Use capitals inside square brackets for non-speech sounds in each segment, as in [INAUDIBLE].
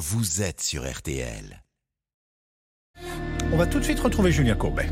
vous êtes sur RTL. On va tout de suite retrouver Julien Courbet.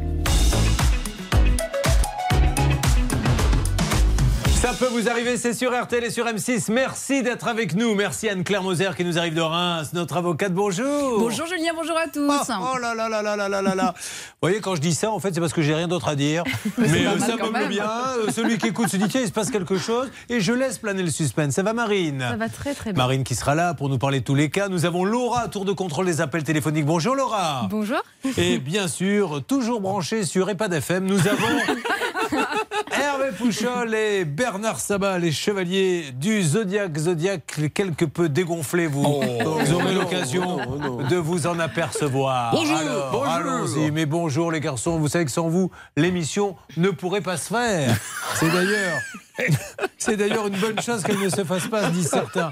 Ça peut vous arriver, c'est sur RTL et sur M6. Merci d'être avec nous. Merci Anne-Claire Moser qui nous arrive de Reims, notre avocate. Bonjour. Bonjour Julien, bonjour à tous. Oh, oh là là là là là là là là. Vous voyez, quand je dis ça, en fait, c'est parce que j'ai rien d'autre à dire. [LAUGHS] Mais euh, ça me bien. Euh, Celui qui écoute se dit tiens, il se passe quelque chose. Et je laisse planer le suspense. Ça va, Marine Ça va très très bien. Marine qui sera là pour nous parler de tous les cas. Nous avons Laura, tour de contrôle des appels téléphoniques. Bonjour Laura. Bonjour. Et bien sûr, toujours branché sur EHPAD FM, nous avons [LAUGHS] [LAUGHS] Hervé Pouchol et Bernard Sabat, les chevaliers du Zodiac. Zodiac, quelque peu dégonflé, vous. vous aurez l'occasion de vous en apercevoir. Bonjour, Alors, bonjour. Allons-y, mais bonjour les garçons. Vous savez que sans vous, l'émission ne pourrait pas se faire. [LAUGHS] C'est d'ailleurs. [LAUGHS] C'est d'ailleurs une bonne chose qu'elle ne se fasse pas, disent certains.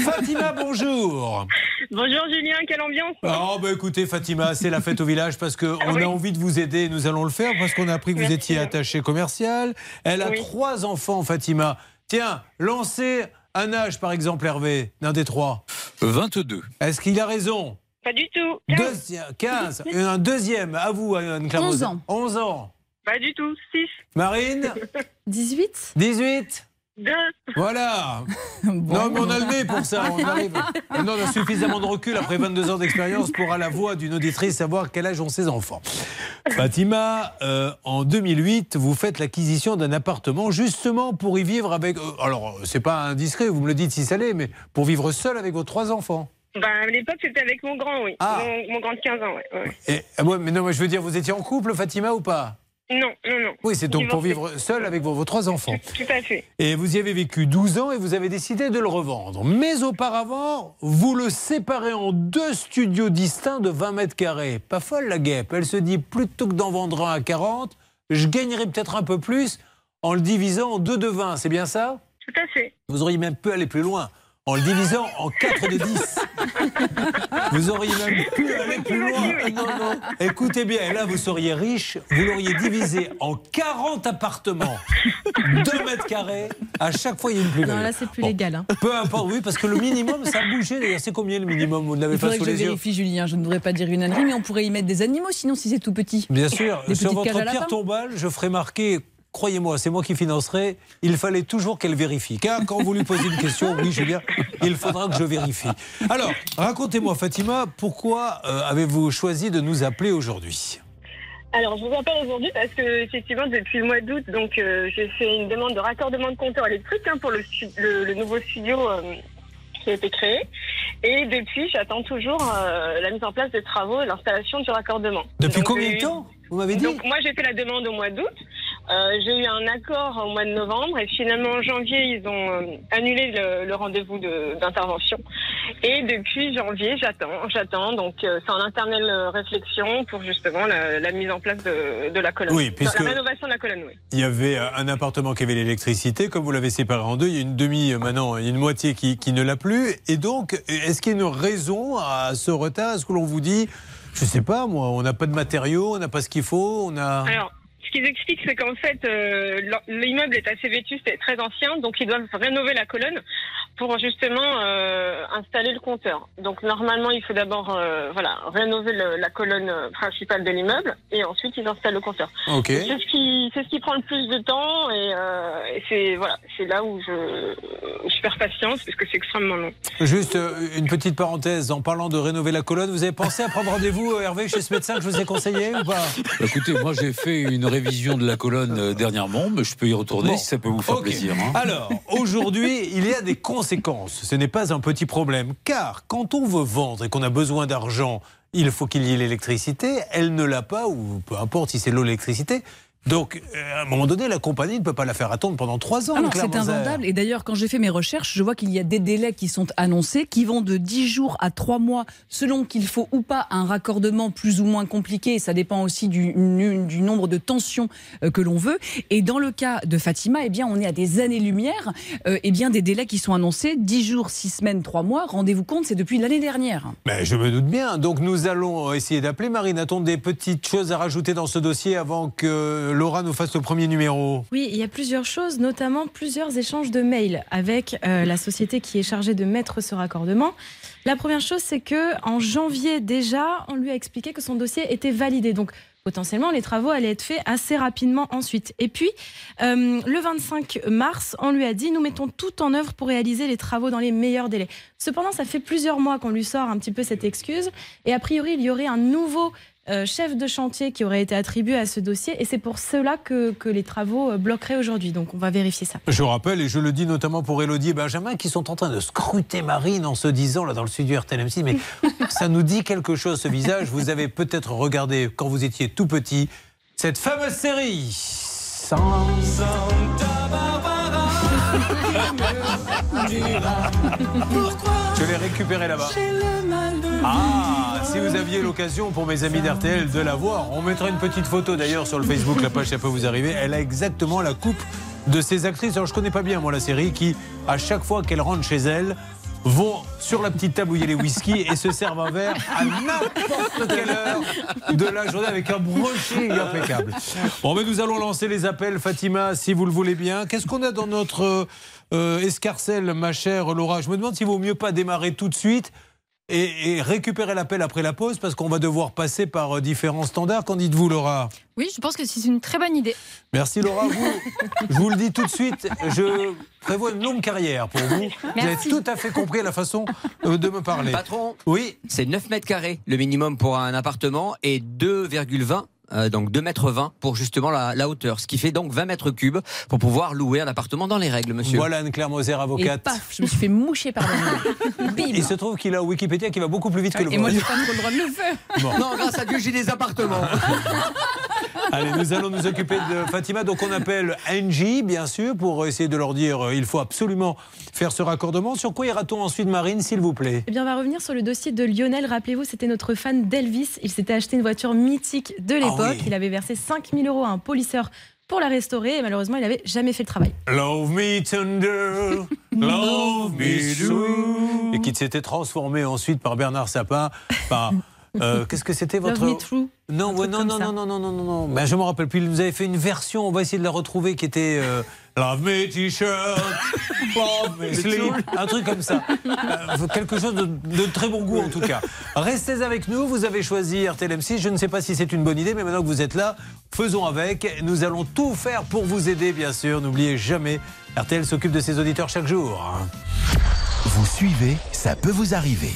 Fatima, bonjour. Bonjour Julien, quelle ambiance? Oh bah écoutez Fatima, c'est la fête au village parce qu'on Ah oui. a envie de vous aider et nous allons le faire parce qu'on a appris que vous étiez attaché commercial. Elle a Oui. trois enfants Fatima. Tiens, lancez un âge par exemple Hervé, d'un des trois. 22. Est-ce qu'il a raison? Pas du tout. Quinze. Deuxi- 15. Et Un deuxième, à vous Anne-Claire 11 Moser. ans. 11 ans. Pas du tout. 6, Marine 18 18 2, Voilà [LAUGHS] Bon. Non, mais on a le nez pour ça. On, arrive. Maintenant, on a suffisamment de recul après 22 ans d'expérience pour, à la voix d'une auditrice, savoir quel âge ont ses enfants. Fatima, euh, en 2008, vous faites l'acquisition d'un appartement justement pour y vivre avec. euh, alors, c'est pas indiscret, vous me le dites si ça l'est, mais pour vivre seul avec vos trois enfants. bah, à l'époque c'était avec mon grand, oui. Ah. Mon, mon grand de 15 ans, ouais. ouais. Et, ah ouais, mais non, mais je veux dire, vous étiez en couple, Fatima, ou pas? Non, non, non. Oui, c'est donc pour vivre seul avec vos, vos trois enfants. Tout à fait. Et vous y avez vécu 12 ans et vous avez décidé de le revendre. Mais auparavant, vous le séparez en deux studios distincts de 20 mètres carrés. Pas folle la guêpe. Elle se dit plutôt que d'en vendre un à 40, je gagnerai peut-être un peu plus en le divisant en deux de 20. C'est bien ça? Tout à fait. Vous auriez même pu aller plus loin. En le divisant en 4 de 10. Vous auriez même pu aller plus loin. Non, non. Écoutez bien, et là vous seriez riche, vous l'auriez divisé en 40 appartements, 2 mètres carrés. À chaque fois, il y a une plus Non, là, c'est plus Bon. légal. hein. Peu importe, oui, parce que le minimum, ça a bougé d'ailleurs. C'est combien le minimum? Vous ne l'avez pas sous que je les yeux? vérifie, Julien. Je ne voudrais pas dire une ânerie, mais on pourrait y mettre des animaux sinon, si c'est tout petit. Bien sûr, Des sur votre pierre tombale, je ferai marquer. Croyez-moi, c'est moi qui financerai. Il fallait toujours qu'elle vérifie. Car quand vous lui posez une question, oui, Julien, il faudra que je vérifie. Alors, racontez-moi, Fatima, pourquoi euh, avez-vous choisi de nous appeler aujourd'hui? Alors, je vous appelle aujourd'hui parce que, effectivement, depuis le mois d'août, donc, euh, j'ai fait une demande de raccordement de compteur électrique hein, pour le, stu- le, le nouveau studio euh, qui a été créé. Et depuis, j'attends toujours la mise en place des travaux et l'installation du raccordement. Depuis Donc, combien de temps? Vous m'avez dit Donc moi j'ai fait la demande au mois d'août. Euh, j'ai eu un accord au mois de novembre et finalement en janvier ils ont euh, annulé le, le rendez-vous de- d'intervention. Et depuis janvier j'attends, j'attends. Donc euh, c'est en éternelle euh, réflexion pour justement la, la mise en place de, de la colonne. Oui, puisque- La rénovation de la colonne, oui. Il y avait un appartement qui avait l'électricité, comme vous l'avez séparé en deux, il y a une demi maintenant, il y a une moitié qui, qui ne l'a plus. Et donc, est-ce qu'il y a une raison à ce retard? Est-ce que l'on vous dit, je sais pas moi, on n'a pas de matériaux, on n'a pas ce qu'il faut, on a... qu'ils expliquent, c'est qu'en fait, euh, l'immeuble est assez vétuste et très ancien, donc ils doivent rénover la colonne pour justement euh, installer le compteur. Donc normalement, il faut d'abord euh, voilà rénover le- la colonne principale de l'immeuble et ensuite ils installent le compteur. Ok. C'est ce qui c'est ce qui prend le plus de temps et, euh, et c'est voilà c'est là où je, je perds patience parce que c'est extrêmement long. Juste euh, une petite parenthèse, en parlant de rénover la colonne, vous avez pensé à prendre rendez-vous, Hervé, chez ce médecin que je vous ai conseillé ou pas? Écoutez, moi j'ai fait une révision de la colonne euh, dernièrement, mais je peux y retourner Bon. si ça peut vous faire plaisir. hein. Alors, aujourd'hui, il y a des conséquences. Ce n'est pas un petit problème, car quand on veut vendre et qu'on a besoin d'argent, il faut qu'il y ait l'électricité. Elle ne l'a pas, ou peu importe si c'est l'eau, l'électricité. Donc, euh, à un moment donné, la compagnie ne peut pas la faire attendre pendant trois ans. Ah c'est invendable. Et d'ailleurs, quand j'ai fait mes recherches, je vois qu'il y a des délais qui sont annoncés, qui vont de 10 jours à 3 mois, selon qu'il faut ou pas un raccordement plus ou moins compliqué. Ça dépend aussi du, nombre de tensions euh, que l'on veut. Et dans le cas de Fatima, eh bien, on est à des années-lumière. Euh, eh bien, des délais qui sont annoncés 10 jours, 6 semaines, 3 mois. Rendez-vous compte, c'est depuis l'année dernière. Mais je me doute bien. Donc, nous allons essayer d'appeler Marine. A-t-on des petites choses à rajouter dans ce dossier avant que Laura nous fasse le premier numéro. Oui, il y a plusieurs choses, notamment plusieurs échanges de mails avec euh, la société qui est chargée de mettre ce raccordement. La première chose, c'est que en janvier déjà, on lui a expliqué que son dossier était validé. Donc potentiellement, les travaux allaient être faits assez rapidement ensuite. Et puis, euh, le 25 mars, on lui a dit, nous mettons tout en œuvre pour réaliser les travaux dans les meilleurs délais. Cependant, ça fait plusieurs mois qu'on lui sort un petit peu cette excuse. Et a priori, il y aurait un nouveau euh, chef de chantier qui aurait été attribué à ce dossier. Et c'est pour cela que, que les travaux euh, bloqueraient aujourd'hui. Donc, on va vérifier ça. Je rappelle, et je le dis notamment pour Elodie et Benjamin, qui sont en train de scruter Marine en se disant, là dans le studio RTLM6, mais [LAUGHS] ça nous dit quelque chose ce visage. Vous avez peut-être regardé, quand vous étiez tout petit, cette fameuse série. Sans- Je l'ai récupéré là-bas. Ah, si vous aviez l'occasion pour mes amis d'RTL de la voir, on mettra une petite photo d'ailleurs sur le Facebook, la page ça peut vous arriver. Elle a exactement la coupe de ces actrices. Alors je connais pas bien moi la série qui, à chaque fois qu'elles rentrent chez elles, vont sur la petite table où il y a les whisky et se servent un verre à n'importe quelle heure de la journée avec un brochet impeccable. Bon, mais nous allons lancer les appels, Fatima, si vous le voulez bien. Qu'est-ce qu'on a dans notre euh, escarcelle, ma chère Laura? Je me demande s'il vaut mieux pas démarrer tout de suite et, et récupérer l'appel après la pause parce qu'on va devoir passer par euh, différents standards. Qu'en dites-vous, Laura? Oui, je pense que c'est une très bonne idée. Merci, Laura. Vous, [LAUGHS] je vous le dis tout de suite, je prévois une longue carrière pour vous. Vous avez Merci. tout à fait compris la façon euh, de me parler. Patron, Oui, c'est 9 mètres carrés le minimum pour un appartement et 2,20 euh, donc 2 mètres 20 pour justement la, la hauteur, ce qui fait donc 20 mètres cubes pour pouvoir louer un appartement dans les règles, monsieur. voilà Anne-Claire Moser, Et avocate. paf, je me suis fait moucher par la [LAUGHS] Bim. Il se trouve qu'il a Wikipédia qui va beaucoup plus vite que le Et moi, j'ai pas trop le droit de le faire. Bon. Non, grâce à Dieu, j'ai des appartements. [LAUGHS] Allez, nous allons nous occuper de Fatima. Donc on appelle Angie, bien sûr, pour essayer de leur dire euh, il faut absolument faire ce raccordement. Sur quoi ira-t-on ensuite, Marine, s'il vous plaît? Eh bien, on va revenir sur le dossier de Lionel. Rappelez-vous, c'était notre fan d'Elvis. Il s'était acheté une voiture mythique de l'époque. Ah oui. Il avait versé 5000 euros à un polisseur pour la restaurer et malheureusement, il n'avait jamais fait le travail. Love me tender, [LAUGHS] love me true. Et qui s'était transformé ensuite par Bernard Sapin par. Euh, Qu'est-ce que c'était votre. Love me true. Non, ouais, non, non, non, non, non, non, non, non. Ben, je me rappelle plus. Il nous avait fait une version. On va essayer de la retrouver qui était euh, Love me t-shirt, [LAUGHS] love me sleep, un truc comme ça. Euh, quelque chose de, de très bon goût en tout cas. Restez avec nous. Vous avez choisi RTLM6. Je ne sais pas si c'est une bonne idée, mais maintenant que vous êtes là, faisons avec. Nous allons tout faire pour vous aider, bien sûr. N'oubliez jamais, RTL s'occupe de ses auditeurs chaque jour. Vous suivez, ça peut vous arriver.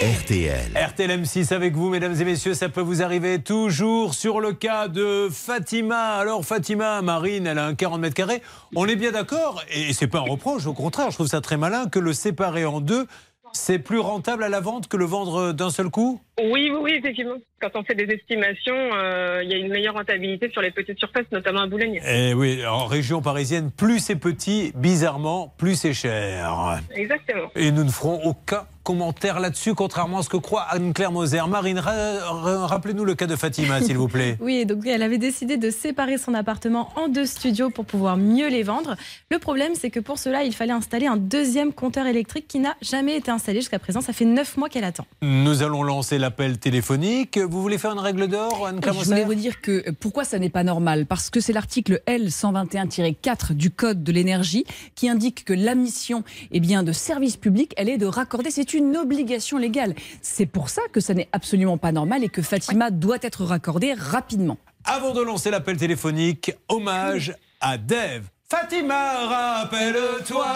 RTL. RTLM6 avec vous, mesdames et messieurs, ça peut vous arriver toujours sur le cas de Fatima. Alors Fatima, Marine, elle a un 40 mètres carrés. On est bien d'accord, et c'est pas un reproche, au contraire, je trouve ça très malin que le séparer en deux, c'est plus rentable à la vente que le vendre d'un seul coup? Oui, oui, oui, effectivement. Quand on fait des estimations, euh, il y a une meilleure rentabilité sur les petites surfaces, notamment à Boulogne. Eh oui, en région parisienne, plus c'est petit, bizarrement, plus c'est cher. Exactement. Et nous ne ferons aucun commentaire là-dessus, contrairement à ce que croit Anne-Claire Moser. Marine, ra- ra- rappelez-nous le cas de Fatima, s'il vous plaît. [LAUGHS] Oui, et donc elle avait décidé de séparer son appartement en deux studios pour pouvoir mieux les vendre. Le problème, c'est que pour cela, il fallait installer un deuxième compteur électrique qui n'a jamais été installé jusqu'à présent. Ça fait neuf mois qu'elle attend. Nous allons lancer l'appel téléphonique. Vous voulez faire une règle d'or, Anne-Claire Je voulais vous dire que pourquoi ça n'est pas normal? Parce que c'est l'article L121-4 du Code de l'énergie qui indique que la mission eh bien, de service public, elle est de raccorder. C'est une obligation légale. C'est pour ça que ça n'est absolument pas normal et que Fatima doit être raccordée rapidement. Avant de lancer l'appel téléphonique, hommage à Dave. Fatima, rappelle-toi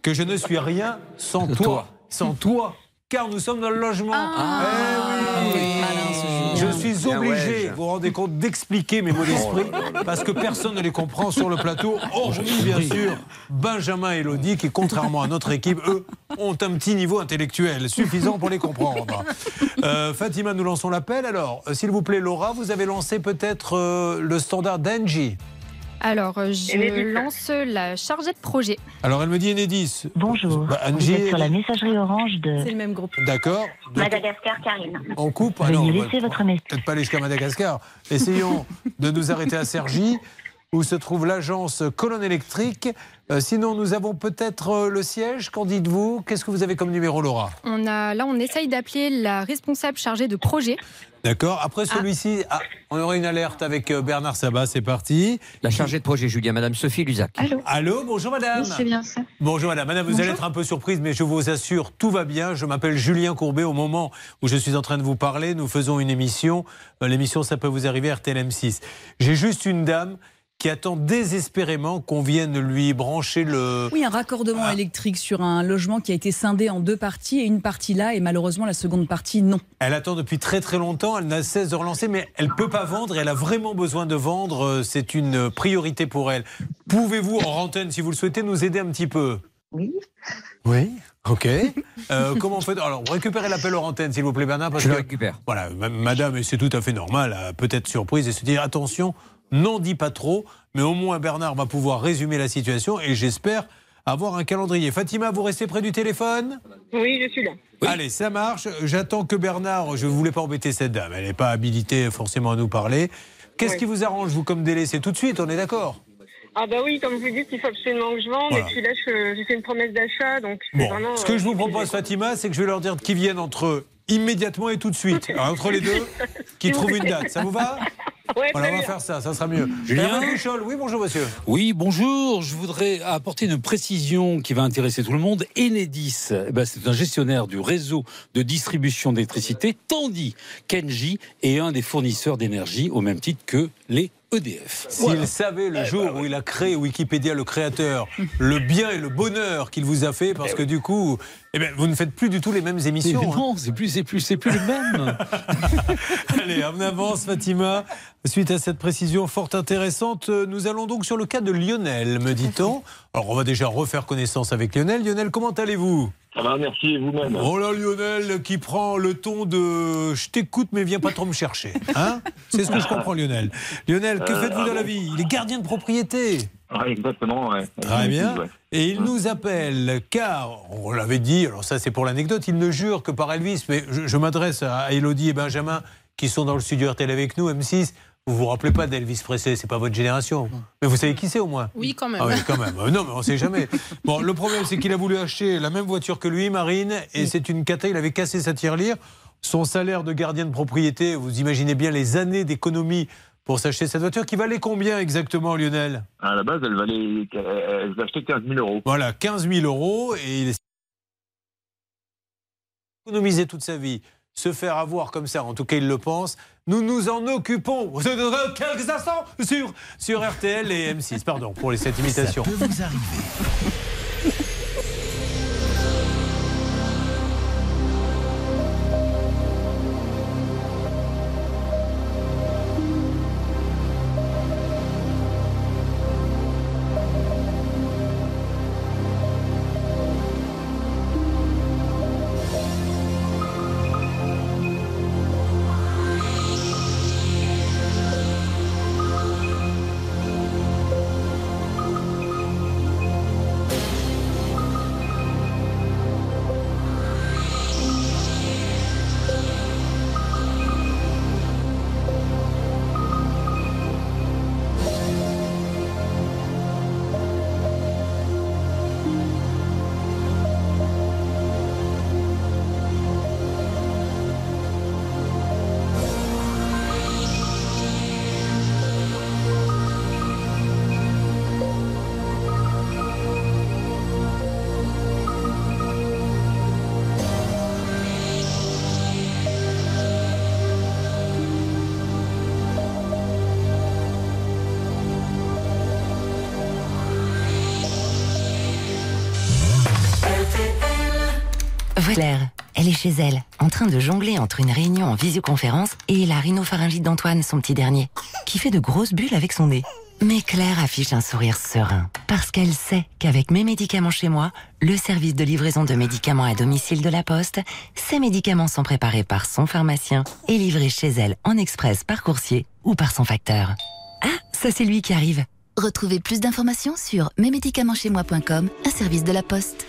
que je ne suis rien sans toi. Toi. Sans toi. Car nous sommes dans le logement. Ah. Eh oui. Malin, ce Je suis obligé, vous vous rendez compte, d'expliquer mes mots d'esprit parce que personne ne les comprend sur le plateau, hormis bien sûr Benjamin et Elodie qui, contrairement à notre équipe, eux, ont un petit niveau intellectuel suffisant pour les comprendre. Euh, Fatima, nous lançons l'appel. Alors, euh, s'il vous plaît, Laura, vous avez lancé peut-être euh, le standard d'Angie. Alors, euh, je Enedis. lance la chargée de projet. Alors, elle me dit Enedis. Bonjour, Bah, vous Angie- êtes sur la messagerie orange C'est de... le même groupe. D'accord. Madagascar, Karine. on coupe. Veuillez non, laisser bah, votre message. Peut-être pas aller jusqu'à Madagascar. Essayons [LAUGHS] de nous arrêter à Sergi. où se trouve l'agence Colonne Électrique. Euh, sinon, nous avons peut-être euh, le siège. Qu'en dites-vous? Qu'est-ce que vous avez comme numéro, Laura? On a, là, on essaye d'appeler la responsable chargée de projet. D'accord. Après celui-ci, ah, on aurait une alerte avec euh, Bernard Sabat. C'est parti. La chargée de projet, Julien, Madame Sophie Luzac. Allô? Allô, bonjour madame. Oui, c'est bien ça. Bonjour madame. Madame, vous allez être un peu surprise, mais je vous assure, tout va bien. Je m'appelle Julien Courbet. Au moment où je suis en train de vous parler, nous faisons une émission. L'émission, ça peut vous arriver, RTL M6. J'ai juste une dame qui attend désespérément qu'on vienne lui brancher le... Oui, un raccordement Ah. électrique sur un logement qui a été scindé en deux parties et une partie là et malheureusement la seconde partie non. Elle attend depuis très très longtemps, elle n'a cesse de relancer, mais elle ne peut pas vendre et elle a vraiment besoin de vendre. Euh, C'est une priorité pour elle. Pouvez-vous, en antenne, si vous le souhaitez, nous aider un petit peu? Oui. Oui. Ok. [LAUGHS] Euh, comment on fait? Alors, récupérez l'appel hors antenne, s'il vous plaît, Bernard. Parce Je le récupère. voilà, ma- madame, et c'est tout à fait normal, a peut-être surprise et se dire attention, n'en dis pas trop, mais au moins Bernard va pouvoir résumer la situation et j'espère avoir un calendrier. Fatima, vous restez près du téléphone? Oui, je suis là. Allez, ça marche. J'attends que Bernard, je ne voulais pas embêter cette dame, elle n'est pas habilitée forcément à nous parler. Qu'est-ce Oui. qui vous arrange, vous, comme délai? C'est tout de suite, on est d'accord? Ah bah oui, comme vous dites, il faut absolument que je vende. Voilà. Et puis là, je- j'ai fait une promesse d'achat, donc c'est Bon, vraiment... ce que euh, je vous obligé, propose. Fatima, c'est que je vais leur dire qu'ils viennent entre immédiatement et tout de suite. Alors, [LAUGHS] entre les deux, qu'ils trouvent une date. Ça vous va Ouais, Voilà, on va bien. faire ça, ça sera mieux. Julien oui, bonjour monsieur. Oui, bonjour. Je voudrais apporter une précision qui va intéresser tout le monde. Enedis, eh ben, c'est un gestionnaire du réseau de distribution d'électricité, tandis qu'Engie est un des fournisseurs d'énergie au même titre que les EDF. S'il Voilà. savait le jour où il a créé Wikipédia, le créateur, [LAUGHS] le bien et le bonheur qu'il vous a fait, parce que du coup, eh ben, vous ne faites plus du tout les mêmes Mais émissions. hein. non, c'est plus, c'est plus, c'est plus le même. [LAUGHS] Allez, on avance, Fatima. Suite à cette précision fort intéressante, euh, nous allons donc sur le cas de Lionel, me dit-on. Alors, on va déjà refaire connaissance avec Lionel. Lionel, comment allez-vous? Ça va, merci, et vous-même. Oh là, Lionel, qui prend le ton de je t'écoute, mais viens pas trop me chercher. Hein? C'est ce que je comprends, Lionel. Lionel, que Euh, faites-vous ah dans la vie? Il est gardien de propriété. Ouais, exactement, ouais. Très bien. Et il nous appelle car, on l'avait dit, alors ça c'est pour l'anecdote, il ne jure que par Elvis, mais je, je m'adresse à Elodie et Benjamin qui sont dans le studio RTL avec nous, M6. Vous vous rappelez pas d'Elvis Presley, c'est pas votre génération. Mais vous savez qui c'est au moins Oui, quand même. Ah oui, quand même. Non, mais on sait jamais. Bon, le problème, c'est qu'il a voulu acheter la même voiture que lui, Marine, et c'est une cata. Il avait cassé sa tirelire. Son salaire de gardien de propriété, vous imaginez bien les années d'économie pour s'acheter cette voiture, qui valait combien exactement, Lionel? À la base, elle valait, elle achetait 15 000 euros. Voilà, 15 000 euros, et il est économiser toute sa vie, se faire avoir comme ça, en tout cas il le pense. Nous nous en occupons dans [LAUGHS] quelques instants sur, RTL et M6. Pardon pour cette imitation. Chez elle, en train de jongler entre une réunion en visioconférence et la rhinopharyngite d'Antoine, son petit dernier, qui fait de grosses bulles avec son nez. Mais Claire affiche un sourire serein, parce qu'elle sait qu'avec mes médicaments chez moi, le service de livraison de médicaments à domicile de la Poste, ces médicaments sont préparés par son pharmacien et livrés chez elle en express par coursier ou par son facteur. Ah, ça c'est lui qui arrive. Retrouvez plus d'informations sur mesmédicamentschezmoi.com, un service de la Poste.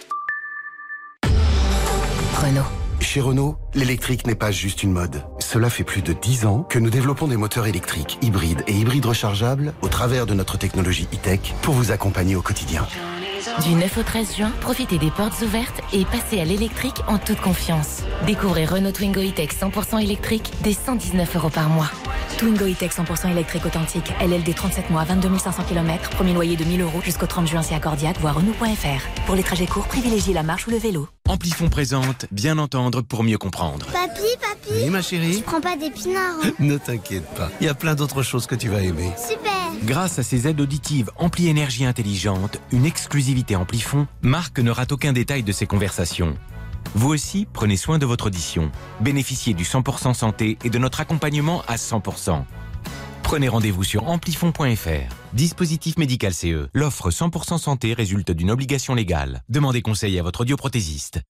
Renault. Chez Renault, l'électrique n'est pas juste une mode. Cela fait plus de 10 ans que nous développons des moteurs électriques, hybrides et hybrides rechargeables au travers de notre technologie e-tech pour vous accompagner au quotidien. Du 9 au 13 juin, profitez des portes ouvertes et passez à l'électrique en toute confiance. Découvrez Renault Twingo E-Tech 100% électrique dès 119 euros par mois. Twingo E-Tech 100% électrique authentique. LLD 37 mois, 22 500 km. Premier loyer de 1000 euros jusqu'au 30 juin, c'est accordiaque, voire Renault.fr. Pour les trajets courts, privilégiez la marche ou le vélo. Amplifon présente Bien entendre pour mieux comprendre. Papy, papy Oui, ma chérie Tu prends pas d'épinards hein [LAUGHS] Ne t'inquiète pas, il y a plein d'autres choses que tu vas aimer. Super Grâce à ses aides auditives Ampli Énergie Intelligente, une exclusivité Amplifon, Marc ne rate aucun détail de ses conversations. Vous aussi, prenez soin de votre audition. Bénéficiez du 100% santé et de notre accompagnement à 100%. Prenez rendez-vous sur amplifon.fr. Dispositif médical CE. L'offre 100% santé résulte d'une obligation légale. Demandez conseil à votre audioprothésiste.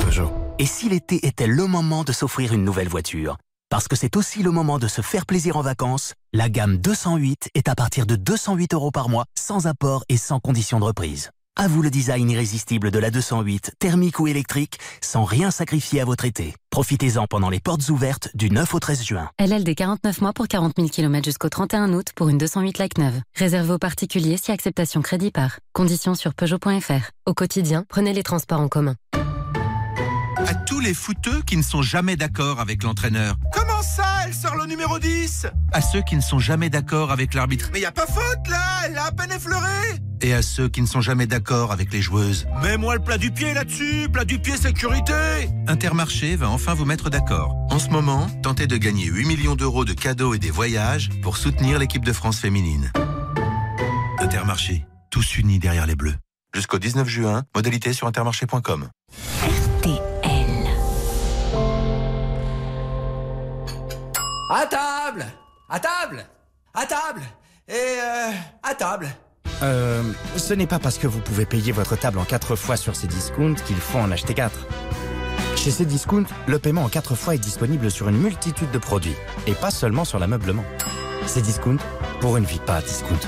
Peugeot. Et si l'été était le moment de s'offrir une nouvelle voiture? Parce que c'est aussi le moment de se faire plaisir en vacances, la gamme 208 est à partir de 208 euros par mois, sans apport et sans condition de reprise. À vous le design irrésistible de la 208, thermique ou électrique, sans rien sacrifier à votre été. Profitez-en pendant les portes ouvertes du 9 au 13 juin. LLD 49 mois pour 40 000 km jusqu'au 31 août pour une 208 like neuve. Réservé aux particuliers si acceptation crédit par. Conditions sur Peugeot.fr. Au quotidien, prenez les transports en commun. À tous les footeux qui ne sont jamais d'accord avec l'entraîneur. Comment ça, elle sort le numéro 10 À ceux qui ne sont jamais d'accord avec l'arbitre. Mais y a pas faute là, elle a à peine effleuré Et à ceux qui ne sont jamais d'accord avec les joueuses. Mets-moi le plat du pied là-dessus, plat du pied sécurité Intermarché va enfin vous mettre d'accord. En ce moment, tentez de gagner 8 millions d'euros de cadeaux et des voyages pour soutenir l'équipe de France féminine. Intermarché, tous unis derrière les bleus. Jusqu'au 19 juin, modalité sur intermarché.com. À table À table À table Et euh, à table Euh, ce n'est pas parce que vous pouvez payer votre table en 4 fois sur Cdiscount qu'il faut en acheter 4. Chez Cdiscount, le paiement en 4 fois est disponible sur une multitude de produits, et pas seulement sur l'ameublement. Cdiscount, pour une vie pas à discount.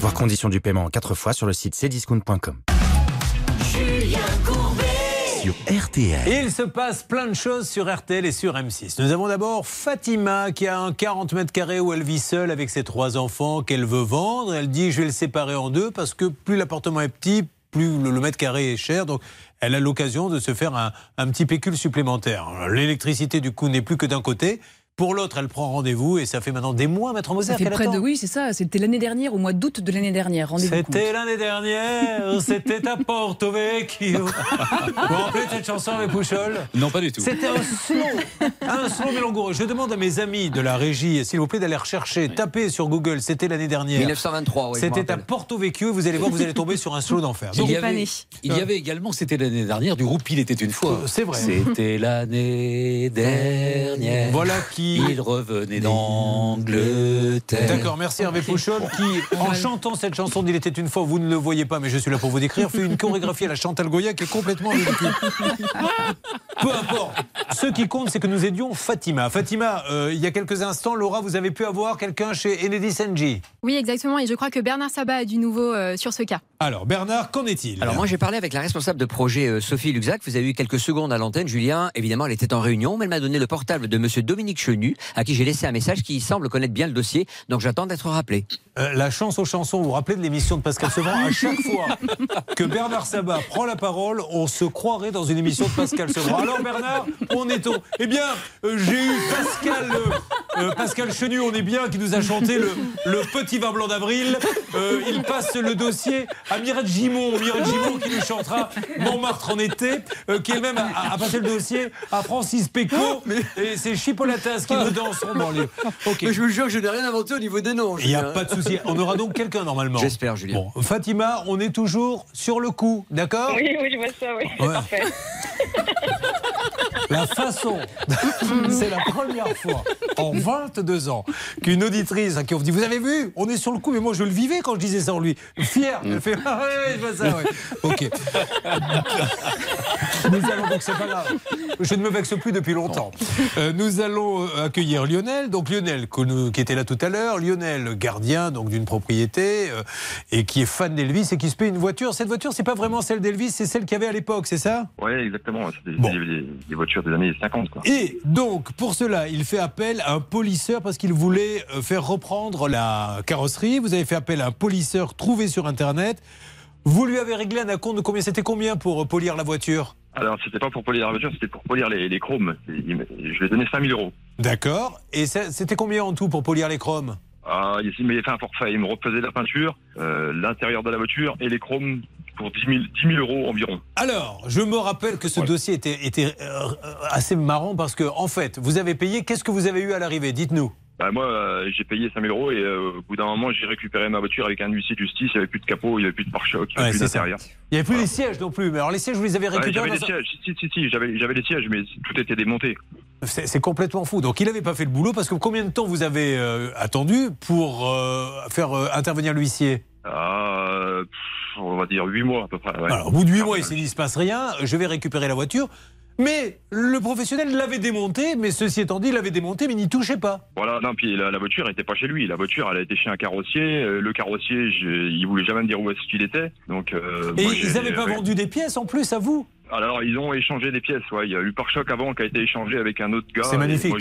Voir conditions du paiement en 4 fois sur le site cdiscount.com. Sur RTL. Il se passe plein de choses sur RTL et sur M6. Nous avons d'abord Fatima qui a un 40 mètres carrés où elle vit seule avec ses trois enfants qu'elle veut vendre. Elle dit je vais le séparer en deux parce que plus l'appartement est petit, plus le, le mètre carré est cher. Donc elle a l'occasion de se faire un, un petit pécule supplémentaire. L'électricité du coup n'est plus que d'un côté. Pour l'autre, elle prend rendez-vous et ça fait maintenant des mois, Maître Moser, Ça fait qu'elle près attend. de oui, c'est ça. C'était l'année dernière, au mois d'août de l'année dernière. Rendez-vous C'était l'année dernière, [LAUGHS] c'était à Porto Vecchio. [LAUGHS] Vous rappelez cette chanson avec Pouchol? Non, pas du tout. C'était un slow, un slow mais langoureux. Je demande à mes amis de la régie, s'il vous plaît, d'aller rechercher, taper sur Google. C'était l'année dernière. 1923, oui, C'était à. Porto Vecchio. Vous allez voir, vous allez tomber sur un slow d'enfer. Il y, avait, il y avait également, c'était l'année dernière, du groupe Il était une fois. C'est vrai. C'était l'année dernière. Voilà qui. Il revenait d'Angleterre. D'accord, merci Hervé Pouchol qui, en chantant cette chanson d'Il était une fois, vous ne le voyez pas, mais je suis là pour vous décrire, fait une chorégraphie à la Chantal Goya qui est complètement ridicule. Peu importe. Ce qui compte, c'est que nous aidions Fatima. Fatima, euh, il y a quelques instants, Laura, vous avez pu avoir quelqu'un chez Enedis NG. Oui, exactement. Et je crois que Bernard Sabat a du nouveau euh, sur ce cas. Alors, Bernard, qu'en est-il? Alors moi j'ai parlé avec la responsable de projet euh, Sophie Luxac, vous avez eu quelques secondes à l'antenne, Julien, évidemment elle était en réunion, mais elle m'a donné le portable de monsieur Dominique Chenu, à qui j'ai laissé un message qui semble connaître bien le dossier, donc j'attends d'être rappelé. Euh, la chance aux chansons, vous vous rappelez de l'émission de Pascal Sevran À chaque [LAUGHS] fois que Bernard Sabat prend la parole, on se croirait dans une émission de Pascal Sevran. Alors Bernard, on est au... Eh bien, euh, j'ai eu Pascal, euh, Pascal Chenu, on est bien, qui nous a chanté le, le Petit vin blanc d'avril. Il passe le dossier à Mireille Gimon, Mireille Gimon qui nous chantera Montmartre en été, qui elle-même a, a passé le dossier à Francis Péco. Et c'est Chipolatas qui nous danseront dans les... [LAUGHS] Ok. Mais je vous jure que je n'ai rien inventé au niveau des noms. Il n'y a pas de souci. On aura donc quelqu'un normalement. J'espère, Julien. Bon, Fatima, on est toujours sur le coup, d'accord? Oui, oui, je vois ça, oui. C'est Ouais. parfait. [LAUGHS] La façon, [LAUGHS] c'est la première fois en 22 ans qu'une auditrice à qui on dit Vous avez vu On est sur le coup, mais moi je le vivais quand je disais ça en lui. Fier. Elle fait Ah ouais, ouais, je vois ça, ouais. Ok. Nous allons donc, c'est pas grave. Je ne me vexe plus depuis longtemps. Euh, nous allons euh, accueillir Lionel. Donc Lionel, qui était là tout à l'heure. Lionel, gardien donc d'une propriété euh, et qui est fan d'Elvis et qui se paye une voiture. Cette voiture, c'est pas vraiment celle d'Elvis, c'est celle qu'il y avait à l'époque, c'est ça? Oui, exactement. C'est des, Bon. des- voitures des années 50. Quoi. Et donc, pour cela, il fait appel à un polisseur parce qu'il voulait euh, faire reprendre la carrosserie. Vous avez fait appel à un polisseur trouvé sur Internet. Vous lui avez réglé un acompte de combien? C'était combien pour euh, polir la voiture? Alors, c'était pas pour polir la voiture, c'était pour polir les, les chromes. Je lui ai donné 5000 euros. D'accord. Et c'était combien en tout pour polir les chromes? Ah, il m'avait fait un forfait. Il me refaisait la peinture, euh, l'intérieur de la voiture et les chromes pour 10 000, 10 000 euros environ. Alors, je me rappelle que ce dossier était, était euh, assez marrant parce que, en fait, vous avez payé. Qu'est-ce que vous avez eu à l'arrivée? Dites-nous. Bah, moi, euh, j'ai payé 5000 euros et euh, au bout d'un moment, j'ai récupéré ma voiture avec un huissier de justice. Il n'y avait plus de capot, il n'y avait plus de pare-choc, il n'y Ouais, avait plus c'est ça. d'intérieur. Il n'y avait plus les sièges non plus. Mais alors, les sièges, vous les avez Ouais, récupérés j'avais les un- sièges, si, si, si, j'avais, j'avais les sièges, mais tout était démonté. C'est complètement fou. Donc il n'avait pas fait le boulot parce que combien de temps vous avez euh, attendu pour faire intervenir l'huissier? Ah, on va dire 8 mois à peu près. ouais. Alors, au bout de 8 mois, il s'est dit, il se passe rien, je vais récupérer la voiture. Mais le professionnel l'avait démonté, mais ceci étant dit, il l'avait démonté, mais n'y touchait pas. Voilà, non, puis la, la voiture n'était pas chez lui. La voiture, elle a été chez un carrossier. Euh, Le carrossier, je, il voulait jamais me dire où est-ce qu'il était. Donc, euh, Et moi, ils n'avaient pas ouais. vendu des pièces en plus à vous Alors, ils ont échangé des pièces. Ouais, il y a eu pare-choc avant qui a été échangé avec un autre gars. C'est magnifique.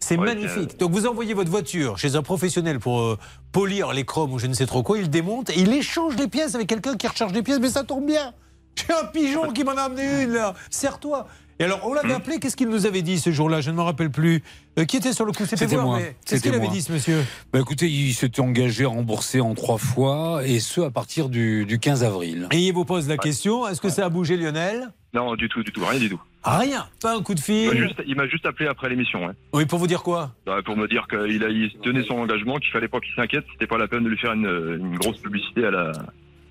C'est Ouais, magnifique. Donc vous envoyez votre voiture chez un professionnel pour euh, polir les chromes ou je ne sais trop quoi, il démonte et il échange les pièces avec quelqu'un qui recharge des pièces, mais ça tombe bien. [LAUGHS] J'ai un pigeon qui m'en a amené une là. Serre-toi. Et alors on l'avait appelé, qu'est-ce qu'il nous avait dit ce jour-là? Je ne me rappelle plus. Euh, qui était sur le coup? C'était moi. Qu'est-ce qu'il avait dit ce monsieur? Bah écoutez, il s'était engagé à rembourser en trois fois, et ce à partir du, du 15 avril. Et il vous pose la question, est-ce que ça a bougé Lionel? Non, du tout, du tout, rien du tout. Rien, pas un coup de Il m'a fil. juste, il m'a juste appelé après l'émission. ouais. Oui, pour vous dire quoi? Bah, Pour me dire qu'il a il tenait son engagement, qu'il fallait pas qu'il s'inquiète, c'était pas la peine de lui faire une, une grosse publicité à la,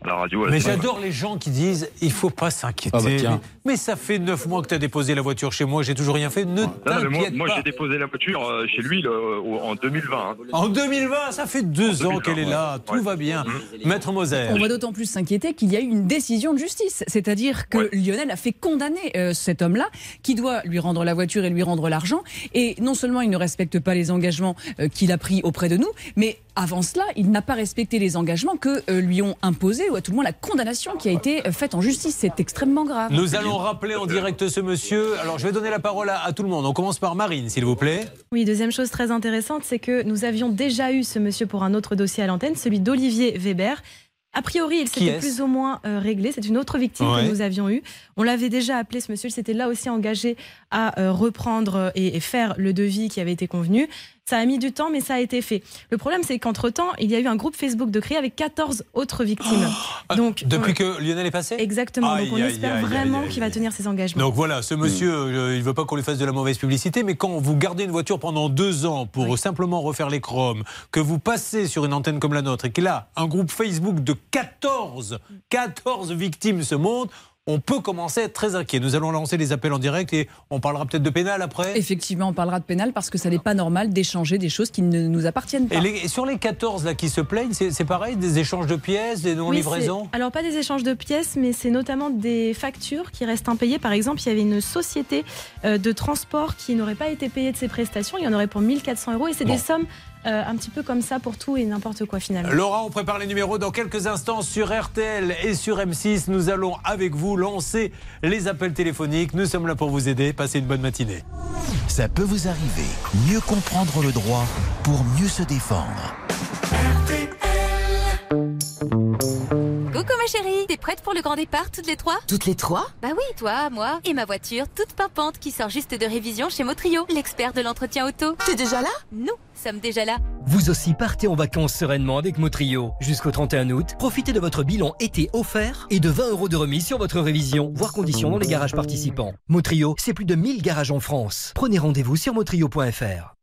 à la radio. à la Mais j'adore les gens qui disent il faut pas s'inquiéter. Ah bah. Mais, ça fait neuf mois que tu as déposé la voiture chez moi, j'ai toujours rien fait. Ne Non, mais moi, moi j'ai déposé la voiture euh, chez lui en 2020. hein. En 2020, ça fait deux En ans qu'elle est 2020, là, ouais. tout va bien. Maître Moser. On va d'autant plus s'inquiéter qu'il y a eu une décision de justice. C'est-à-dire que Lionel a fait condamner euh, cet homme-là, qui doit lui rendre la voiture et lui rendre l'argent. Et non seulement il ne respecte pas les engagements euh, qu'il a pris auprès de nous, mais avant cela, il n'a pas respecté les engagements que euh, lui ont imposés, ou à tout le moins la condamnation qui a été euh, faite en justice. C'est extrêmement grave. Nous allons rappeler en direct ce monsieur. Alors, je vais donner la parole à, à tout le monde. On commence par Marine, s'il vous plaît. Oui, deuxième chose très intéressante, c'est que nous avions déjà eu ce monsieur pour un autre dossier à l'antenne, celui d'Olivier Weber. A priori, il s'était plus ou moins euh, réglé. C'est une autre victime Ouais. que nous avions eue. On l'avait déjà appelé, ce monsieur. Il s'était là aussi engagé à euh, reprendre et, et faire le devis qui avait été convenu. Ça a mis du temps, mais ça a été fait. Le problème, c'est qu'entre-temps, il y a eu un groupe Facebook de créé avec 14 autres victimes. Donc, Ah, Depuis on- que Lionel est passé Exactement. Donc, on espère vraiment qu'il va tenir ses engagements. Donc voilà, ce monsieur, euh, il ne veut pas qu'on lui fasse de la mauvaise publicité, mais quand vous gardez une voiture pendant deux ans pour simplement refaire les chromes, que vous passez sur une antenne comme la nôtre et qu'il a un groupe Facebook de 14, 14 victimes se montent, on peut commencer à être très inquiet. Nous allons lancer les appels en direct et on parlera peut-être de pénal après. Effectivement, on parlera de pénal parce que ça n'est pas normal d'échanger des choses qui ne nous appartiennent pas. Et, les- et sur les 14 là qui se plaignent, c'est pareil, des échanges de pièces, des non-livraisons Alors pas des échanges de pièces, mais c'est notamment des factures qui restent impayées. Par exemple, il y avait une société euh, de transport qui n'aurait pas été payée de ses prestations. Il y en aurait pour 1400 euros. Et c'est Bon. des sommes euh, un petit peu comme ça pour tout et n'importe quoi finalement. Laura, on prépare les numéros dans quelques instants sur RTL et sur M6. Nous allons avec vous lancer les appels téléphoniques. Nous sommes là pour vous aider. Passez une bonne matinée. Ça peut vous arriver. Mieux comprendre le droit pour mieux se défendre. Coucou ma chérie, t'es prête pour le grand départ toutes les trois? Toutes les trois? Bah oui, toi, moi et ma voiture toute pimpante qui sort juste de révision chez Motrio, l'expert de l'entretien auto. T'es déjà là? Nous sommes déjà là. Vous aussi partez en vacances sereinement avec Motrio. Jusqu'au 31 août, profitez de votre bilan été offert et de 20 euros de remise sur votre révision, voire conditions dans les garages participants. Motrio, c'est plus de 1000 garages en France. Prenez rendez-vous sur motrio.fr.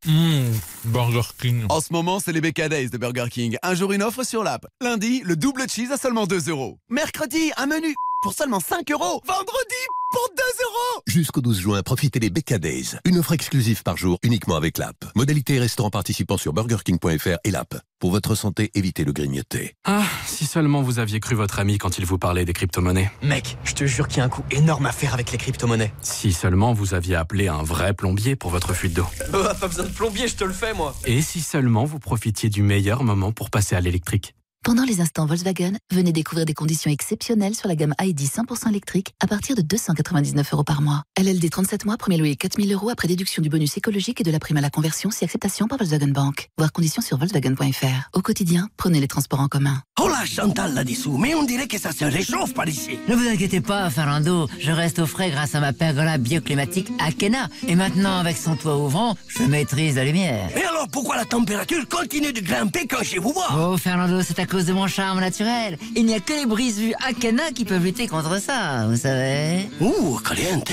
Burger King. En ce moment, c'est les BK Days de Burger King. Un jour, une offre sur l'app. Lundi, le double cheese à seulement 2 euros. Mercredi, un menu pour seulement 5 euros. Vendredi, pour 2 euros. Jusqu'au 12 juin, profitez des BK Days. Une offre exclusive par jour uniquement avec l'app. Modalité restaurant participant sur burgerking.fr et l'app. Pour votre santé, évitez le grignoter. Ah, si seulement vous aviez cru votre ami quand il vous parlait des crypto-monnaies. Mec, je te jure qu'il y a un coup énorme à faire avec les crypto-monnaies. Si seulement vous aviez appelé un vrai plombier pour votre fuite d'eau. Oh, [LAUGHS] pas besoin de plombier, je te le fais moi. Et si seulement vous profitiez du meilleur moment pour passer à l'électrique. Pendant les instants Volkswagen, venez découvrir des conditions exceptionnelles sur la gamme ID 100% électrique à partir de 299 euros par mois. LLD 37 mois, premier loyer 4000 euros après déduction du bonus écologique et de la prime à la conversion si acceptation par Volkswagen Bank. Voir conditions sur Volkswagen.fr. Au quotidien, prenez les transports en commun. Oh là, Chantal là-dessous, mais on dirait que ça se réchauffe par ici. Ne vous inquiétez pas, Fernando, je reste au frais grâce à ma pergola bioclimatique Akena. Et maintenant, avec son toit ouvrant, je maîtrise la lumière. Et alors, pourquoi la température continue de grimper quand je vous vois? Oh, Fernando, c'est à cause de mon charme naturel. Il n'y a que les brises vues Akena qui peuvent lutter contre ça, vous savez. Ouh, caliente.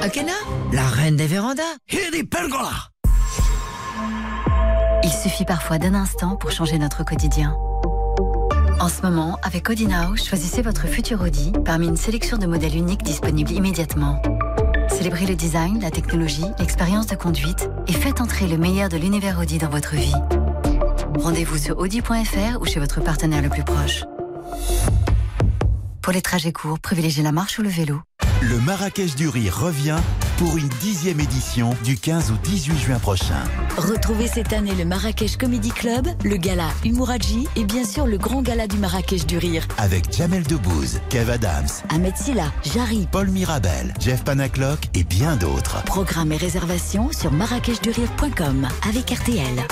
Akena, la reine des vérandas. Et des pergolas. Il suffit parfois d'un instant pour changer notre quotidien. En ce moment, avec Audi Now, choisissez votre futur Audi parmi une sélection de modèles uniques disponibles immédiatement. Célébrez le design, la technologie, l'expérience de conduite et faites entrer le meilleur de l'univers Audi dans votre vie. Rendez-vous sur audi.fr ou chez votre partenaire le plus proche. Pour les trajets courts, privilégiez la marche ou le vélo. Le Marrakech du Rire revient pour une dixième édition du 15 au 18 juin prochain. Retrouvez cette année le Marrakech Comedy Club, le gala Humouraji et bien sûr le grand gala du Marrakech du Rire. Avec Jamel Debbouze, Kev Adams, Ahmed Silla, Jarry, Paul Mirabel, Jeff Panaclock et bien d'autres. Programme et réservations sur marrakechdurire.com avec RTL.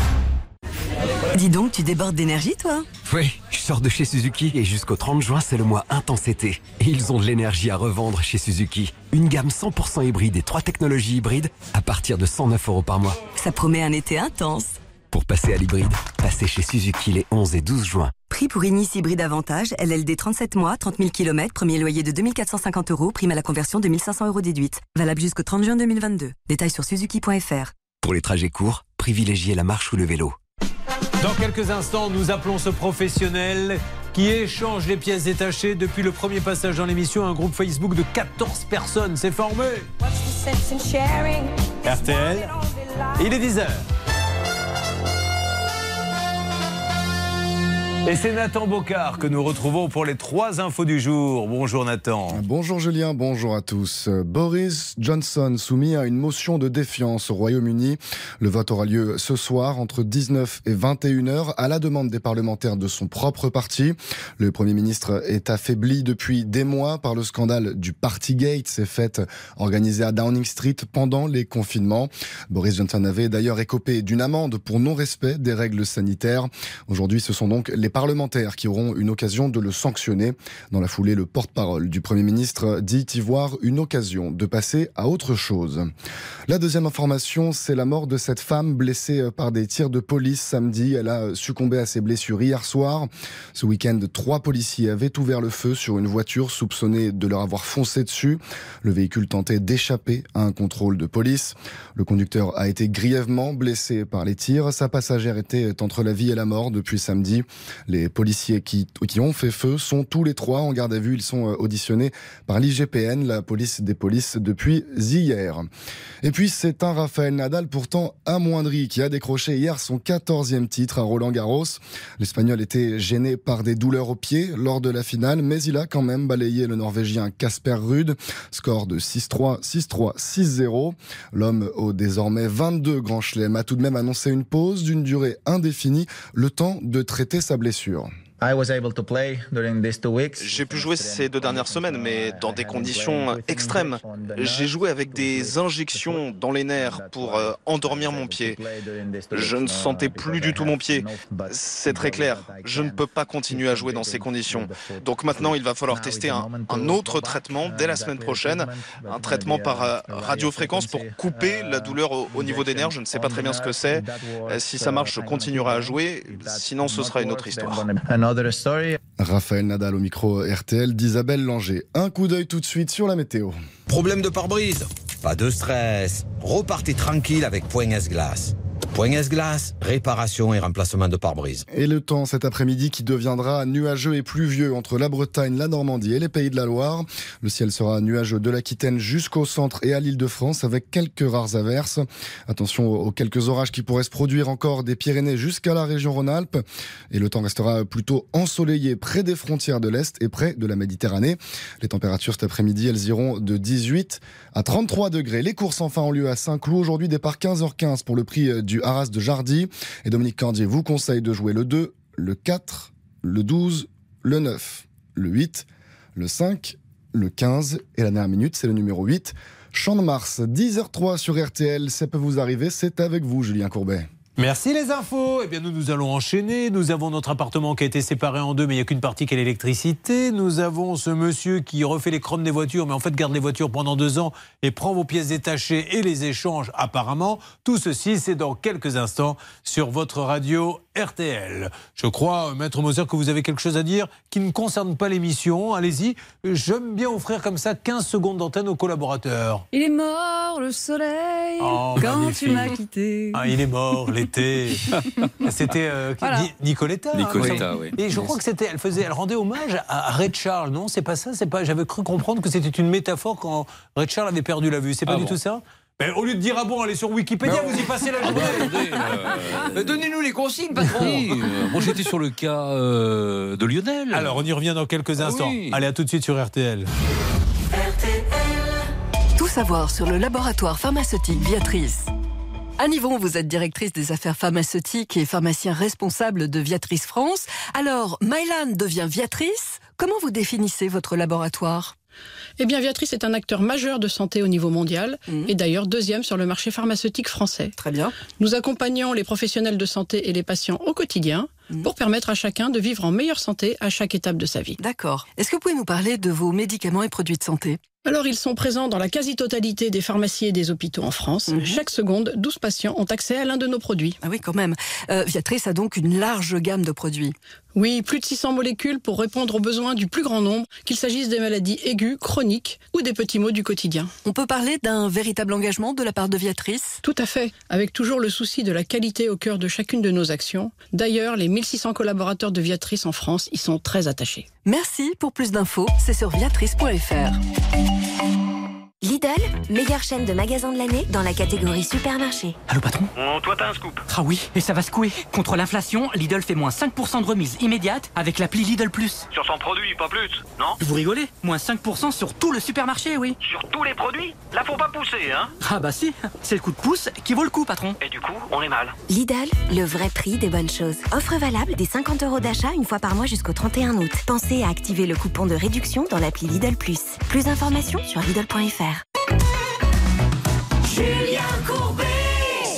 Dis donc, tu débordes d'énergie, toi Oui, je sors de chez Suzuki et jusqu'au 30 juin, c'est le mois intense été. Et ils ont de l'énergie à revendre chez Suzuki. Une gamme 100% hybride et trois technologies hybrides à partir de 109 euros par mois. Ça promet un été intense. Pour passer à l'hybride, passez chez Suzuki les 11 et 12 juin. Prix pour Inis Hybride Avantage, LLD 37 mois, 30 000 km, premier loyer de 2450 euros, prime à la conversion de 1500 euros déduite. Valable jusqu'au 30 juin 2022. Détails sur suzuki.fr. Pour les trajets courts, privilégiez la marche ou le vélo. Dans quelques instants, nous appelons ce professionnel qui échange les pièces détachées depuis le premier passage dans l'émission. Un groupe Facebook de 14 personnes s'est formé. RTL, il est 10h. Et c'est Nathan Bocard que nous retrouvons pour les trois infos du jour. Bonjour Nathan. Bonjour Julien, bonjour à tous. Boris Johnson soumis à une motion de défiance au Royaume-Uni. Le vote aura lieu ce soir entre 19 et 21 heures à la demande des parlementaires de son propre parti. Le Premier ministre est affaibli depuis des mois par le scandale du Partygate, ces fêtes organisées à Downing Street pendant les confinements. Boris Johnson avait d'ailleurs écopé d'une amende pour non-respect des règles sanitaires. Aujourd'hui, ce sont donc les parlementaires qui auront une occasion de le sanctionner. Dans la foulée, le porte-parole du Premier ministre dit y voir une occasion de passer à autre chose. La deuxième information, c'est la mort de cette femme blessée par des tirs de police samedi. Elle a succombé à ses blessures hier soir. Ce week-end, trois policiers avaient ouvert le feu sur une voiture soupçonnée de leur avoir foncé dessus. Le véhicule tentait d'échapper à un contrôle de police. Le conducteur a été grièvement blessé par les tirs. Sa passagère était entre la vie et la mort depuis samedi. Les policiers qui, ont fait feu sont tous les trois en garde à vue. Ils sont euh, auditionnés par l'IGPN, la police des polices, depuis hier. Et puis c'est un Raphaël Nadal pourtant amoindri qui a décroché hier son 14e titre à Roland Garros. L'Espagnol était gêné par des douleurs aux pieds lors de la finale, mais il a quand même balayé le Norvégien Casper Ruud. Score de 6-3, 6-3, 6-0. L'homme au désormais 22 grands chelems a tout de même annoncé une pause d'une durée indéfinie, le temps de traiter sa blessure blessure. J'ai pu jouer ces deux dernières semaines, mais dans des conditions extrêmes. J'ai joué avec des injections dans les nerfs pour euh, endormir mon pied. Je ne sentais plus du tout mon pied. C'est très clair. Je ne peux pas continuer à jouer dans ces conditions. Donc maintenant, il va falloir tester un, autre traitement dès la semaine prochaine, un traitement par euh, radiofréquence pour couper la douleur au, au niveau des nerfs. Je ne sais pas très bien ce que c'est. Euh, si ça marche, je continuerai à jouer. Sinon, ce sera une autre histoire. Raphaël Nadal au micro RTL d'Isabelle Langer. Un coup d'œil tout de suite sur la météo. Problème de pare-brise Pas de stress. Repartez tranquille avec Point S-Glace. Point S-Glace, réparation et remplacement de pare-brise. Et le temps cet après-midi qui deviendra nuageux et pluvieux entre la Bretagne, la Normandie et les Pays de la Loire. Le ciel sera nuageux de l'Aquitaine jusqu'au centre et à l'île de France avec quelques rares averses. Attention aux quelques orages qui pourraient se produire encore des Pyrénées jusqu'à la région Rhône-Alpes. Et le temps restera plutôt ensoleillé près des frontières de l'Est et près de la Méditerranée. Les températures cet après-midi, elles iront de 18 à 33 degrés. Les courses enfin ont lieu à Saint-Cloud. Aujourd'hui, départ 15h15 pour le prix du Arras de Jardy. Et Dominique Cordier vous conseille de jouer le 2, le 4, le 12, le 9, le 8, le 5, le 15 et la dernière minute, c'est le numéro 8. Champ de Mars, 10h03 sur RTL, ça peut vous arriver, c'est avec vous Julien Courbet. Merci les infos. Eh bien, nous, nous allons enchaîner. Nous avons notre appartement qui a été séparé en deux, mais il n'y a qu'une partie qui est l'électricité. Nous avons ce monsieur qui refait les chromes des voitures, mais en fait garde les voitures pendant deux ans et prend vos pièces détachées et les échange apparemment. Tout ceci, c'est dans quelques instants sur votre radio RTL. Je crois, Maître Moser, que vous avez quelque chose à dire qui ne concerne pas l'émission. Allez-y. J'aime bien offrir comme ça 15 secondes d'antenne aux collaborateurs. Il est mort, le soleil, Oh, quand magnifique. tu m'as quitté. Ah, il est mort l'été. [LAUGHS] C'était euh, Voilà. Ni- Nicoletta. hein, Nicoletta, oui. oui. Et je crois que c'était, elle faisait, elle rendait hommage à Ray Charles. Non, c'est pas ça. C'est pas. J'avais cru comprendre que c'était une métaphore quand Ray Charles avait perdu la vue. C'est pas Ah du bon. tout ça? Mais au lieu de dire ah bon, allez sur Wikipédia, vous y passez la journée. Euh, Donnez-nous les consignes, patron. Oui, euh, moi j'étais sur le cas euh, de Lionel. Alors on y revient dans quelques instants. oui. Allez à tout de suite sur RTL. Tout savoir sur le laboratoire pharmaceutique Viatrice. Anne Yvon, vous êtes directrice des affaires pharmaceutiques et pharmacien responsable de Viatrice France. Alors, Mylan devient Viatrice. Comment vous définissez votre laboratoire? Eh bien, Viatrice est un acteur majeur de santé au niveau mondial et d'ailleurs deuxième sur le marché pharmaceutique français. Très bien. Nous accompagnons les professionnels de santé et les patients au quotidien pour permettre à chacun de vivre en meilleure santé à chaque étape de sa vie. D'accord. Est-ce que vous pouvez nous parler de vos médicaments et produits de santé? Alors, ils sont présents dans la quasi-totalité des pharmacies et des hôpitaux en France. Chaque seconde, 12 patients ont accès à l'un de nos produits. Ah oui, quand même. Euh, Viatrice a donc une large gamme de produits. Oui, plus de 600 molécules pour répondre aux besoins du plus grand nombre, qu'il s'agisse des maladies aiguës, chroniques ou des petits maux du quotidien. On peut parler d'un véritable engagement de la part de Viatrice Tout à fait, avec toujours le souci de la qualité au cœur de chacune de nos actions. D'ailleurs, les 1600 collaborateurs de Viatrice en France y sont très attachés. Merci. Pour plus d'infos, c'est sur viatrice.fr. Lidl, meilleure chaîne de magasins de l'année dans la catégorie supermarché. Allô patron Oh, toi t'as un scoop. Ah oui, et ça va secouer. Contre l'inflation, Lidl fait moins 5% de remise immédiate avec l'appli Lidl Plus. Sur son produit, pas plus, non Vous rigolez Moins 5% sur tout le supermarché, oui. Sur tous les produits Là faut pas pousser, hein Ah bah si, c'est le coup de pouce qui vaut le coup, patron. Et du coup, on est mal. Lidl, le vrai prix des bonnes choses. Offre valable des 50 euros d'achat une fois par mois jusqu'au 31 août. Pensez à activer le coupon de réduction dans l'appli Lidl Plus. Plus d'informations sur Lidl.fr. Julien Courbet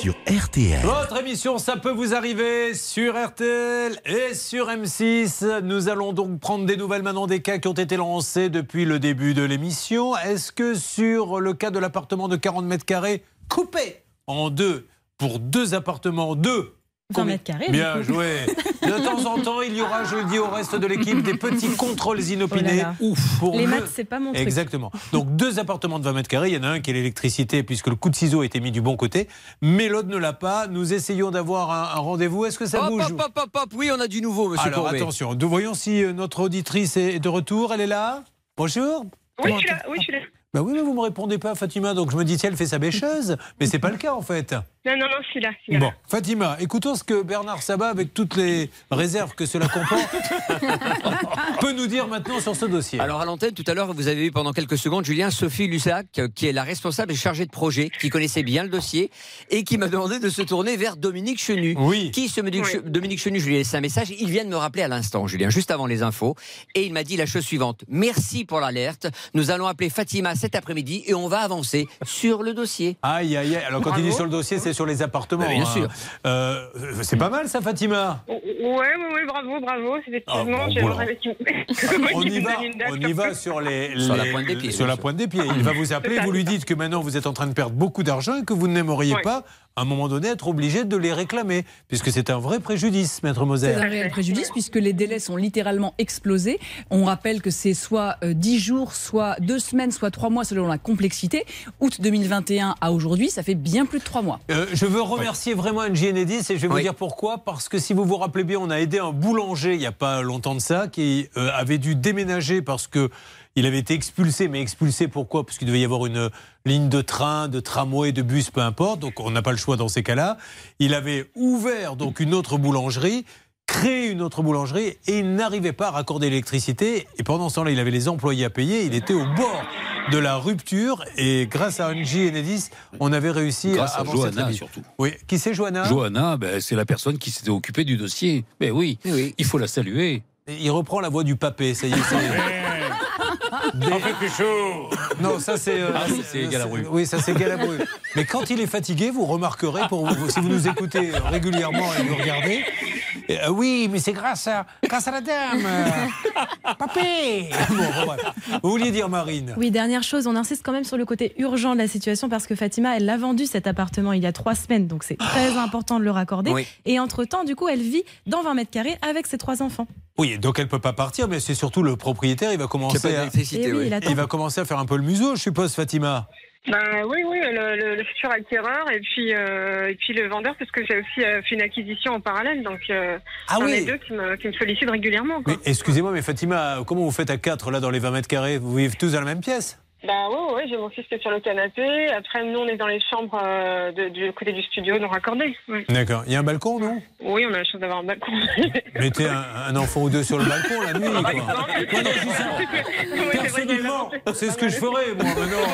sur RTL. Votre émission, ça peut vous arriver sur RTL et sur M6. Nous allons donc prendre des nouvelles maintenant des cas qui ont été lancés depuis le début de l'émission. Est-ce que sur le cas de l'appartement de 40 mètres carrés, coupé en deux pour deux appartements, deux 20 mètres carrés. Bien joué. De temps en temps, il y aura, je le dis au reste de l'équipe, des petits contrôles inopinés. Oh là là. pour Les le- maths, c'est pas mon truc. Exactement. Donc deux appartements de 20 mètres carrés. Il y en a un qui est l'électricité puisque le coup de ciseau a été mis du bon côté. Mais l'autre ne l'a pas. Nous essayons d'avoir un, un rendez-vous. Est-ce que ça Hop, bouge hop, hop, hop, hop. Oui, on a du nouveau, monsieur Alors Courbet. attention. Nous voyons si euh, notre auditrice est de retour. Elle est là Bonjour. Oui, Comment- je suis là. Oui, je suis là. Bah oui, mais vous me répondez pas, Fatima. Donc je me dis, tiens, elle fait sa bêcheuse. Mais c'est pas le cas en fait. Non, non, non, je suis là. je suis là. Bon, Fatima, écoutons ce que Bernard Sabat, avec toutes les réserves que cela comporte, [LAUGHS] peut nous dire maintenant sur ce dossier. Alors à l'antenne, tout à l'heure, vous avez eu pendant quelques secondes Julien Sophie Lussac, qui est la responsable et chargée de projet, qui connaissait bien le dossier et qui m'a demandé de se tourner vers Dominique Chenu. Oui. Qui ce Dominique, Dominique Chenu Je lui ai laissé un message. Il vient de me rappeler à l'instant, Julien, juste avant les infos, et il m'a dit la chose suivante Merci pour l'alerte. Nous allons appeler Fatima cet après-midi et on va avancer sur le dossier. Aïe, aïe, aïe. Alors, quand il dit sur le dossier, c'est sur les appartements. Bah, bien hein. sûr. Euh, c'est pas mal, ça, Fatima Ouais, ouais, ouais, bravo, bravo. Effectivement, Ah, bon, [LAUGHS] on y va, on y va sur les, Sur la pointe des pieds, sur bien la sûr. pointe des pieds. Il va vous appeler, vous lui dites que maintenant vous êtes en train de perdre beaucoup d'argent et que vous n'aimeriez Ouais. pas, à un moment donné, être obligé de les réclamer, puisque c'est un vrai préjudice, maître Moser. C'est un réel préjudice puisque les délais sont littéralement explosés. On rappelle que c'est soit euh, 10 jours, soit 2 semaines, soit 3 mois selon la complexité. Août 2021 à aujourd'hui, ça fait bien plus de 3 mois. Euh, je veux remercier vraiment NG Enedis et je vais vous dire pourquoi. Parce que si vous vous rappelez bien, on a aidé un boulanger il n'y a pas longtemps de ça qui euh, avait dû déménager parce que il avait été expulsé. Mais expulsé pourquoi? Parce qu'il devait y avoir une ligne de train, de tramway, de bus, peu importe. Donc on n'a pas le choix dans ces cas-là. Il avait ouvert donc une autre boulangerie créé une autre boulangerie et il n'arrivait pas à raccorder l'électricité. Et pendant ce temps-là, il avait les employés à payer. Il était au bord de la rupture. Et grâce à Angie Enedis, on avait réussi Grâce à à avancer Johanna, très vite. surtout. Oui. Qui c'est Johanna? Johanna, ben, c'est la personne qui s'était occupée du dossier. Mais oui, il faut la saluer. Il reprend la voix du papé, ça y est. c'est- [LAUGHS] Des- Non, ça c'est. euh, Ah oui, c'est Galabru. Oui, ça c'est Galabru. Mais quand il est fatigué, vous remarquerez, pour vous, si vous nous écoutez régulièrement et vous regardez, euh, ah oui, mais c'est grâce à, grâce à la dame. euh, [LAUGHS] Papé Bon. Vous vouliez dire Marine Oui, dernière chose, on insiste quand même sur le côté urgent de la situation parce que Fatima, elle l'a vendu cet appartement il y a trois semaines, donc c'est très important de le raccorder. Oui. Et entre-temps, du coup, elle vit dans 20 mètres carrés avec ses trois enfants. Oui, donc elle peut pas partir, mais c'est surtout le propriétaire, il va commencer à, Eh oui, il va commencer à faire un peu le museau, je suppose, Fatima. Ben oui, oui, le, le- le futur acquéreur et puis euh, et puis le vendeur parce que j'ai aussi euh, fait une acquisition en parallèle, donc euh, Ah oui. ai deux qui me, qui me sollicitent régulièrement. Quoi. Mais excusez-moi, mais Fatima, comment vous faites à 4 là dans les 20 mètres carrés? Vous vivez tous dans la même pièce? Bah ouais, ouais, j'ai mon fils qui est sur le canapé. Après, nous, on est dans les chambres euh, de- du côté du studio, non raccordées. Ouais. D'accord. Il y a un balcon, non? Oui, on a la chance d'avoir un balcon. [LAUGHS] Mettez un, un enfant ou deux sur le balcon la nuit. Quoi. Non, non, je dis ça. Personnellement, c'est ce que je ferais, moi. Maintenant,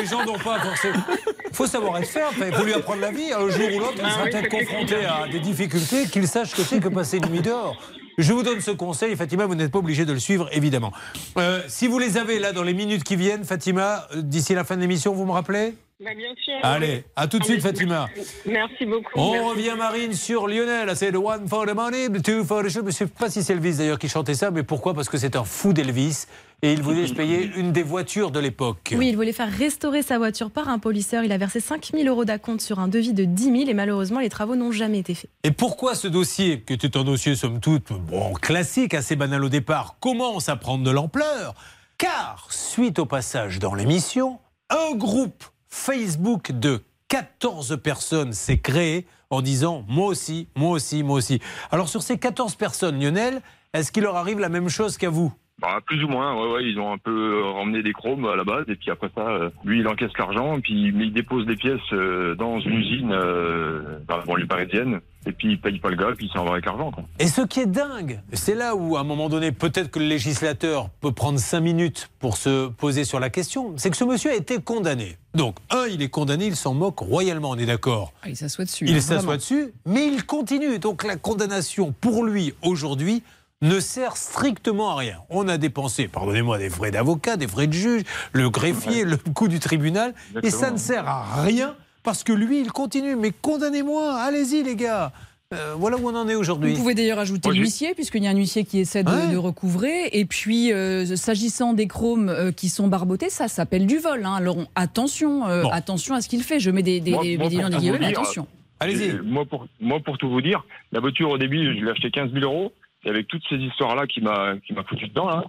les gens n'ont pas forcément. Il faut savoir être ferme. Il faut lui apprendre la vie. Un jour ou l'autre, il Ah sera oui, peut-être confronté à des difficultés, qu'il sache que c'est que passer une nuit dehors. Je vous donne ce conseil, Fatima, vous n'êtes pas obligé de le suivre, évidemment. Euh, si vous les avez là dans les minutes qui viennent, Fatima, euh, d'ici la fin de l'émission, vous me rappelez? Bah, bien sûr. Allez, à tout de suite, Allez. Fatima. Merci beaucoup. On Merci. revient, Marine, sur Lionel. C'est the one for the money, the two for the show. Je ne sais pas si c'est Elvis d'ailleurs qui chantait ça, mais pourquoi? Parce que c'est un fou d'Elvis et il voulait se payer une des voitures de l'époque. Oui, il voulait faire restaurer sa voiture par un polisseur. Il a versé 5000 euros d'acompte sur un devis de 10 000 et malheureusement, les travaux n'ont jamais été faits. Et pourquoi ce dossier, qui était un dossier somme toute bon, classique, assez banal au départ, commence à prendre de l'ampleur Car, suite au passage dans l'émission, un groupe Facebook de 14 personnes s'est créé en disant moi aussi, moi aussi, moi aussi. Alors sur ces 14 personnes, Lionel, est-ce qu'il leur arrive la même chose qu'à vous? Bah, plus ou moins, ouais, ouais, ils ont un peu euh, ramené des chromes à la base, et puis après ça, euh, lui, il encaisse l'argent, puis mais il dépose des pièces euh, dans une usine euh, dans la banlieue parisienne, et puis il paye pas le gars, puis il s'en va avec l'argent. quoi. Et ce qui est dingue, c'est là où, à un moment donné, peut-être que le législateur peut prendre cinq minutes pour se poser sur la question, c'est que ce monsieur a été condamné. Donc, un, il est condamné, il s'en moque royalement, on est d'accord. Ah, il s'assoit dessus. Il hein, s'assoit vraiment. dessus, mais il continue. Donc, la condamnation, pour lui, aujourd'hui, ne sert strictement à rien. On a dépensé, pardonnez-moi, des frais d'avocat, des frais de juge, le greffier, le coût du tribunal, et ça ne sert à rien parce que lui, il continue. Mais condamnez-moi, allez-y les gars. Euh, voilà où on en est aujourd'hui. Vous pouvez d'ailleurs ajouter l'huissier, puisqu'il y a un huissier qui essaie de, Ouais. de recouvrer. Et puis, euh, s'agissant des chromes euh, qui sont barbotés, ça s'appelle du vol. hein. Alors, on- attention, euh, Bon. attention à ce qu'il fait. Je mets des, des, Moi- des- moi, des pour liens, mais attention. et Moi pour, moi, pour tout vous dire, la voiture, au début, je l'ai achetée 15 000 euros, et avec toutes ces histoires-là qui m'a qui m'a foutu dedans,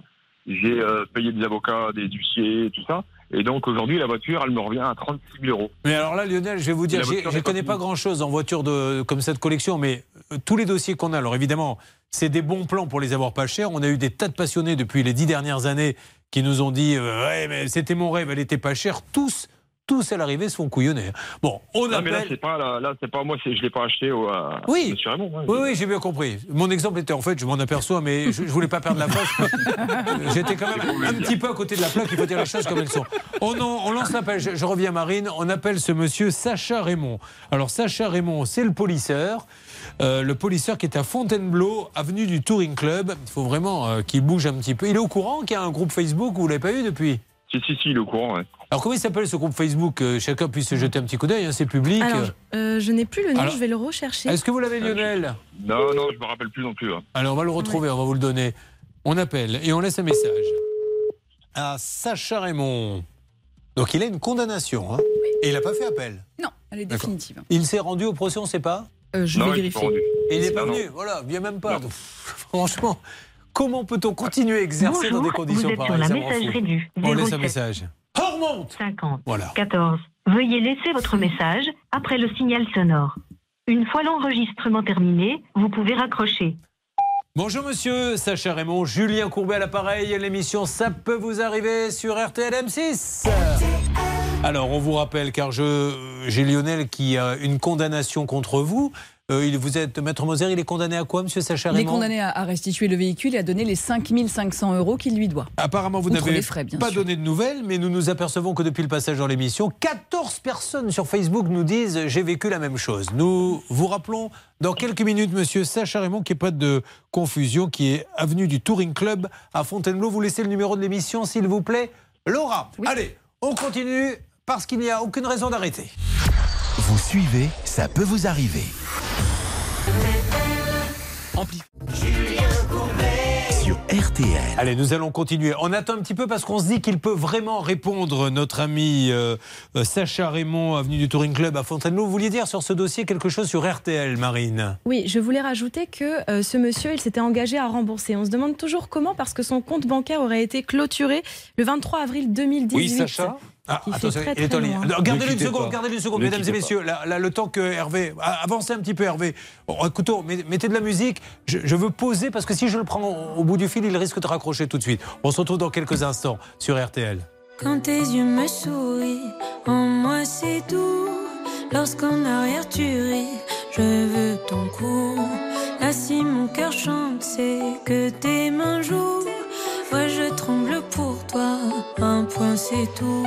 j'ai euh, payé des avocats, des huissiers, tout ça, et donc aujourd'hui, la voiture, elle me revient à 36 000 euros. Mais alors là, Lionel, je vais vous dire, je ne connais pas grand-chose en voiture de, comme cette collection, mais euh, tous les dossiers qu'on a, alors évidemment, c'est des bons plans pour les avoir pas chers. On a eu des tas de passionnés depuis les dix dernières années qui nous ont dit euh, Ouais, mais c'était mon rêve, elle était pas chère. Tous, tous à l'arrivée se font couillonner. Bon, on Non, mais là, appelle. c'est pas, là, là, c'est pas moi, c'est- je l'ai pas acheté au, à, Oui. Monsieur Raymond. hein. Oui, oui, j'ai bien compris. Mon exemple était en fait, je m'en aperçois, mais je, je voulais pas perdre la face. [LAUGHS] J'étais quand même un petit peu à côté de la plaque, il faut dire les choses comme elles sont. On, en- on lance l'appel, je, je reviens Marine, on appelle ce monsieur Sacha Raymond. Alors Sacha Raymond, c'est le polisseur. Euh, le polisseur qui est à Fontainebleau, avenue du Touring Club. Il faut vraiment euh, qu'il bouge un petit peu. Il est au courant qu'il y a un groupe Facebook, vous l'avez pas eu depuis? Si, si, si, il est au courant. ouais. Alors comment il s'appelle ce groupe Facebook Euh, Chacun puisse se jeter un petit coup d'œil, hein, c'est public. Alors, euh, je n'ai plus le nom, Alors, je vais le rechercher. Est-ce que vous l'avez Lionel? Non, non, je me rappelle plus non plus. hein. Alors on va le retrouver, on va vous le donner. On appelle et on laisse un message à Sacha Raymond. Donc il a une condamnation hein. et il n'a pas fait appel. Non, elle est définitive. Il s'est rendu au procès, on ne sait pas? Euh, je Non, vais il vérifier. Et il n'est pas non. venu, voilà, vient même pas. Donc, franchement, comment peut-on continuer à exercer dans des conditions vous êtes pareilles sur Ça la messagerie du On laisse un 07. message. On remonte 50 Voilà. 14. Veuillez laisser votre message après le signal sonore. Une fois l'enregistrement terminé, vous pouvez raccrocher. Bonjour monsieur, Sacha Raymond, Julien Courbet à l'appareil, l'émission Ça peut vous arriver sur RTL M6. Alors on vous rappelle, car je- j'ai Lionel qui a une condamnation contre vous, Euh, il- vous êtes maître Moser, il est condamné à quoi, Monsieur Sacha Il est condamné à, à restituer le véhicule et à donner les 5500 euros qu'il lui doit. Apparemment, vous n'avez pas sûr. donné de nouvelles, mais nous nous apercevons que depuis le passage dans l'émission, 14 personnes sur Facebook nous disent j'ai vécu la même chose. Nous vous rappelons dans quelques minutes, Monsieur Sacha Raymond, qu'il n'y ait pas de confusion, qui est avenue du Touring Club à Fontainebleau. Vous laissez le numéro de l'émission, s'il vous plaît, Laura. Allez, on continue parce qu'il n'y a aucune raison d'arrêter. Vous suivez, ça peut vous arriver. Sur RTL. Allez, nous allons continuer. On attend un petit peu parce qu'on se dit qu'il peut vraiment répondre, notre ami euh, euh, Sacha Raymond, avenue du Touring Club à Fontainebleau. Vous vouliez dire sur ce dossier quelque chose sur RTL, Marine? Oui, je voulais rajouter que euh, ce monsieur, il s'était engagé à rembourser. On se demande toujours comment, parce que son compte bancaire aurait été clôturé le 23 avril 2018. Ah, Qui fait attention, très, il est en ligne. Gardez-le une seconde, gardez-le une seconde, Ne mesdames et messieurs. Là, là, le temps que Hervé. ah, Avancez un petit peu, Hervé. Bon, écoutez, met- mettez de la musique. Je, je veux poser parce que si je le prends au, au bout du fil, il risque de raccrocher tout de suite. On se retrouve dans quelques instants sur RTL. Quand tes yeux me sourient, en moi c'est doux. Lorsqu'en arrière tu ris, je veux ton cou. Là si mon cœur chante, c'est que tes mains jouent. Moi je tremble pour un point c'est tout.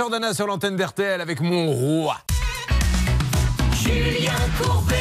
Jordana sur l'antenne d'RTL avec mon roi. Julien Courbet.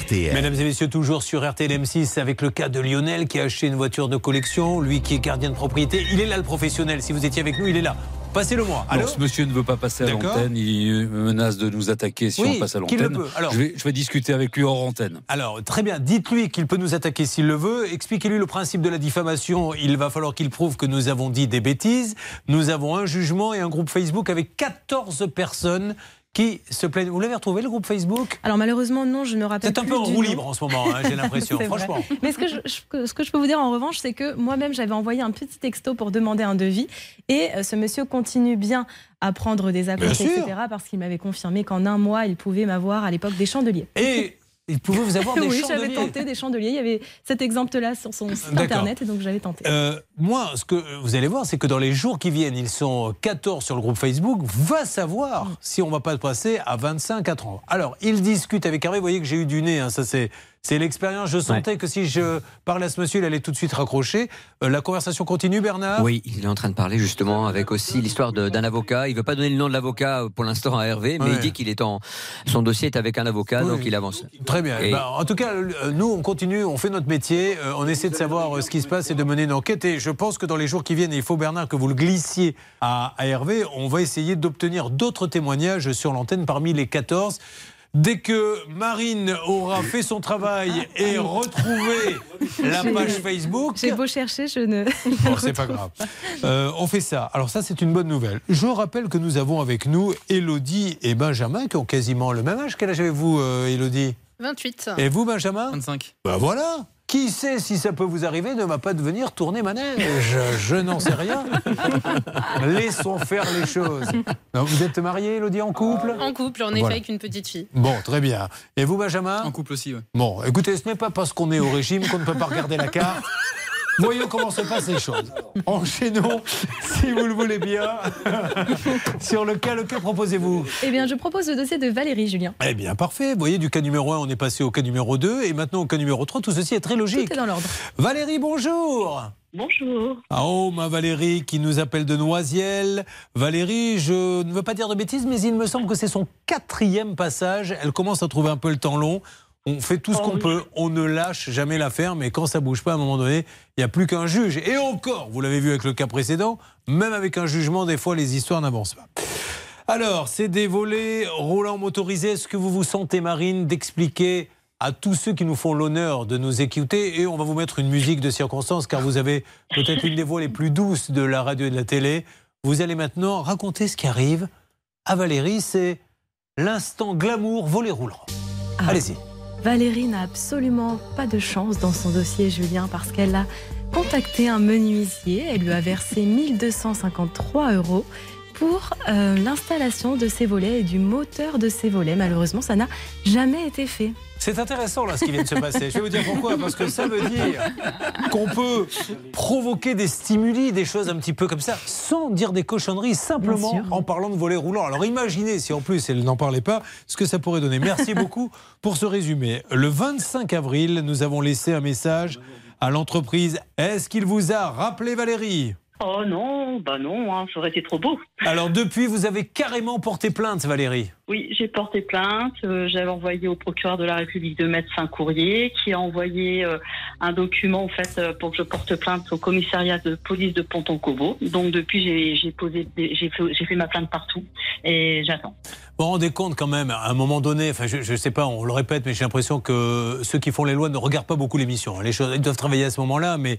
RTL. Mesdames et messieurs, toujours sur RTL M6 avec le cas de Lionel qui a acheté une voiture de collection, lui qui est gardien de propriété. Il est là le professionnel. Si vous étiez avec nous, il est là. Passez-le moi. Alors, ce monsieur ne veut pas passer à l'antenne. Il me menace de nous attaquer si Oui, on passe à l'antenne. Je, vais, je vais discuter avec lui hors antenne. Alors, très bien. Dites-lui qu'il peut nous attaquer s'il le veut. Expliquez-lui le principe de la diffamation. Il va falloir qu'il prouve que nous avons dit des bêtises. Nous avons un jugement et un groupe Facebook avec 14 personnes qui se plaignent. Vous l'avez retrouvé, le groupe Facebook? Alors malheureusement non, je ne me rappelle C'est un peu en roue libre en ce moment, hein, j'ai [LAUGHS] l'impression. Vrai. Franchement. Mais ce que, je, je- ce que je peux vous dire en revanche, c'est que moi-même, j'avais envoyé un petit texto pour demander un devis. Et euh, ce monsieur continue bien à prendre des acomptes, sûr. etc. Parce qu'il m'avait confirmé qu'en un mois, il pouvait m'avoir à l'époque des chandeliers. Et il pouvait vous avoir [LAUGHS] des oui, chandeliers. j'avais tenté des chandeliers. Il y avait cet exemple-là sur son site internet et donc j'avais tenté. Euh, moi, ce que vous allez voir, c'est que dans les jours qui viennent, ils sont 14 sur le groupe Facebook. Va savoir si on va pas passer à 25 à 30. Alors, ils discutent avec Hervé. Vous voyez que j'ai eu du nez. hein, ça, c'est. C'est l'expérience. Je sentais que si je parlais à ce monsieur, il allait tout de suite raccrocher. Euh, la conversation continue, Bernard? Oui, il est en train de parler justement avec aussi l'histoire d'un avocat. Il veut pas donner le nom de l'avocat euh, pour l'instant à Hervé, mais Ouais. il dit qu'il est en son dossier est avec un avocat, Oui. donc il avance. Très bien. Et- Ben, en tout cas, nous, on continue, on fait notre métier, euh, on essaie de savoir ce qui se passe et de mener une enquête. Et je pense que dans les jours qui viennent, il faut, Bernard, que vous le glissiez à, à Hervé, on va essayer d'obtenir d'autres témoignages sur l'antenne parmi les 14. Dès que Marine aura fait son travail et retrouvé [LAUGHS] la page Facebook. J'ai beau chercher, je ne. Bon, [LAUGHS] c'est pas grave. Euh, on fait ça. Alors ça, c'est une bonne nouvelle. Je rappelle que nous avons avec nous Elodie et Benjamin qui ont quasiment le même âge. Quel âge avez-vous, euh, Elodie 28. Et vous, Benjamin? 25. Ben voilà qui sait si ça peut vous arriver de ne pas devenir tourner manège? Je, je n'en sais rien. [LAUGHS] Laissons faire les choses. Non, vous êtes marié, Elodie, en couple? En couple, en effet, Voilà. avec une petite fille. Bon, très bien. Et vous, Benjamin? En couple aussi, oui. Bon, écoutez, ce n'est pas parce qu'on est au régime qu'on ne peut pas regarder la carte. [LAUGHS] Voyons comment se passent les choses. Enchaînons, si vous le voulez bien, [LAUGHS] sur le cas, lequel proposez-vous? Eh bien, je propose le dossier de Valérie, Julien. Eh bien, parfait. Vous voyez, du cas numéro 1, on est passé au cas numéro 2, et maintenant au cas numéro 3. Tout ceci est très logique. Tout est dans l'ordre. Valérie, bonjour Bonjour. Ah oh, ma Valérie qui nous appelle de Noisiel. Valérie, je ne veux pas dire de bêtises, mais il me semble que c'est son quatrième passage. Elle commence à trouver un peu le temps long. On fait tout ce qu'on peut, on ne lâche jamais l'affaire, mais quand ça bouge pas, à un moment donné, il n'y a plus qu'un juge. Et encore, vous l'avez vu avec le cas précédent, même avec un jugement, des fois, les histoires n'avancent pas. Alors, c'est des volets roulants motorisés. Est-ce que vous vous sentez, Marine, d'expliquer à tous ceux qui nous font l'honneur de nous écouter Et on va vous mettre une musique de circonstance, car vous avez peut-être une des voix les plus douces de la radio et de la télé. Vous allez maintenant raconter ce qui arrive à Valérie. C'est l'instant glamour volet roulant. Allez-y. Valérie n'a absolument pas de chance dans son dossier, Julien, parce qu'elle a contacté un menuisier. Elle lui a versé 1253 euros pour euh, l'installation de ses volets et du moteur de ses volets. Malheureusement, ça n'a jamais été fait. C'est intéressant là ce qui vient de se passer. Je vais vous dire pourquoi. Parce que ça veut dire qu'on peut provoquer des stimuli, des choses un petit peu comme ça, sans dire des cochonneries, simplement en parlant de volets roulants. Alors imaginez si en plus elle n'en parlait pas, ce que ça pourrait donner. Merci beaucoup pour ce résumé. Le 25 avril, nous avons laissé un message à l'entreprise. Est-ce qu'il vous a rappelé Valérie? Oh non, bah non, hein, ça aurait été trop beau. Alors depuis, vous avez carrément porté plainte, Valérie. Oui, j'ai porté plainte. euh, J'avais envoyé au procureur de la République de Metz un courrier qui a envoyé euh, un document en fait euh, pour que je porte plainte au commissariat de police de Ponton-Cobo. Donc depuis, j'ai- j'ai posé, des- j'ai fait, ma plainte partout et j'attends. Vous vous rendez compte quand même, à un moment donné, enfin je ne sais pas, on le répète, mais j'ai l'impression que ceux qui font les lois ne regardent pas beaucoup l'émission. Les choses, ils doivent travailler à ce moment-là, mais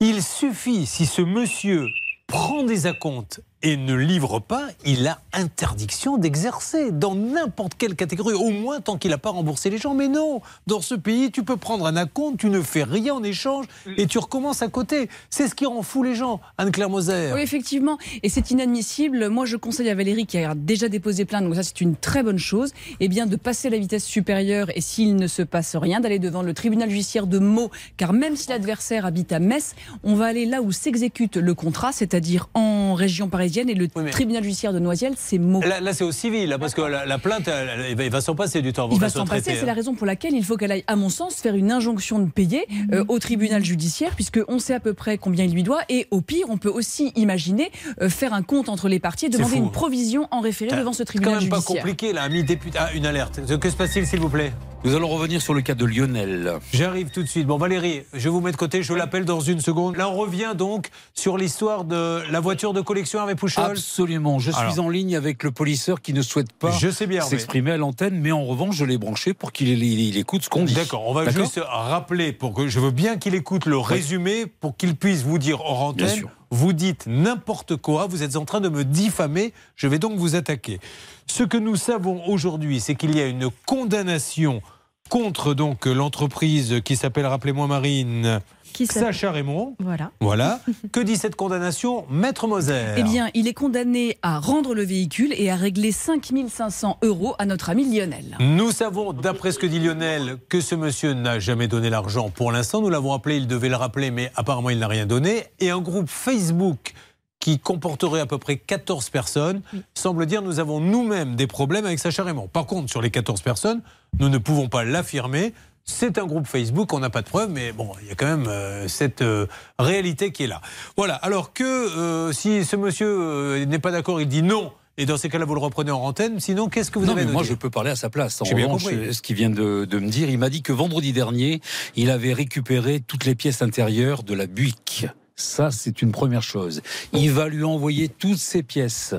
il suffit, si ce monsieur prend des acomptes et ne livre pas, il a interdiction d'exercer dans n'importe quelle catégorie, au moins tant qu'il n'a pas remboursé les gens. Mais non, dans ce pays, tu peux prendre un acompte, tu ne fais rien en échange et tu recommences à côté. C'est ce qui rend fou les gens, Anne-Claire Moser. Oui, effectivement. Et c'est inadmissible. Moi, je conseille à Valérie, qui a déjà déposé plainte, donc ça, c'est une très bonne chose, eh bien, de passer la vitesse supérieure et s'il ne se passe rien, d'aller devant le tribunal judiciaire de Meaux. Car même si l'adversaire habite à Metz, on va aller là où s'exécute le contrat, c'est-à-dire en région parisienne. Et le tribunal judiciaire de Noisiel, c'est Meaux. Là, là, c'est au civil, là, parce que la, la plainte, elle- elle- il va, s'en passer du temps avant Il va s'en passer, c'est la hein. raison pour laquelle il faut qu'elle aille, à mon sens, faire une injonction de payer euh, au tribunal judiciaire, puisqu'on sait à peu près combien il lui doit. Et au pire, on peut aussi imaginer euh, faire un compte entre les parties et C'est demander une provision en référé devant ce C'est tribunal quand même pas judiciaire. compliqué, là, ami député. Ah, une alerte. Que se passe-t-il, s'il vous plaît? Nous allons revenir sur le cas de Lionel. J'arrive tout de suite. Bon, Valérie, je vous mets de côté, je l'appelle dans une seconde. Là, on revient donc sur l'histoire de la voiture de collection avec Pouchol. Absolument. Je suis Alors. en ligne avec le polisseur qui ne souhaite pas s'exprimer à l'antenne, mais en revanche, je l'ai branché pour qu'il il- il écoute ce qu'on dit. D'accord, on va juste rappeler, pour que je veux bien qu'il écoute le résumé, pour qu'il puisse vous dire hors antenne, vous dites n'importe quoi, vous êtes en train de me diffamer, je vais donc vous attaquer. Ce que nous savons aujourd'hui, c'est qu'il y a une condamnation contre donc l'entreprise qui s'appelle, rappelez-moi Marine, Qui Sacha Raymond. Voilà. Voilà. [LAUGHS] que dit cette condamnation Maître Moser. Eh bien, il est condamné à rendre le véhicule et à régler 5500 euros à notre ami Lionel. Nous savons, d'après ce que dit Lionel, que ce monsieur n'a jamais donné l'argent pour l'instant. Nous l'avons appelé, il devait le rappeler, mais apparemment il n'a rien donné. Et un groupe Facebook qui comporterait à peu près 14 personnes semble dire nous avons nous-mêmes des problèmes avec Sacha Raymond. Par contre, sur les 14 personnes, nous ne pouvons pas l'affirmer. C'est un groupe Facebook, on n'a pas de preuves, mais bon, il y a quand même euh, cette euh, réalité qui est là. Voilà, alors que euh, si ce monsieur euh, n'est pas d'accord, il dit non, et dans ces cas-là, vous le reprenez en antenne, sinon qu'est-ce que vous non, avez mais moi, dire je peux parler à sa place. En revanche, ce qu'il vient de, de me dire, il m'a dit que vendredi dernier, il avait récupéré toutes les pièces intérieures de la Buick. Ça, c'est une première chose. Il va lui envoyer toutes ces pièces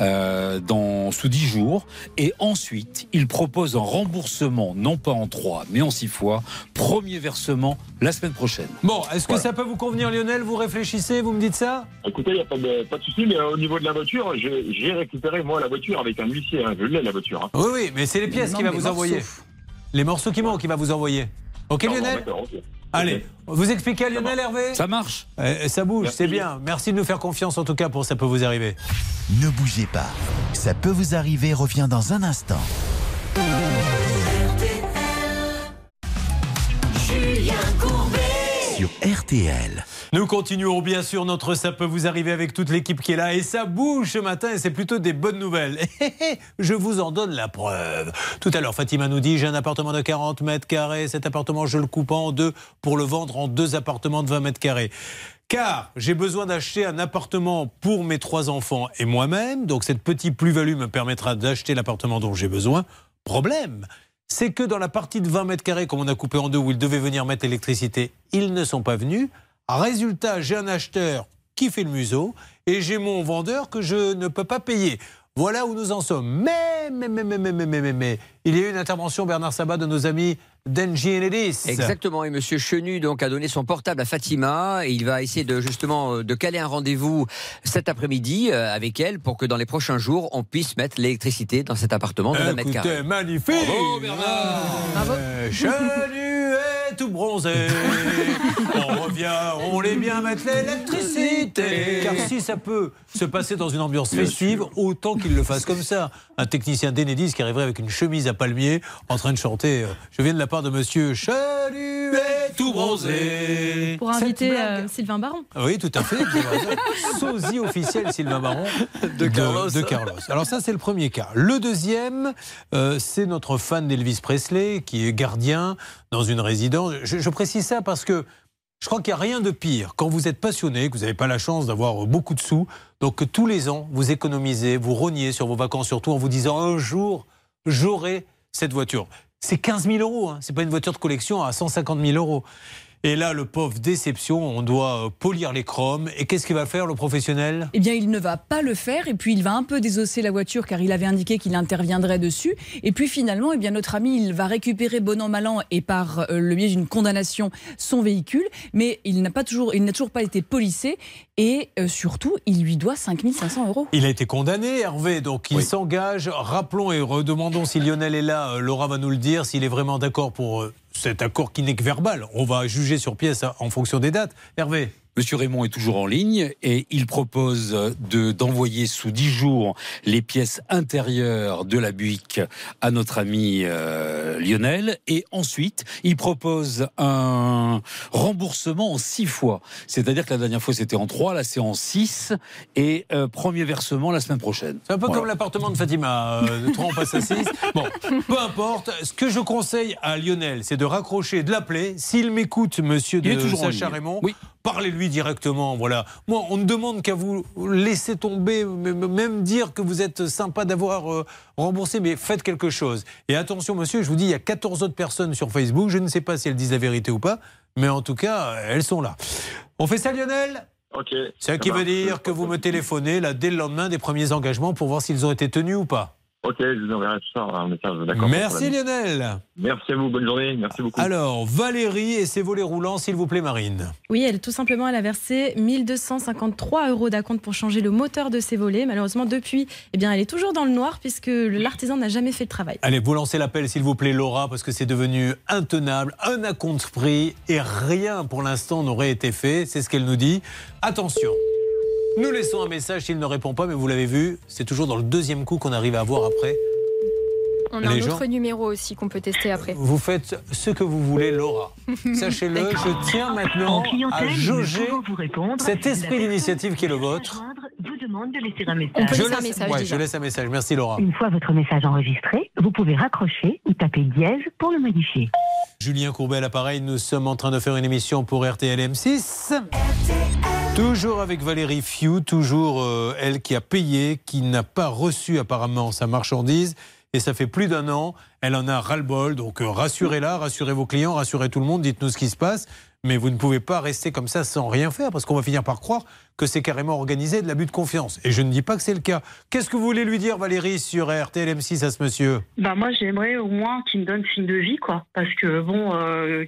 euh, dans, sous 10 jours. Et ensuite, il propose un remboursement, non pas en 3, mais en 6 fois. Premier versement la semaine prochaine. Bon, est-ce que ça peut vous convenir, Lionel? Vous réfléchissez, vous me dites ça? Écoutez, il n'y a pas de, pas de souci, mais euh, au niveau de la voiture, j'ai récupéré moi la voiture avec un huissier. hein. Je l'ai la voiture. hein. Oui, oui, mais c'est les pièces qu'il va vous morceaux. envoyer. Les morceaux qui manquent, il va vous envoyer. Ok, Non, Lionel? Allez, vous expliquez à Lionel Hervé Ça marche. Eh, Ça bouge, c'est bien. Merci de nous faire confiance en tout cas pour ça peut vous arriver. Ne bougez pas. Ça peut vous arriver revient dans un instant. Julien Courbet. Sur RTL. Nous continuons bien sûr notre Ça peut vous arriver avec toute l'équipe qui est là et ça bouge ce matin et c'est plutôt des bonnes nouvelles. [LAUGHS] Je vous en donne la preuve. Tout à l'heure, Fatima nous dit j'ai un appartement de 40 mètres carrés. Cet appartement, je le coupe en deux pour le vendre en deux appartements de 20 mètres carrés. Car j'ai besoin d'acheter un appartement pour mes trois enfants et moi-même. Donc cette petite plus-value me permettra d'acheter l'appartement dont j'ai besoin. Problème, c'est que dans la partie de 20 mètres carrés, comme on a coupé en deux, où ils devaient venir mettre l'électricité, ils ne sont pas venus. Résultat, j'ai un acheteur qui fait le museau et j'ai mon vendeur que je ne peux pas payer. Voilà où nous en sommes. Mais, mais, mais, mais, mais, mais, mais, mais, mais, il y a eu une intervention, Bernard Sabat, de nos amis d'Engie Enedis. Exactement, et Monsieur Chenu donc a donné son portable à Fatima et il va essayer de justement euh, de caler un rendez-vous cet après-midi euh, avec elle pour que dans les prochains jours on puisse mettre l'électricité dans cet appartement de 20 mètres Écoutez, carrés. magnifique Bravo, Bravo Chenu est tout bronzé [LAUGHS] On revient, on les bien mettre l'électricité Car si ça peut se passer dans une ambiance festive, autant qu'il le fasse comme ça. Un technicien d'Enedis qui arriverait avec une chemise à palmier en train de chanter euh, Je viens de la part de monsieur Chenu est tout bronzé Pour inviter euh, Sylvain Baron. oui, tout à fait. [LAUGHS] Sosie officiel Sylvain Baron De Carlos. de Carlos. Alors ça, c'est le premier cas. Le deuxième, euh, c'est notre fan d'Elvis Presley qui est gardien dans une résidence. Je, précise ça parce que je crois qu'il n'y a rien de pire quand vous êtes passionné, que vous n'avez pas la chance d'avoir beaucoup de sous, donc que tous les ans, vous économisez, vous rognez sur vos vacances, surtout en vous disant un jour, j'aurai cette voiture. C'est 15 000 euros, hein. c'est pas une voiture de collection à 150 000 euros. Et là, le pauvre déception, on doit euh, polir les chromes. Et qu'est-ce qu'il va faire, le professionnel? Eh bien, il ne va pas le faire et puis il va un peu désosser la voiture car il avait indiqué qu'il interviendrait dessus. Et puis finalement, eh bien, notre ami, il va récupérer bon an mal an et par euh, le biais d'une condamnation son véhicule, mais il n'a pas toujours, il n'a toujours pas été policé et euh, surtout, il lui doit 5500 euros. Il a été condamné, Hervé, donc il s'engage. Rappelons et redemandons si Lionel est là. euh, Laura va nous le dire, s'il est vraiment d'accord pour euh, cet accord qui n'est que verbal. On va juger sur pièce hein, en fonction des dates. Hervé Monsieur Raymond est toujours en ligne et il propose de d'envoyer sous 10 jours les pièces intérieures de la Buick à notre ami euh, Lionel et ensuite il propose un remboursement en 6 fois. C'est-à-dire que la dernière fois c'était en 3, là c'est en 6 et euh, premier versement la semaine prochaine. C'est un peu Voilà. comme l'appartement de Fatima. euh, de 3 on passe à 6. [LAUGHS] Bon, peu importe. Ce que je conseille à Lionel, c'est de raccrocher, de l'appeler. S'il m'écoute, monsieur Il de Sacha. Raymond, parlez-lui directement. Voilà. Moi, on ne demande qu'à vous laisser tomber, même dire que vous êtes sympa d'avoir euh, remboursé, mais faites quelque chose. Et attention, monsieur, je vous dis, il y a 14 autres personnes sur Facebook. Je ne sais pas si elles disent la vérité ou pas, mais en tout cas, elles sont là. On fait ça, Lionel? Ok. Ce qui veut dire que vous me téléphonez là dès le lendemain des premiers engagements pour voir s'ils ont été tenus ou pas. Ok, je vous enverrai tout ça en message. D'accord. Merci Lionel. Merci à vous, bonne journée, merci beaucoup. Alors, Valérie et ses volets roulants, s'il vous plaît, Marine. Oui, elle tout simplement, elle a versé 1253 euros d'acompte pour changer le moteur de ses volets. Malheureusement, depuis, eh bien, elle est toujours dans le noir puisque l'artisan n'a jamais fait le travail. Allez, vous lancez l'appel, s'il vous plaît, Laura, parce que c'est devenu intenable. Un acompte pris et rien pour l'instant n'aurait été fait. C'est ce qu'elle nous dit. Attention. Nous laissons un message s'il ne répond pas, mais vous l'avez vu, c'est toujours dans le deuxième coup qu'on arrive à avoir après. On a Les un gens- autre numéro aussi qu'on peut tester après. Vous faites ce que vous voulez, Laura. [LAUGHS] Sachez-le, je tiens maintenant à jauger cet esprit d'initiative qui est le vôtre. vous demande de laisser un message. On peut Je laisser un laisse- message ouais, je laisse un message. Merci, Laura. Une fois votre message enregistré, vous pouvez raccrocher ou taper dièse pour le modifier. Julien Courbet à l'appareil, nous sommes en train de faire une émission pour RTL M6. Toujours avec Valérie Fiou, toujours euh, elle qui a payé, qui n'a pas reçu apparemment sa marchandise. Et ça fait plus d'un an, elle en a ras-le-bol. Donc euh, rassurez-la, rassurez vos clients, rassurez tout le monde, dites-nous ce qui se passe. Mais vous ne pouvez pas rester comme ça sans rien faire, parce qu'on va finir par croire que c'est carrément organisé de l'abus de confiance. Et je ne dis pas que c'est le cas. Qu'est-ce que vous voulez lui dire, Valérie, sur RTL M6 à ce monsieur? Bah moi j'aimerais au moins qu'il me donne signe de vie quoi. Parce que bon euh,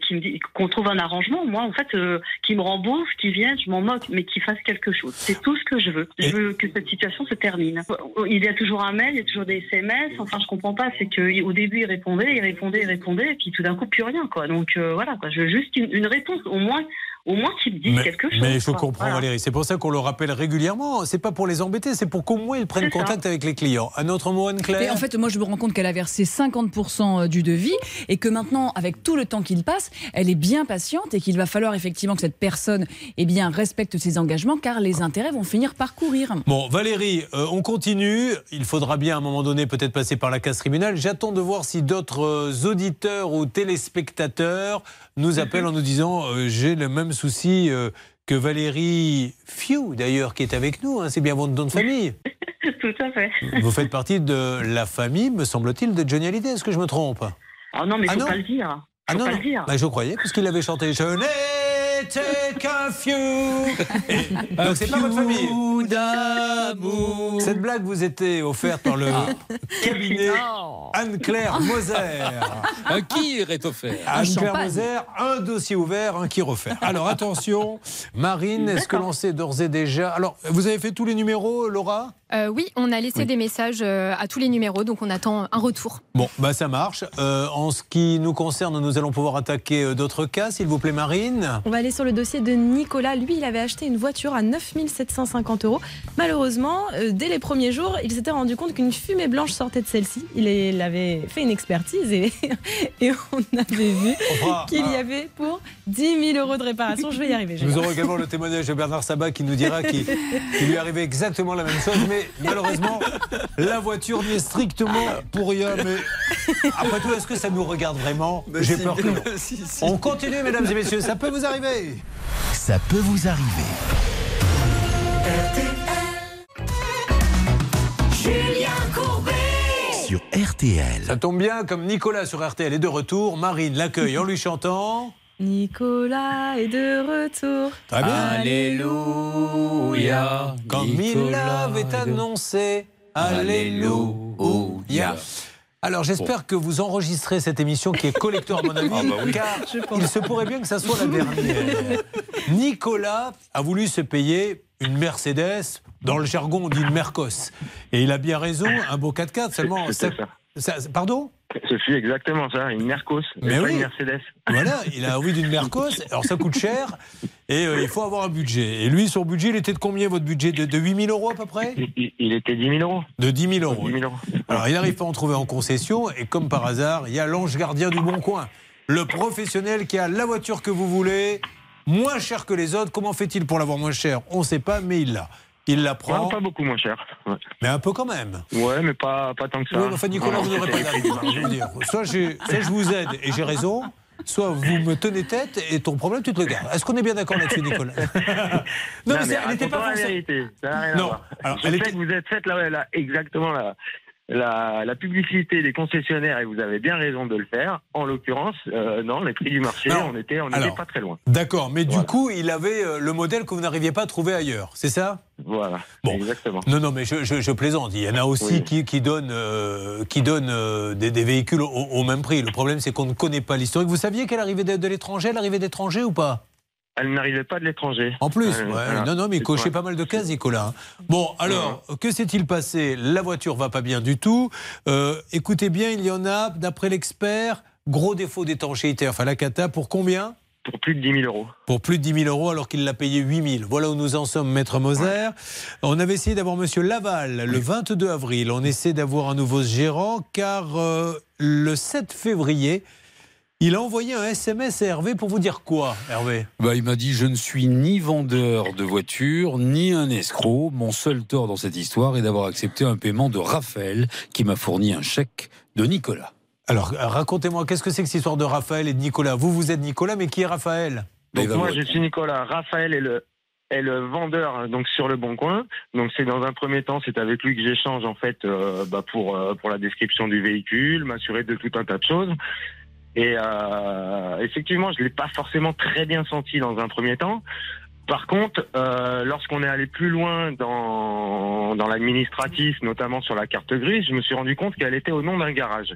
qu'on trouve un arrangement. Moi en fait euh, qu'il me rembourse qu'il vienne je m'en moque mais qu'il fasse quelque chose. C'est tout ce que je veux. Je veux que cette situation se termine. Il y a toujours un mail il y a toujours des SMS enfin je comprends pas. C'est que au début il répondait il répondait il répondait et puis tout d'un coup plus rien quoi. Donc euh, voilà quoi. Je veux juste une, une réponse au moins au moins qu'il me dise mais, quelque chose mais je quoi. comprends Voilà. Valérie, c'est pour ça qu'on le rappelle régulièrement. C'est pas pour les embêter, c'est pour qu'au moins ils prennent ça. contact avec les clients. Un autre mot, Anne-Claire Et en fait, moi, je me rends compte qu'elle a versé 50% du devis et que maintenant, avec tout le temps qu'il passe, elle est bien patiente et qu'il va falloir effectivement que cette personne eh bien, respecte ses engagements car les intérêts vont finir par courir. Bon, Valérie, euh, on continue. Il faudra bien à un moment donné peut-être passer par la case tribunal. J'attends de voir si d'autres euh, auditeurs ou téléspectateurs nous appellent en nous disant euh, j'ai le même souci euh, que Valérie Fiou, d'ailleurs, qui est avec nous. hein. C'est bien votre nom de famille. [LAUGHS] tout à fait Vous faites partie de la famille, me semble-t-il, de Johnny Hallyday. Est-ce que je me trompe? Oh non mais Ah faut non pas le dire Ah faut non, pas non. le dire Bah, je croyais, puisqu'il avait chanté Je n'étais qu'un fiou. [LAUGHS] Et- Donc c'est pas votre famille. Cette blague vous était offerte par le cabinet Anne-Claire Moser. [LAUGHS] Un qui est offert Anne-Claire Moser, un dossier ouvert, un qui refait. Alors attention, Marine, est-ce que l'on sait d'ores et déjà Alors, vous avez fait tous les numéros, Laura? Euh, oui, on a laissé Oui. des messages euh, à tous les numéros, donc on attend un retour. Bon, bah ça marche. Euh, en ce qui nous concerne, nous allons pouvoir attaquer d'autres cas, s'il vous plaît, Marine. On va aller sur le dossier de Nicolas. Lui, il avait acheté une voiture à 9750 euros. Malheureusement, euh, dès les premiers jours, il s'était rendu compte qu'une fumée blanche sortait de celle-ci. Il, il avait fait une expertise et, [LAUGHS] et on avait vu qu'il y avait pour 10 000 euros de réparation. Je vais y arriver. je vais y Nous aurons également le témoignage de Bernard Sabat qui nous dira qu'il lui arrivé exactement la même chose, mais malheureusement, la voiture n'y est strictement pour rien. Mais après tout, est-ce que ça nous regarde vraiment? J'ai peur que non. On continue, mesdames et messieurs, ça peut vous arriver. Ça peut vous arriver. Julien Courbet Sur RTL. Ça tombe bien, comme Nicolas sur RTL est de retour, Marine l'accueille en lui chantant. Nicolas est de retour. Très bien. Alléluia. Comme il Nicolas l'avait annoncé. Alléluia. Alors j'espère que vous enregistrez cette émission qui est collector à mon avis, Ah bah oui. car il se pourrait bien que ça soit la dernière. Nicolas a voulu se payer une Mercedes, dans le jargon on dit une Mercos. Et il a bien raison, un beau 4x4 seulement. Ça- ça- pardon Ce fut exactement ça, une Mercos, Mais oui. une Mercedes. Voilà, il a envie d'une Mercos. Alors ça coûte cher et euh, il faut avoir un budget. Et lui, son budget, il était de combien votre budget de, de 8 000 euros à peu près il, il était 10 000 euros. De 10 000 euros. 10 000 euros. Alors il n'arrive pas à en trouver en concession et comme par hasard, il y a l'ange gardien du bon coin. Le professionnel qui a la voiture que vous voulez, moins cher que les autres. Comment fait-il pour l'avoir moins cher? On ne sait pas, mais il l'a. Il la prend. Non, pas beaucoup moins cher. Ouais, Mais un peu quand même. Ouais, mais pas, pas tant que ça. Oui, mais enfin, Nicolas, vous n'aurez pas d'avis. je veux dire. Soit, soit je vous aide et j'ai raison, soit vous me tenez tête et ton problème, tu te le gardes. Est-ce qu'on est bien d'accord là-dessus, Nicolas? [LAUGHS] Non, mais, c'est- elle n'était pas raconte-moi la vérité. Ça n'a rien à voir. Alors, Je elle sais était- que vous êtes faite là, là, exactement là. La, la publicité des concessionnaires, et vous avez bien raison de le faire, en l'occurrence, euh, non, les prix du marché, Non. on était, on n'était Alors, pas très loin. D'accord, mais du coup, il avait euh, le modèle que vous n'arriviez pas à trouver ailleurs, c'est ça? Voilà, Bon. exactement. Non, non, mais je, je- je plaisante. Il y en a aussi qui, qui donnent, euh, qui donnent euh, des, des véhicules au, au même prix. Le problème, c'est qu'on ne connaît pas l'historique. Vous saviez qu'elle arrivait de, de l'étranger, elle arrivait d'étranger ou pas? Elle n'arrivait pas de l'étranger. En plus, Euh, ouais, voilà. non, non, mais il cochait Ouais. pas mal de cases, Nicolas. hein. Bon, alors, que s'est-il passé? La voiture va pas bien du tout. Euh, écoutez bien, il y en a, d'après l'expert, gros défaut d'étanchéité, enfin la cata, pour combien? Pour plus de 10 000 euros. Pour plus de 10 000 euros, alors qu'il l'a payé 8 000. Voilà où nous en sommes, Maître Moser. On avait essayé d'avoir Monsieur Laval le 22 avril. On essaie d'avoir un nouveau gérant, car euh, le 7 février, il a envoyé un SMS à Hervé pour vous dire quoi, Hervé? Bah, il m'a dit Je ne suis ni vendeur de voiture, ni un escroc. Mon seul tort dans cette histoire est d'avoir accepté un paiement de Raphaël qui m'a fourni un chèque de Nicolas. Alors, racontez-moi, qu'est-ce que c'est que cette histoire de Raphaël et de Nicolas? Vous, vous êtes Nicolas, mais qui est Raphaël? Donc moi, je suis Nicolas. Raphaël est le, est le vendeur donc sur le Bon Coin. Donc c'est dans un premier temps, c'est avec lui que j'échange en fait euh, bah, pour euh, pour la description du véhicule, m'assurer de tout un tas de choses. Et euh, effectivement, je l'ai pas forcément très bien senti dans un premier temps. Par contre, euh, lorsqu'on est allé plus loin dans, dans l'administratif, notamment sur la carte grise, je me suis rendu compte qu'elle était au nom d'un garage.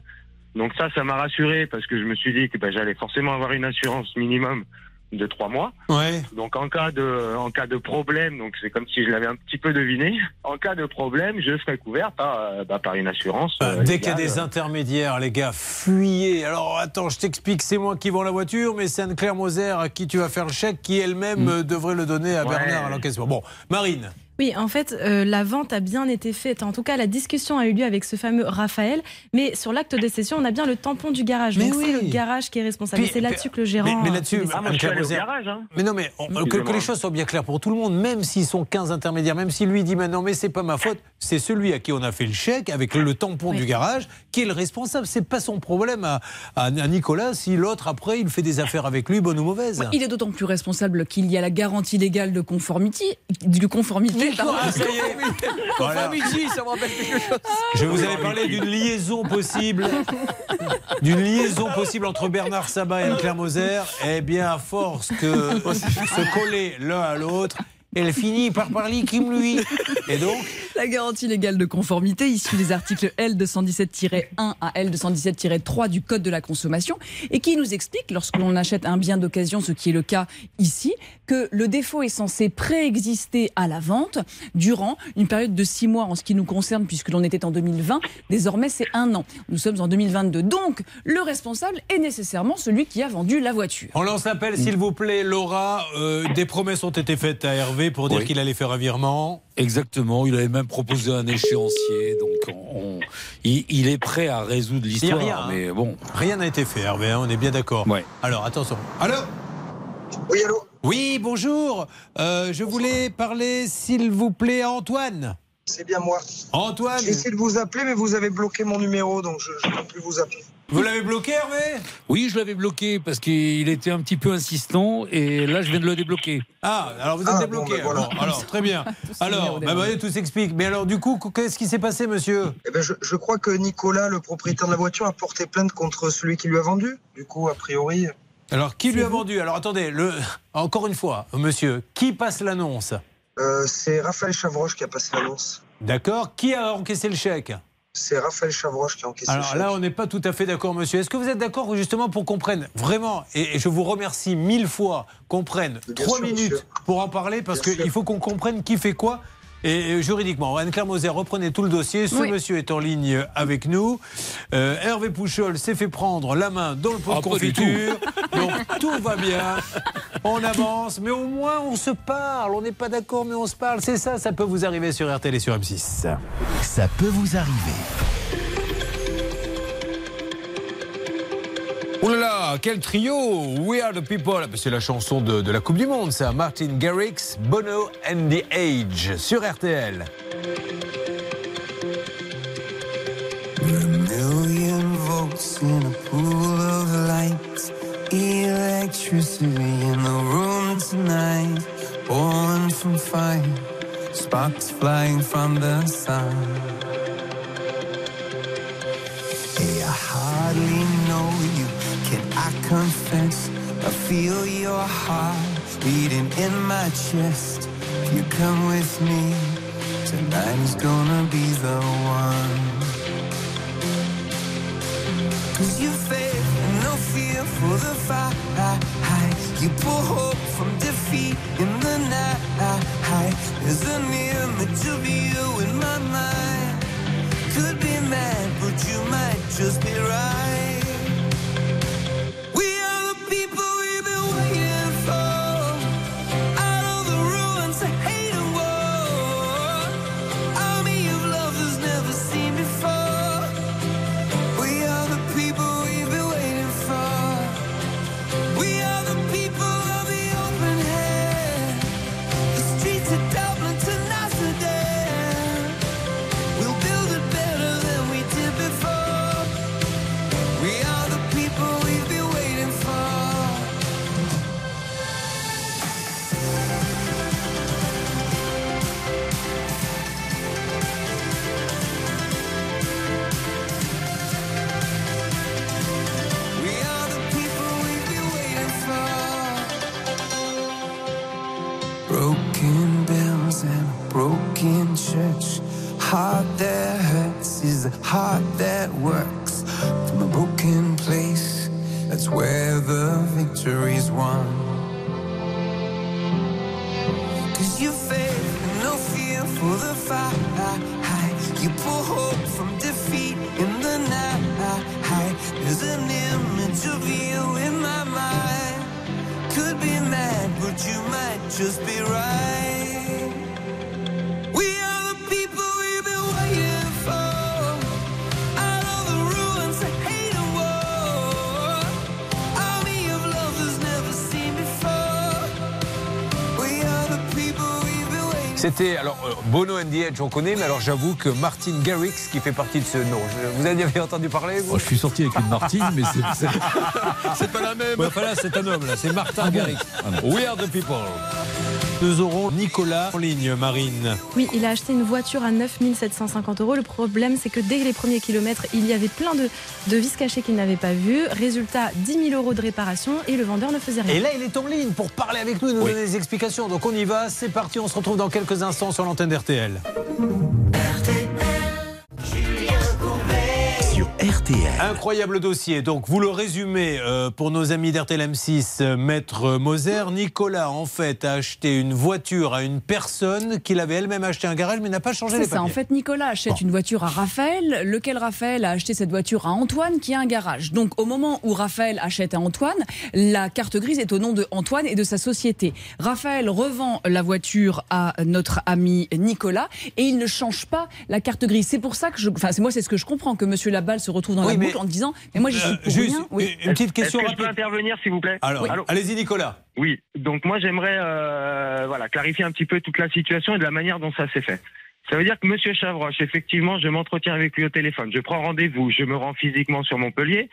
Donc ça, ça m'a rassuré parce que je me suis dit que bah, j'allais forcément avoir une assurance minimum de trois mois. Ouais. Donc en cas de en cas de problème, donc c'est comme si je l'avais un petit peu deviné. En cas de problème, je serai couvert par euh, bah, par une assurance. euh, Dès qu'il y a des intermédiaires, les gars, fuyez. Alors attends, je t'explique, c'est moi qui vends la voiture, mais c'est Anne-Claire Moser à qui tu vas faire le chèque, qui elle-même euh, devrait le donner à Ouais. Bernard à l'encaissement. Bon, Marine. Oui, en fait, euh, la vente a bien été faite. En tout cas, la discussion a eu lieu avec ce fameux Raphaël. Mais sur l'acte de cession, on a bien le tampon du garage. Mais Donc c'est oui. le garage qui est responsable. C'est là-dessus que le gérant. Mais, là-dessus, Moser- hein. Mais non, mais on- que, les choses soient bien claires pour tout le monde, même s'ils sont 15 intermédiaires, même si lui dit maintenant, mais c'est pas ma faute, c'est celui à qui on a fait le chèque avec le tampon du garage qui est le responsable. C'est pas son problème à, à- à Nicolas si l'autre après il fait des affaires avec lui, bonne ou mauvaise. Il est d'autant plus responsable qu'il y a la garantie légale de conformité. Du conformité. Ah, ça y est. Voilà. Conformity, ça me rappelle quelque chose. Je vous avais parlé d'une liaison possible, [LAUGHS] d'une liaison possible entre Bernard Sabat et Anne-Claire Moser. Eh bien, à force que [LAUGHS] se coller l'un à l'autre, elle finit par parler comme lui. Et donc, [LAUGHS] La garantie légale de conformité issue des articles L217-1 à L217-3 du Code de la consommation et qui nous explique, lorsque l'on achète un bien d'occasion, ce qui est le cas ici, que le défaut est censé préexister à la vente durant une période de six mois en ce qui nous concerne, puisque l'on était en 2020. Désormais, c'est un an. Nous sommes en 2022. Donc, le responsable est nécessairement celui qui a vendu la voiture. on lance l'appel, s'il vous plaît, Laura. Euh, des promesses ont été faites à Hervé pour dire Oui. qu'il allait faire un virement. Exactement, il avait même proposé un échéancier, donc on- on- il, il est prêt à résoudre Il y a l'histoire. rien, hein. mais bon. Rien n'a été fait, Hervé, hein, on est bien d'accord. Alors, attention. Allô Oui, allô Oui, bonjour. Euh, je voulais parler, s'il vous plaît, à Antoine. C'est bien moi. Antoine J'ai essayé de vous appeler, mais vous avez bloqué mon numéro, donc je ne peux plus vous appeler. Vous l'avez bloqué, Hervé? Oui, je l'avais bloqué parce qu'il était un petit peu insistant et là je viens de le débloquer. Ah, alors vous êtes Ah, débloqué. bon, ben voilà. Alors, très bien. [LAUGHS] Alors, bah, bah, tout s'explique. Mais alors, du coup, qu'est-ce qui s'est passé, monsieur? Eh ben, je, je crois que Nicolas, le propriétaire de la voiture, a porté plainte contre celui qui lui a vendu. Du coup, a priori. Alors, qui lui a vendu? Alors, attendez, le... [LAUGHS] encore une fois, monsieur, qui passe l'annonce? Euh, c'est Raphaël Chavroche qui a passé l'annonce. D'accord. Qui a encaissé le chèque? C'est Raphaël Chavroche qui a encaissé Alors là, on n'est pas tout à fait d'accord, monsieur. Est-ce que vous êtes d'accord justement pour qu'on prenne vraiment, et je vous remercie mille fois, qu'on prenne trois minutes monsieur. pour en parler, parce qu'il faut qu'on comprenne qui fait quoi. Et juridiquement, Anne-Claire Moser, reprenez tout le dossier. Ce Oui. monsieur est en ligne avec nous. Euh, Hervé Pouchol s'est fait prendre la main dans le pot Ah, de confiture. [LAUGHS] Donc tout va bien. On avance, mais au moins on se parle. On n'est pas d'accord, mais on se parle. C'est ça, ça peut vous arriver sur RTL et sur M6. Ça peut vous arriver. Oh là là, quel trio We are the people C'est la chanson de, la Coupe du Monde, ça. Martin Garrix, Bono and the Age sur RTL. million volts in a pool of light. Electricity in the room tonight. Born from fire. Sparks flying from the sun. Confess? I feel your heart beating in my chest. If you come with me, tonight is gonna be the one. Cause you faith and no fear for the fight. You pull hope from defeat in the night. There's an image of you in my mind. Could be mad, but you might just be right. C'était, alors, euh, Bono and the Edge, on connaît, mais alors j'avoue que Martin Garrix, qui fait partie de ce nom, je- vous avez entendu parler vous? Oh, je suis sorti avec une Martine, mais c'est. [LAUGHS] pas la même. enfin là, c'est un homme, là, c'est Martin Garrix. We are the people. Nous aurons Nicolas en ligne, Marine. Oui, il a acheté une voiture à 9 750 euros. Le problème, c'est que dès les premiers kilomètres, il y avait plein de, de vis cachés qu'il n'avait pas vus. Résultat, 10 000 euros de réparation et le vendeur ne faisait rien. Et là, il est en ligne pour parler avec nous et nous donner des explications. Donc on y va, c'est parti, on se retrouve dans quelques instants sur l'antenne d'RTL. RTL. Incroyable dossier. Donc, vous le résumez euh, pour nos amis d'RTL M6, euh, Maître Moser. Nicolas, en fait, a acheté une voiture à une personne qu'il avait elle-même acheté un garage, mais n'a pas changé C'est les ça. papiers. En fait, Nicolas achète une voiture à Raphaël, lequel Raphaël a acheté cette voiture à Antoine, qui a un garage. Donc, au moment où Raphaël achète à Antoine, la carte grise est au nom de Antoine et de sa société. Raphaël revend la voiture à notre ami Nicolas et il ne change pas la carte grise. C'est pour ça que je, enfin, c'est moi, c'est ce que je comprends que Monsieur Laballe se retrouve dans Oui, la en disant, mais moi, j'y suis pour juste rien. Oui. une petite question Est-ce que je peux intervenir, s'il vous plaît? Alors, allez-y, Nicolas. Oui, donc moi j'aimerais euh, voilà, clarifier un petit peu toute la situation et de la manière dont ça s'est fait. Ça veut dire que Monsieur Chavroche, effectivement, je m'entretiens avec lui au téléphone, je prends rendez-vous, je me rends physiquement sur Montpellier.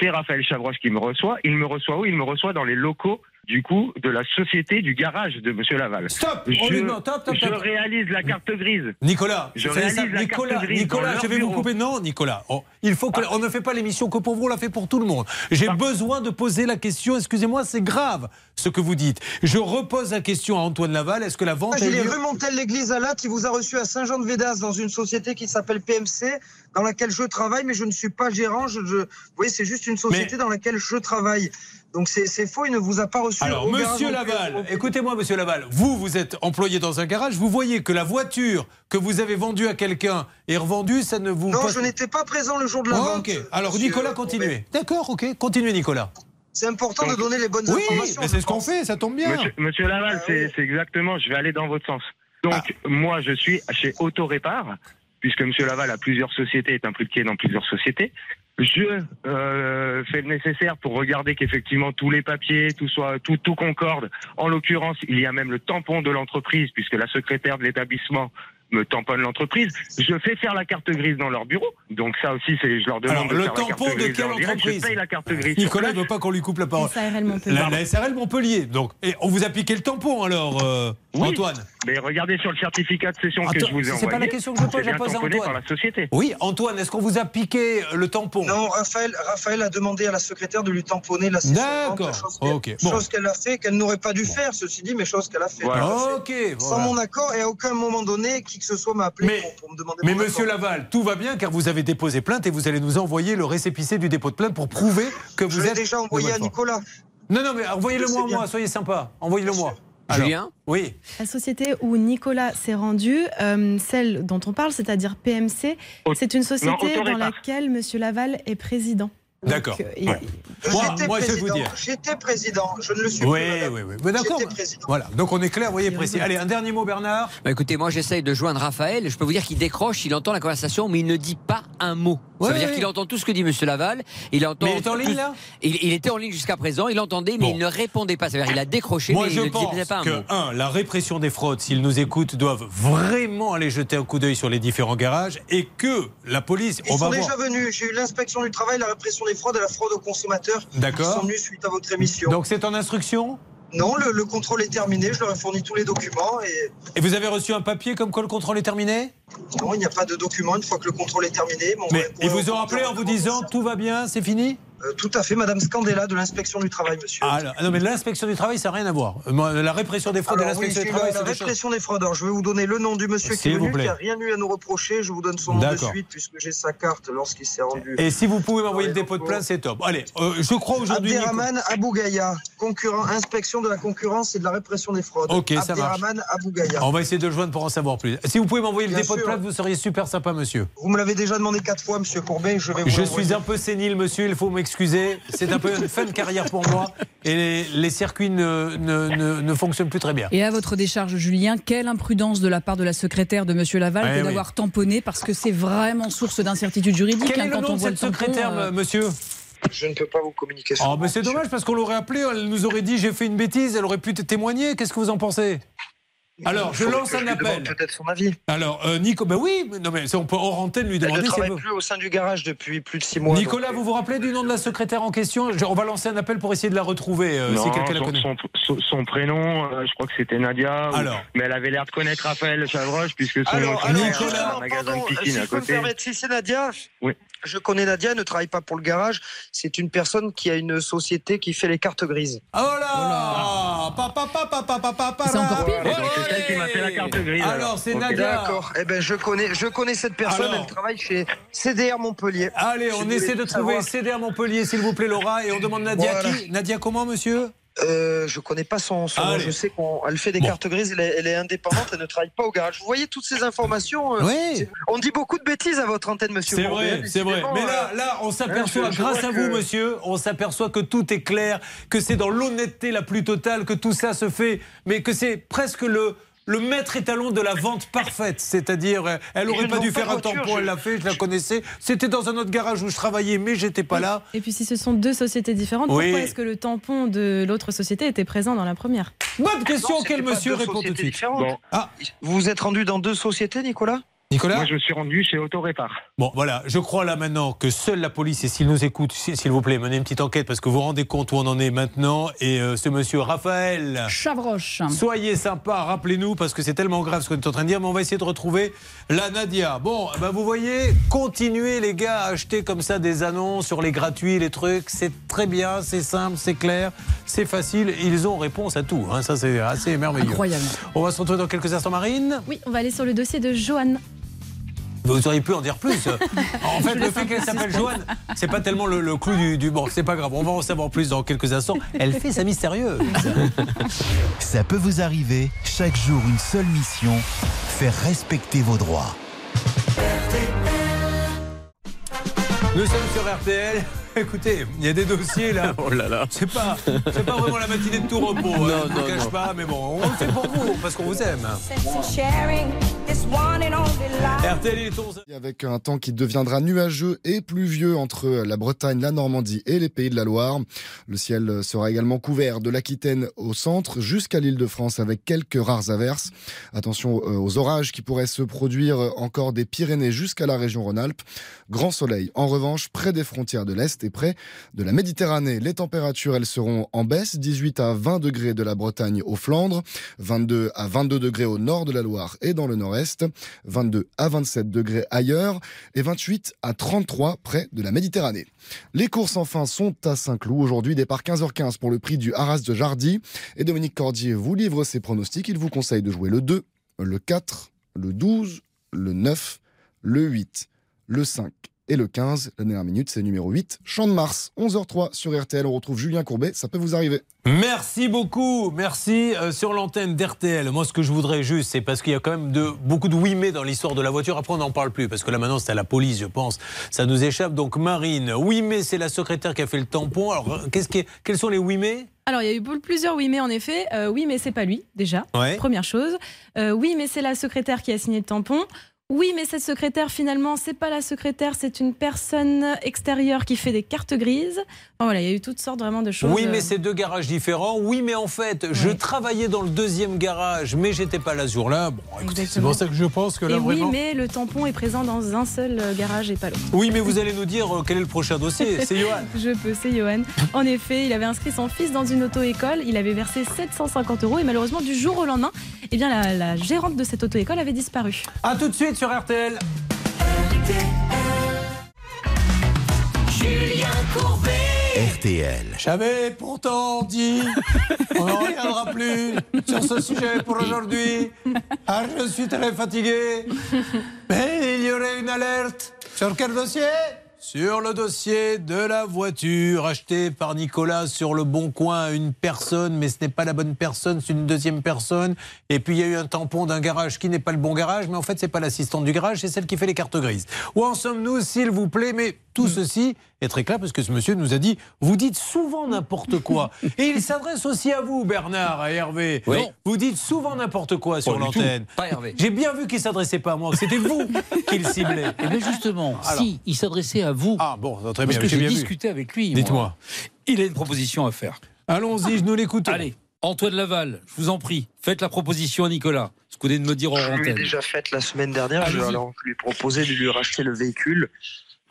C'est Raphaël Chavroche qui me reçoit. Il me reçoit où? Il me reçoit dans les locaux du coup de la société du garage de Monsieur Laval. Stop Je, stop. réalise la carte grise. Nicolas, je réalise ça. la Nicolas, carte grise Nicolas, je vais vous couper. Non, Nicolas, oh, il faut que, on ne fait pas l'émission que pour vous, on la fait pour tout le monde. J'ai besoin de poser la question. Excusez-moi, c'est grave ce que vous dites. Je repose la question à Antoine Laval. Est-ce que la vente Moi, a J'ai eu les lieu rue Montel-l'Église à Latte. Il vous a reçu à Saint-Jean-de-Védas dans une société qui s'appelle PMC, dans laquelle je travaille, mais je ne suis pas gérant. Je, je- vous voyez, c'est juste une société dans laquelle je travaille. Donc c'est faux, il ne vous a pas reçu. Alors, au monsieur. Laval, écoutez-moi, monsieur Laval, vous, vous êtes employé dans un garage, vous voyez que la voiture que vous avez vendue à quelqu'un est revendue, ça ne vous. Non, je n'étais pas présent le jour de la Oh, vente. Ok, alors monsieur Nicolas, continuez. D'accord, ok, continuez, Nicolas. C'est important de donner les bonnes Oui, informations. mais c'est ce qu'on fait, ça tombe bien. Monsieur, Monsieur Laval, c'est c'est exactement, je vais aller dans votre sens. Donc, moi, je suis chez Autorépar, puisque Monsieur Laval a plusieurs sociétés, est impliqué dans plusieurs sociétés. Je euh, fais le nécessaire pour regarder qu'effectivement tous les papiers, tout soit tout, tout concorde. En l'occurrence, il y a même le tampon de l'entreprise, puisque la secrétaire de l'établissement me tamponne l'entreprise. Je fais faire la carte grise dans leur bureau. Donc ça aussi, c'est je leur demande Alors, de le faire la carte tampon de grise quelle en direct. entreprise Je paye la carte grise. Nicolas ne veut pas qu'on lui coupe la parole. SARL Montpellier. La, la SRL Montpellier. Donc, et on vous a piqué le tampon alors. euh, Oui, Antoine. Mais regardez sur le certificat de cession que je vous ai c'est envoyé. pas la question que je pose, c'est je la bien pose à Antoine. par la société. Oui, Antoine, est-ce qu'on vous a piqué le tampon? Non, Raphaël, Raphaël a demandé à la secrétaire de lui tamponner la session. D'accord. chose qu'elle- Ok. Bon. Chose qu'elle a fait, qu'elle n'aurait pas dû faire, ceci dit, mais chose qu'elle a fait. Voilà. Sans mon accord, et à aucun moment donné, qui que ce soit m'a appelé Mais- pour, pour me demander Mais mon monsieur accord. Laval, tout va bien car vous avez déposé plainte et vous allez nous envoyer le récépissé du dépôt de plainte pour prouver que vous Je l'ai êtes. déjà de envoyé à. Nicolas. Non, non, mais envoyez-le Je moi, soyez sympa. Envoyez-le moi. Alors, Julien Oui. La société où Nicolas s'est rendu, euh, celle dont on parle, c'est-à-dire PMC, c'est une société dans laquelle Monsieur Laval est président. D'accord. Euh, il- Ouais. Moi, je vais vous président. dire. J'étais président. Je ne le suis Oui, plus. oui, oui. Mais d'accord. J'étais président. Voilà. Donc on est clair, vous voyez, précis. Allez, un dernier mot, Bernard. Bah, écoutez, moi j'essaye de joindre Raphaël. Je peux vous dire qu'il décroche, il entend la conversation, mais il ne dit pas un mot. Ouais, ça veut dire qu'il entend tout ce que dit Monsieur Laval. Il entend. Mais il est en ligne, là il, il était en ligne jusqu'à présent. Il entendait, mais Bon. il ne répondait pas. Ça veut dire qu'il a décroché, Moi, mais je il ne pense disait pas un que, mot. un, la répression des fraudes, s'ils nous écoutent, doivent vraiment aller jeter un coup d'œil sur les différents garages et que la police, Ils on va sont voir. déjà venus. J'ai eu l'inspection du travail, la répression des fraudes et la fraude aux consommateurs. Ils sont venus suite à votre émission. Donc c'est en instruction? Non, le, le contrôle est terminé. Je leur ai fourni tous les documents et Et vous avez reçu un papier comme quoi le contrôle est terminé? Non, il n'y a pas de document une fois que le contrôle est terminé. Bon, Mais ils vous ont appelé en vous disant tout va bien, c'est fini Euh, Tout à fait, Madame Scandella de l'inspection du travail, monsieur. ah, alors- non, mais l'inspection du travail, ça n'a rien à voir. Euh, moi, La répression des fraudes Alors, oui, l'inspection j'ai du travail, la, la c'est des répression des fraudeurs. Je vais vous donner le nom du monsieur qui est venu, qui n'a rien eu à nous reprocher. Je vous donne son nom de suite puisque j'ai sa carte lorsqu'il s'est rendu. Et si vous pouvez m'envoyer le dépôt de plainte, c'est top. Allez, euh, je crois aujourd'hui. Abderrahman Abougaya, concurrent, inspection de la concurrence et de la répression des fraudes. Ok, ça marche. Abougaya. On va essayer de le joindre pour en savoir plus. Si vous pouvez m'envoyer le dépôt de sûr. plainte, vous seriez super sympa, monsieur. Vous me l'avez déjà demandé quatre fois, monsieur Courbet. Je vais vous Je suis un peu sénile, monsieur, il faut m'excuser. C'est un peu une fin de carrière pour moi et les, les circuits ne, ne, ne- ne fonctionnent plus très bien. Et à votre décharge, Julien, quelle imprudence de la part de la secrétaire de Monsieur Laval Eh que oui. d'avoir tamponné parce que c'est vraiment source d'incertitude juridique Quel hein, est le quand nom on de voit le cette tampon, secrétaire, euh, monsieur? Je ne peux pas vous communiquer sur Oh, mais c'est dommage parce qu'on l'aurait appelée, elle nous aurait dit j'ai fait une bêtise, elle aurait pu témoigner. Qu'est-ce que vous en pensez? Alors, je lance un appel. Peut-être son avis. Alors, euh, Nico, ben oui, mais non mais on peut hors antenne lui Elle demander ne si elle travaille veut. plus au sein du garage depuis plus de six mois. Nicolas, donc, vous vous rappelez du nom de la secrétaire en question? On va lancer un appel pour essayer de la retrouver euh, si Non, quelqu'un la son, connaît. son- son- son prénom, euh, je crois que c'était Nadia. ou- Alors. Mais elle avait l'air de connaître Raphaël Chavroche puisque son, Alors, alors, justement, un magasin pardon, de piscine si à me côté. permettre, si c'est Nadia, Oui. je connais Nadia, elle ne travaille pas pour le garage. C'est une personne qui a une société qui fait les cartes grises. Oh là Pa, pa, pa, pa, pa, pa, pa, pa, C'est encore pire. là. Donc, c'est elle qui m'a fait la carte grise, Alors, alors. c'est Nadia. D'accord. Eh ben, je connais, je connais cette personne. Alors. Elle travaille chez CDR Montpellier. Allez, on essaie de trouver savoir- CD à Montpellier, s'il vous plaît, Laura, et on demande Nadia Voilà. qui? Nadia comment, monsieur? Euh, je connais pas son, son nom. Je sais qu'elle fait des cartes grises. Elle est, elle est indépendante. Elle ne travaille pas au garage. Vous voyez toutes ces informations. euh, Oui. On dit beaucoup de bêtises à votre antenne, monsieur. C'est vrai, c'est vrai. Mais là, euh, là, on hein, s'aperçoit, grâce à que- vous, monsieur, on s'aperçoit que tout est clair, que c'est dans l'honnêteté la plus totale que tout ça se fait, mais que c'est presque le. Le maître étalon de la vente parfaite, c'est-à-dire, euh, elle Mais aurait je pas dû pas faire un tampon, je- elle l'a fait, je la connaissais. C'était dans un autre garage où je travaillais, mais j'étais pas là. Et puis si ce sont deux sociétés différentes, Oui. pourquoi est-ce que le tampon de l'autre société était présent dans la première? Bonne question, Non, pas monsieur répond tout de suite? Bon. Ah, Vous vous êtes rendu dans deux sociétés, Nicolas? Nicolas Moi, je me suis rendu chez Autorépar. Bon, voilà, je crois là maintenant que seule la police, et s'il nous écoute, s'il vous plaît, menez une petite enquête parce que vous vous rendez compte où on en est maintenant. Et euh, ce monsieur Raphaël, Chavroche. soyez sympa, rappelez-nous parce que c'est tellement grave ce qu'on est en train de dire, mais on va essayer de retrouver la Nadia. Bon, ben vous voyez, continuez les gars à acheter comme ça des annonces sur les gratuits, les trucs. C'est très bien, c'est simple, c'est clair, c'est facile. Ils ont réponse à tout. hein. Ça, c'est assez merveilleux. Incroyable. On va se retrouver dans quelques instants, Marine. Oui, on va aller sur le dossier de Joanne. Vous auriez pu en dire plus. [LAUGHS] En fait, le fait qu'elle s'appelle. Joanne, c'est pas tellement le, le clou du, du bon. C'est pas grave. On va en savoir plus dans quelques instants. Elle fait sa mystérieuse. [LAUGHS] Ça peut vous arriver, chaque jour une seule mission, faire respecter vos droits. Nous sommes sur RTL. [LAUGHS] Écoutez, il y a des dossiers là. [LAUGHS] Oh là là. C'est pas, c'est pas vraiment la matinée de tout repos. hein, Non, je non, cache non. pas, mais bon, on le fait pour vous parce qu'on vous aime. RTL il est 11. Avec un temps qui deviendra nuageux et pluvieux entre la Bretagne, la Normandie et les pays de la Loire. Le ciel sera également couvert de l'Aquitaine au centre jusqu'à l'île de France avec quelques rares averses. Attention euh, aux orages qui pourraient se produire encore des Pyrénées jusqu'à la région Rhône-Alpes. Grand soleil en revanche près des frontières de l'Est nord-est et près de la Méditerranée. Les températures, elles seront en baisse, 18 à 20 degrés de la Bretagne aux Flandres, 22 à 22 degrés au nord de la Loire et dans le nord-est, 22 à 27 degrés ailleurs et 28 à 33 près de la Méditerranée. Les courses enfin sont à Saint-Cloud aujourd'hui, départ 15h15 pour le prix du Haras de Jardy. Et Dominique Cordier vous livre ses pronostics. Il vous conseille de jouer le 2, le 4, le 12, le 9, le 8, le 5 et le 15. La dernière minute, c'est numéro 8, Champ de Mars, 11h03 sur RTL. On retrouve Julien Courbet, ça peut vous arriver. Merci beaucoup, merci euh, sur l'antenne d'RTL. Moi, ce que je voudrais juste, c'est parce qu'il y a quand même de, beaucoup de oui mais dans l'histoire de la voiture. Après, on n'en parle plus parce que là maintenant, c'est à la police, je pense. Ça nous échappe. Donc, Marine, oui mais c'est la secrétaire qui a fait le tampon. Alors, euh, qu'est-ce qui est- quels sont les oui mais Alors, il y a eu plusieurs oui, mais en effet. Euh, oui, mais c'est pas lui, déjà. Ouais. Première chose. Euh, oui, mais c'est la secrétaire qui a signé le tampon. Oui, mais cette secrétaire, finalement, c'est pas la secrétaire, c'est une personne extérieure qui fait des cartes grises. Enfin, voilà, il y a eu toutes sortes vraiment de choses. Oui, mais euh, c'est deux garages différents. Oui, mais en fait, je travaillais dans le deuxième garage, mais j'étais pas là ce jour-là. Bon, écoutez, c'est pour ça que je pense que là, Et oui, vraiment. mais le tampon est présent dans un seul euh, garage et pas l'autre. Oui, mais vous allez nous dire euh, quel est le prochain dossier. C'est [LAUGHS] Johan. Je peux, c'est Johan. En effet, il avait inscrit son fils dans une auto-école. Il avait versé 750 euros et malheureusement, du jour au lendemain, eh bien, la, la gérante de cette auto-école avait disparu. A tout de suite sur RTL. Julien Courbet. RTL. J'avais pourtant dit, on n'en reviendra plus sur ce sujet pour aujourd'hui. Ah, je suis très fatigué. Mais il y aurait une alerte. Sur quel dossier? Sur le dossier de la voiture achetée par Nicolas sur le Bon Coin à une personne, mais ce n'est pas la bonne personne, c'est une deuxième personne. Et puis il y a eu un tampon d'un garage qui n'est pas le bon garage, mais en fait c'est pas l'assistante du garage, c'est celle qui fait les cartes grises. Où en sommes-nous, s'il vous plaît? Mais tout ceci est très clair parce que ce monsieur nous a dit vous dites souvent n'importe quoi. [LAUGHS] Et il s'adresse aussi à vous, Bernard, à Hervé. Oui. Non, vous dites souvent n'importe quoi sur l'antenne. Pas Hervé. J'ai bien vu qu'il s'adressait pas à moi, que c'était vous [LAUGHS] qu'il ciblait. Eh bien justement, Alors. si, il s'adressait à vous. Ah bon, très Parce bien, que j'ai j'ai bien vu. discuté avec lui. Dites-moi. moi. Il a une proposition à faire. Allons-y, je nous l'écoute. Allez, Antoine Laval, je vous en prie, faites la proposition à Nicolas. Ce que vous venez de me dire en Je lui ai antenne. déjà faite la semaine dernière. Je vais alors lui proposer de lui racheter le véhicule.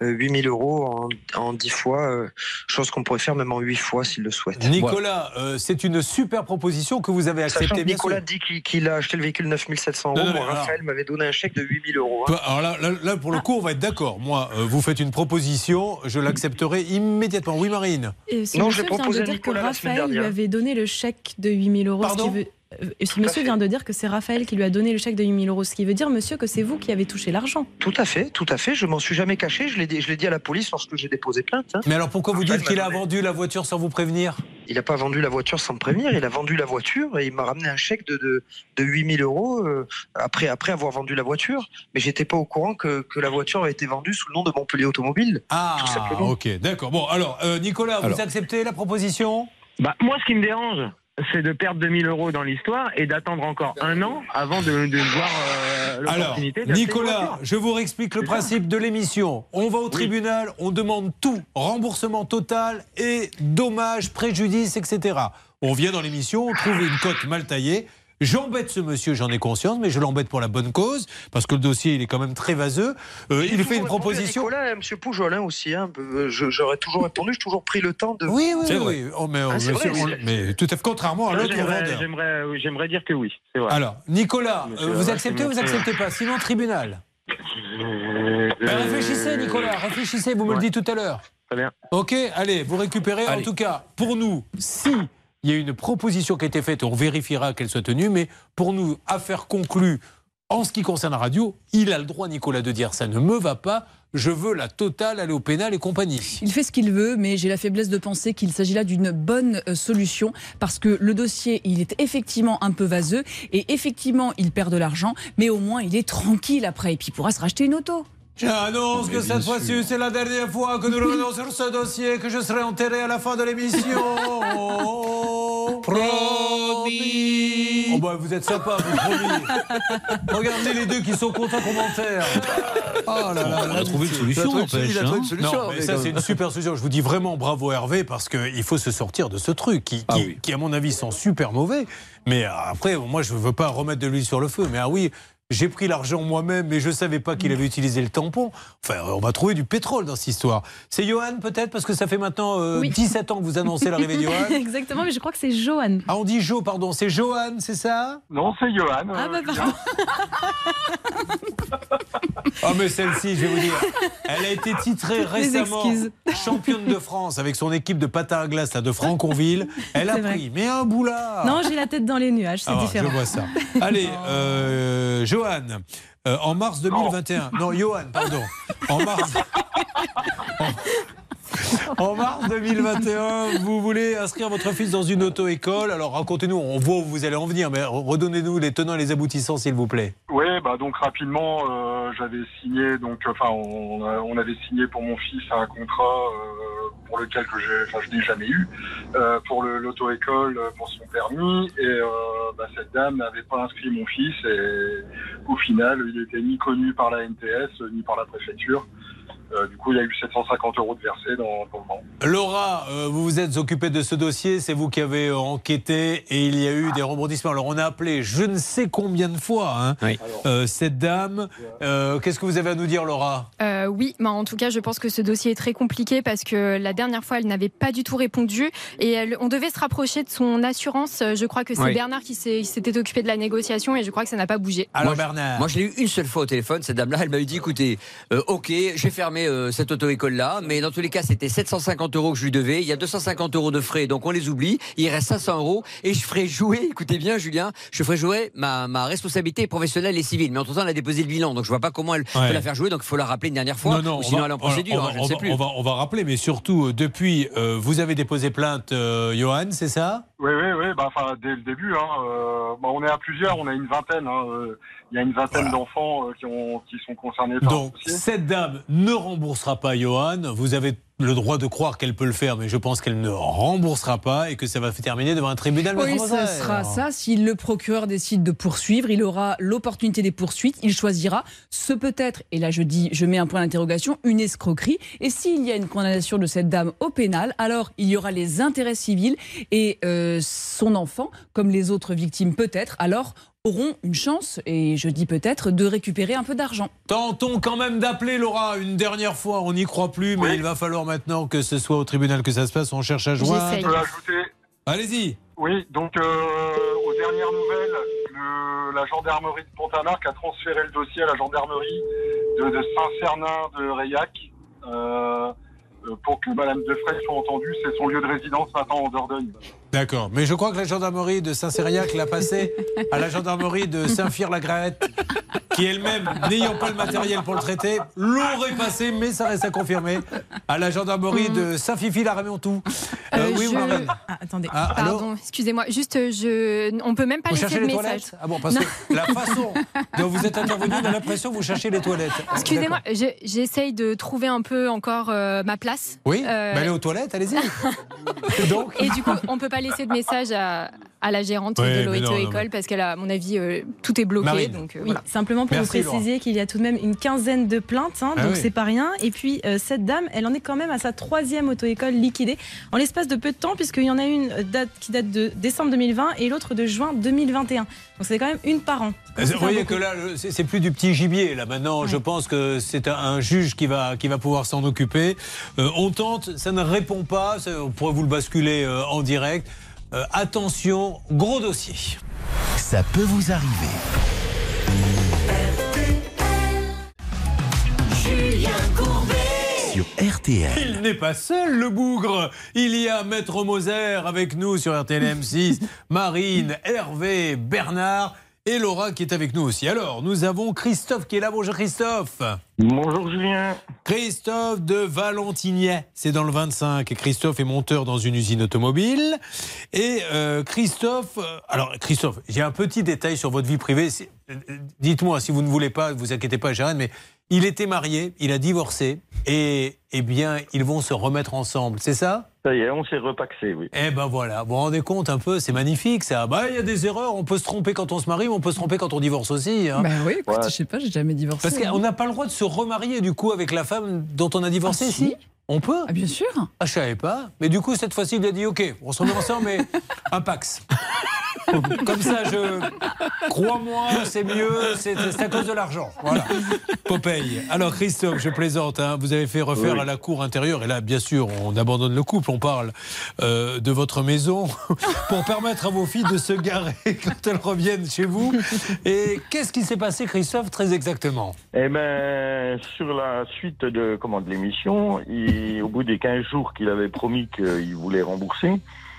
Euh, 8000 euros en, en 10 fois, euh, chose qu'on pourrait faire même en 8 fois s'il le souhaite. Nicolas, euh, c'est une super proposition que vous avez acceptée, Nicolas dit qu'il qu'il a acheté le véhicule 9700 Non, euros. non, Moi, mais alors- Raphaël m'avait donné un chèque de 8000 euros. hein. Alors là, là, là, pour le coup, on va être d'accord. Moi, euh, vous faites une proposition, je l'accepterai immédiatement. Oui, Marine Non, proposé de à dire Nicolas que la semaine Raphaël lui dernière. avait donné le chèque de 8000 euros. Pardon ce qui veut... euh, Ce monsieur vient de dire que c'est Raphaël qui lui a donné le chèque de 8000 euros. Ce qui veut dire, monsieur, que c'est vous qui avez touché l'argent. Tout à fait, tout à fait. Je m'en suis jamais caché. Je l'ai dit, je l'ai dit à la police lorsque j'ai déposé plainte. hein. Mais alors pourquoi vous dites qu'il a vendu la voiture sans vous prévenir? Il n'a pas vendu la voiture sans me prévenir. Il a vendu la voiture et il m'a ramené un chèque de, de, de 8000 euros euh, après, après avoir vendu la voiture. Mais j'étais pas au courant que, que la voiture a été vendue sous le nom de Montpellier Automobile. Ah, tout simplement. ok, d'accord. Bon, alors, euh, Nicolas, vous Alors. acceptez la proposition? Bah, moi, ce qui me dérange, c'est de perdre 2000 euros dans l'histoire et d'attendre encore un an avant de, de voir euh, Alors, l'opportunité une Nicolas, je vous réexplique le principe de l'émission. On va au tribunal, on demande tout, remboursement total et dommages, préjudices, etc. On vient dans l'émission, on trouve une cote mal taillée. J'embête ce monsieur, j'en ai conscience, mais je l'embête pour la bonne cause, parce que le dossier, il est quand même très vaseux. Euh, il fait une proposition. Nicolas M. Poujol hein, aussi. hein. Euh, J'aurais toujours répondu. J'ai toujours pris le temps de. Oui, oui, oui. Oh, mais, Ah, c'est monsieur, vrai, on- c'est- mais tout à fait contrairement à l'autre j'aimerais- vendeur. J'aimerais oui, j'aimerais dire que oui. c'est vrai. Alors, Nicolas, Monsieur euh, vous acceptez ou vous monsieur- acceptez pas? Sinon, tribunal. Euh, Ben, réfléchissez, Nicolas, réfléchissez, vous me le dites tout à l'heure. Très bien. Ok, allez, vous récupérez. En tout cas, pour nous, si il y a une proposition qui a été faite, on vérifiera qu'elle soit tenue, mais pour nous, affaire conclue, en ce qui concerne la radio, il a le droit, Nicolas, de dire ça ne me va pas, je veux la totale, aller au pénal et compagnie. Il fait ce qu'il veut, mais j'ai la faiblesse de penser qu'il s'agit là d'une bonne euh, solution parce que le dossier, il est effectivement un peu vaseux et effectivement, il perd de l'argent, mais au moins, il est tranquille après et puis il pourra se racheter une auto. J'annonce que cette fois-ci, c'est la dernière fois que nous revenons sur ce dossier, que je serai enterré à la fin de l'émission. [LAUGHS] Promis. Oh bah vous êtes sympa, vous promis. Regardez les deux qui sont contents commentaires. Oh là là, On a trouvé une solution, Il a trouvé une- il a n'empêche, trouvé hein. une solution. Non, mais ça c'est une super solution. Je vous dis vraiment bravo Hervé parce qu'il faut se sortir de ce truc qui, Ah qui, oui. qui, à mon avis sont super mauvais. Mais après, moi je ne veux pas remettre de l'huile sur le feu. Mais ah oui, j'ai pris l'argent moi-même, mais je savais pas qu'il avait utilisé le tampon. Enfin, on va trouver du pétrole dans cette histoire. C'est Johan peut-être parce que ça fait maintenant euh, Oui. 17 ans que vous annoncez l'arrivée de Johan. [LAUGHS] Exactement, mais je crois que c'est Johan. Ah, on dit Jo, pardon, c'est Johan, c'est ça? Non, c'est Johan. Ah bah pardon. Ah mais celle-ci, je vais vous dire, elle a été titrée récemment championne de France avec son équipe de patins à glace là, de Franconville. [LAUGHS] Elle a vrai. pris, mais un boulard Non, j'ai la tête dans les nuages, c'est Ah, différent. Je vois ça. Allez, [LAUGHS] euh, Johan, euh, en mars 2021. Non, Johan, pardon. En mars. En, [LAUGHS] [LAUGHS] [LAUGHS] en mars 2021, vous voulez inscrire votre fils dans une auto-école. Alors racontez-nous, on voit où vous allez en venir, mais redonnez-nous les tenants et les aboutissants, s'il vous plaît. Oui, bah donc rapidement, euh, j'avais signé, donc enfin, on, avait signé pour mon fils un contrat euh, pour lequel je n'ai jamais eu, euh, pour le- l'auto-école, euh, pour son permis, et euh, bah, cette dame n'avait pas inscrit mon fils, et au final, il était ni connu par la NTS ni par la préfecture. Euh, du coup, il y a eu 750 euros de versés dans, dans le banc. Laura, euh, vous vous êtes occupée de ce dossier, c'est vous qui avez euh, enquêté et il y a eu des rebondissements. Alors on a appelé je ne sais combien de fois hein, euh, cette dame. Euh, Qu'est-ce que vous avez à nous dire, Laura? Euh, oui, mais en tout cas, je pense que ce dossier est très compliqué parce que la dernière fois, elle n'avait pas du tout répondu et elle- on devait se rapprocher de son assurance. Je crois que c'est Oui. Bernard qui s'était occupé de la négociation et je crois que ça n'a pas bougé. moi, je- Moi, je l'ai eu une seule fois au téléphone. Cette dame-là, elle m'a dit écoutez, euh, ok, j'ai fermé euh, cette auto-école-là, mais dans tous les cas, c'était 750 euros que je lui devais. Il y a 250 euros de frais, donc on les oublie. Il reste 500 euros et je ferai jouer, [LAUGHS] écoutez bien, Julien, je ferai jouer ma, ma responsabilité professionnelle et civile. Mais entre-temps, elle a déposé le bilan, donc je vois pas comment elle Ouais. peut la faire jouer. Donc il faut la rappeler une dernière fois, ou sinon va- elle est en procédure. on va- hein, je ne on sais va- plus. On va, on va rappeler, mais surtout, euh, depuis, euh, vous avez déposé plainte, euh, Johan, c'est ça? Oui, oui, oui. Bah, enfin, dès le début, hein, euh, bah, on est à plusieurs, on a une vingtaine. hein, euh, Il y a une vingtaine d'enfants euh, qui, ont, qui sont concernés par Donc, cette dame ne remboursera pas Johan. Vous avez le droit de croire qu'elle peut le faire, mais je pense qu'elle ne remboursera pas et que ça va se terminer devant un tribunal. Oui, Moser. sera ça. Si le procureur décide de poursuivre, il aura l'opportunité des poursuites. Il choisira ce peut-être, et là je dis, je mets un point d'interrogation, une escroquerie. Et s'il y a une condamnation de cette dame au pénal, alors il y aura les intérêts civils et euh, son enfant, comme les autres victimes peut-être, alors auront une chance, et je dis peut-être, de récupérer un peu d'argent. Tentons quand même d'appeler Laura une dernière fois. On n'y croit plus, mais il va falloir maintenant que ce soit au tribunal que ça se passe. On cherche à joindre. Je peux ajouter Allez-y. Oui, donc euh, aux dernières nouvelles, le- la gendarmerie de Pont-à-Marc a transféré le dossier à la gendarmerie de, de Saint-Cernin de Reillac euh, euh, pour que Madame Defray soit entendue. C'est son lieu de résidence maintenant en Dordogne. D'accord. Mais je crois que la gendarmerie de Saint-Cyriac l'a passé à la gendarmerie de Saint-Fyr-la-Graette, qui elle-même, n'ayant pas le matériel pour le traiter, l'aurait passé, mais ça reste à confirmer, à la gendarmerie de Saint-Fifi-la-Ramontou. Euh, Euh, oui, je- Ah, attendez. Ah, Pardon, excusez-moi. Juste, euh, je... on peut même pas Vous laisser de les message. toilettes Ah bon, parce Non. que la façon dont vous êtes intervenu, on a l'impression que vous cherchez les toilettes. Excusez-moi, je- j'essaye de trouver un peu encore euh, ma place. Oui, Euh, mais allez aux toilettes, allez-y. [LAUGHS] Donc Et du coup, on peut pas laisser de message à, à la gérante Ouais, de l'auto-école mais- parce qu'elle a, à mon avis, euh, tout est bloqué. Marine. Donc, euh, Oui, voilà. simplement pour Merci, vous préciser qu'il y a tout de même une quinzaine de plaintes, hein, Ah donc oui. c'est pas rien. Et puis euh, cette dame, elle en est quand même à sa troisième auto-école liquidée en l'espace de peu de temps, puisqu'il y en a une date qui date de décembre 2020 et l'autre de juin 2021. Donc c'est quand même une par an. Vous voyez que là, c'est plus du petit gibier. Là maintenant, je pense que c'est un, un juge qui va, qui va pouvoir s'en occuper. Euh, on tente, ça ne répond pas. ça- on pourrait vous le basculer euh, en direct. Euh, attention, gros dossier. Ça peut vous arriver. Julien Courbet. Sur RTL. Il n'est pas seul, le bougre. Il y a Maître Moser avec nous sur RTL M6, [LAUGHS] Marine, Hervé, Bernard et Laura qui est avec nous aussi. Alors, nous avons Christophe qui est là. Bonjour Christophe. Bonjour Julien. Christophe de Valentinier, c'est dans le 25. Christophe est monteur dans une usine automobile. Et euh, Christophe, euh, alors Christophe, j'ai un petit détail sur votre vie privée. Euh, Dites-moi si vous ne voulez pas, vous inquiétez pas, Gérard, mais il était marié, il a divorcé, et eh bien, ils vont se remettre ensemble, c'est ça? Ça y est, on s'est repaxé, oui. Eh ben voilà, vous vous rendez compte un peu, c'est magnifique ça. Bah, il y a des erreurs, on peut se tromper quand on se marie, mais on peut se tromper quand on divorce aussi. hein. Bah oui, écoute, je sais pas, j'ai jamais divorcé. Parce qu'on n'a pas le droit de se remarier du coup avec la femme dont on a divorcé, Ah, si? si On peut Ah, bien sûr. Ah, je savais pas. Mais du coup, cette fois-ci, il a dit OK, on se remet ensemble, mais [LAUGHS] un pax. Comme ça, je. Crois-moi, c'est mieux, c'est à cause de l'argent. Voilà. Popeye. Alors, Christophe, je plaisante, hein, vous avez fait refaire Oui. à la cour intérieure, et là, bien sûr, on abandonne le couple, on parle euh, de votre maison [LAUGHS] pour permettre à vos filles de se garer [LAUGHS] quand elles reviennent chez vous. Et qu'est-ce qui s'est passé, Christophe, très exactement? Eh ben, sur la suite de, comment, de l'émission, il- au bout des 15 jours qu'il avait promis qu'il voulait rembourser,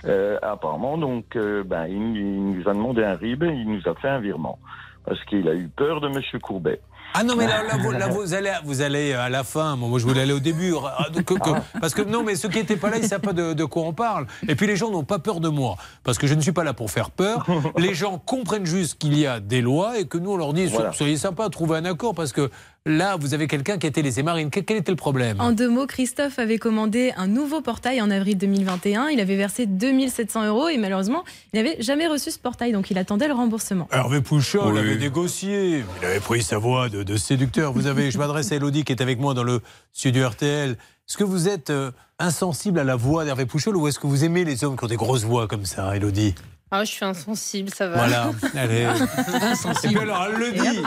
euh, apparemment, donc, euh, ben, il, il nous a demandé un RIB et il nous a fait un virement. Parce qu'il a eu peur de Monsieur Courbet. Ah non, mais là, là, vous, là, [LAUGHS] vous allez, vous allez à la fin. Moi, je voulais aller au début. Ah, que- que- parce que non, mais ceux qui n'étaient pas là, ils ne savent pas de, de quoi on parle. Et puis les gens n'ont pas peur de moi. Parce que je ne suis pas là pour faire peur. [LAUGHS] Les gens comprennent juste qu'il y a des lois et que nous, on leur dit Voilà. soyez sympa, trouvez un accord. Parce que là, vous avez quelqu'un qui a été laissé marine. Quel, était le problème En deux mots, Christophe avait commandé un nouveau portail en avril 2021. Il avait versé 2700 euros et malheureusement, il n'avait jamais reçu ce portail, donc il attendait le remboursement. Hervé Pouchol Oui. avait négocié. Il avait pris sa voix de, de séducteur. Vous avez, je m'adresse à Elodie qui est avec moi dans le studio RTL. Est-ce que vous êtes euh, insensible à la voix d'Hervé Pouchol ou est-ce que vous aimez les hommes qui ont des grosses voix comme ça, Elodie? Ah, je suis insensible, ça va. Voilà, elle est [LAUGHS] Et puis alors, elle le dit.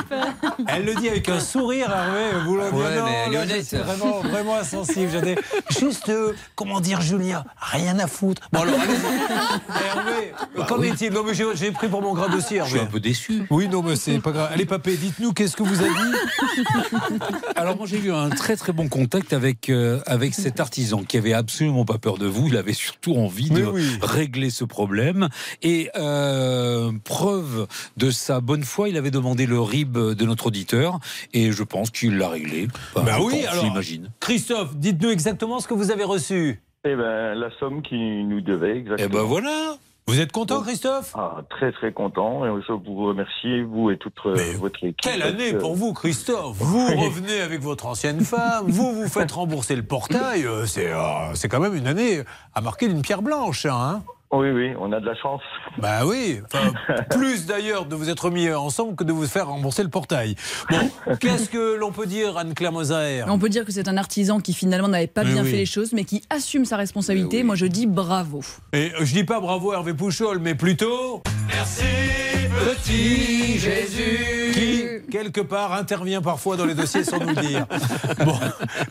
Elle le dit avec un sourire, Hervé. Vous dites, Ouais, non, mais là, je suis vraiment, vraiment insensible. J'avais juste, euh, comment dire, Julien, rien à foutre. Bon, alors, allez-y. Hervé, qu'en est-il Non, mais j'ai pris pour mon grade aussi, Hervé. Je suis un peu déçu. Oui, non, mais c'est pas grave. Allez, papé, dites-nous, qu'est-ce que vous avez dit [LAUGHS] Alors moi j'ai eu un très très bon contact avec euh, avec cet artisan qui avait absolument pas peur de vous. Il avait surtout envie de oui. régler ce problème. Et euh, preuve de sa bonne foi, il avait demandé le RIB de notre auditeur et je pense qu'il l'a réglé. Enfin, Bah je oui, pense, alors. j'imagine. Christophe, dites-nous exactement ce que vous avez reçu. Eh ben, la somme qu'il nous devait, exactement. Eh ben voilà. Vous êtes content, Christophe? Ah, très très content. Et je vous remercie, vous et toute euh, votre équipe. Quelle année que- pour vous, Christophe? [LAUGHS] Vous revenez avec votre ancienne femme, vous vous faites rembourser le portail. euh, C'est euh, c'est quand même une année à marquer d'une pierre blanche. Hein Oui, oui, on a de la chance. bah oui, enfin, [LAUGHS] plus d'ailleurs de vous être mis ensemble que de vous faire rembourser le portail. Bon, [LAUGHS] qu'est-ce que l'on peut dire, Anne-Claire Moser? On peut dire que c'est un artisan qui finalement n'avait pas Mais bien oui. fait les choses, mais qui assume sa responsabilité. Moi, je dis bravo. Et je dis pas bravo Hervé Pouchol, mais plutôt. Merci, petit Jésus. Qui, quelque part, intervient parfois dans les dossiers sans nous le dire. [LAUGHS] Bon,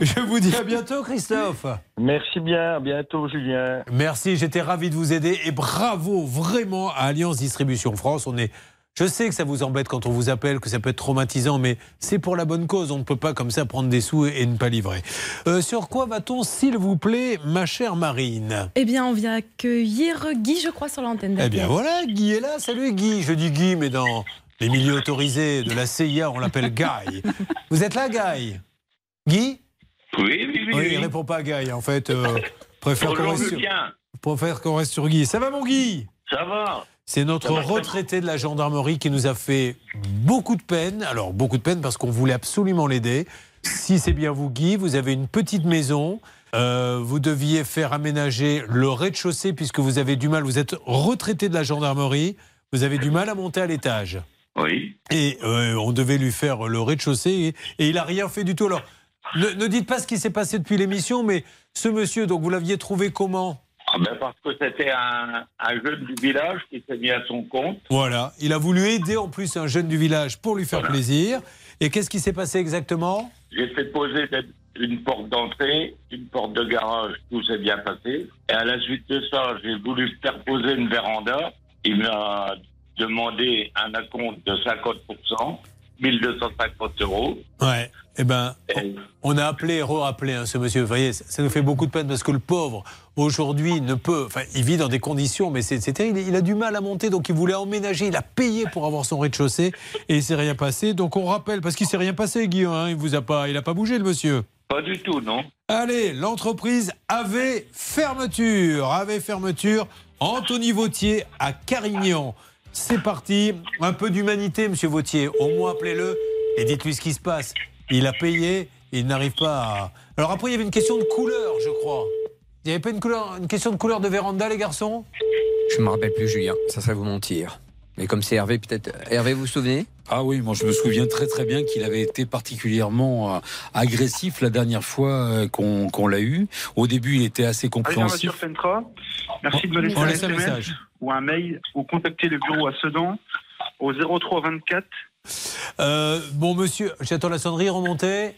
je vous dis à bientôt, Christophe. Merci bien, à bientôt, Julien. Merci, j'étais ravi de vous aider et bravo vraiment à Alliance Distribution France. On est. Je sais que ça vous embête quand on vous appelle, que ça peut être traumatisant, mais c'est pour la bonne cause. On ne peut pas comme ça prendre des sous et, et ne pas livrer. Euh, sur quoi va-t-on, s'il vous plaît, ma chère Marine? Eh bien, on vient accueillir Guy, je crois, sur l'antenne. Eh bien voilà, Guy est là. Salut Guy. Je dis Guy, mais dans les milieux autorisés de la CIA, on l'appelle Guy. Vous êtes là, Guy? Guy? Oui, oui, oui. Oui, il répond pas Guy. En fait, euh, préfère qu'on Bonjour, reste, sur... Julien. préfère qu'on reste sur Guy. Ça va, mon Guy? Ça va C'est notre retraité de la gendarmerie qui nous a fait beaucoup de peine. Alors, beaucoup de peine parce qu'on voulait absolument l'aider. Si c'est bien vous, Guy, vous avez une petite maison. Euh, vous deviez faire aménager le rez-de-chaussée puisque vous avez du mal. Vous êtes retraité de la gendarmerie. Vous avez du mal à monter à l'étage. Oui. Et euh, on devait lui faire le rez-de-chaussée et, et il a rien fait du tout. Alors, ne, ne dites pas ce qui s'est passé depuis l'émission, mais ce monsieur, donc vous l'aviez trouvé comment? Ah ben parce que c'était un, un jeune du village qui s'est mis à son compte. Voilà, il a voulu aider en plus un jeune du village pour lui faire plaisir. Et qu'est-ce qui s'est passé exactement? J'ai fait poser une porte d'entrée, une porte de garage, tout s'est bien passé. Et à la suite de ça, j'ai voulu faire poser une véranda. Il m'a demandé un acompte de 50%, 1250 euros. Ouais. Eh ben, on a appelé re-appelé hein, ce monsieur. Vous voyez, ça, nous fait beaucoup de peine parce que le pauvre, aujourd'hui, ne peut. Enfin, il vit dans des conditions, mais c'est c'est terrible. Il a du mal à monter, donc il voulait emménager. Il a payé pour avoir son rez-de-chaussée et il s'est rien passé. Donc on rappelle, parce qu'il s'est rien passé, Guillaume. hein, il vous a pas, il a pas bougé, le monsieur. Pas du tout, non Allez, l'entreprise avait fermeture. Avait fermeture. Anthony Vautier à Carignan. C'est parti. Un peu d'humanité, monsieur Vautier. Au moins, appelez-le et dites-lui ce qui se passe. Il a payé, il n'arrive pas à. Alors après, il y avait une question de couleur, je crois. Il n'y avait pas une, couleur, une question de couleur de véranda, les garçons? Je ne me rappelle plus, Julien. Ça serait vous mentir. Mais comme c'est Hervé, peut-être. Hervé, vous vous souvenez? Ah oui, moi je me souviens très très bien qu'il avait été particulièrement euh, agressif la dernière fois euh, qu'on l'a eu. Au début, il était assez compréhensif. Merci de me laisser un message. Ou un mail ou contacter le bureau à Sedan au 03 24 Euh, bon, monsieur, j'attends la sonnerie remontée.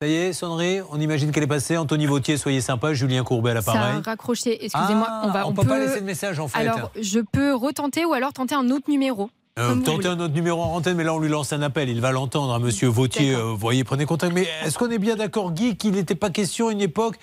Ça y est, sonnerie, on imagine qu'elle est passée. Anthony Vautier, soyez sympa. Julien Courbet à Ça l'appareil. a raccroché. Excusez-moi, Ah, on va. on peut pas laisser de message, en fait. Alors, je peux retenter ou alors tenter un autre numéro. Euh, tentez un autre numéro en antenne, mais là on lui lance un appel, il va l'entendre, hein, monsieur Vautier. euh, vous voyez, prenez contact. Mais est-ce qu'on est bien d'accord, Guy, qu'il n'était pas question à une époque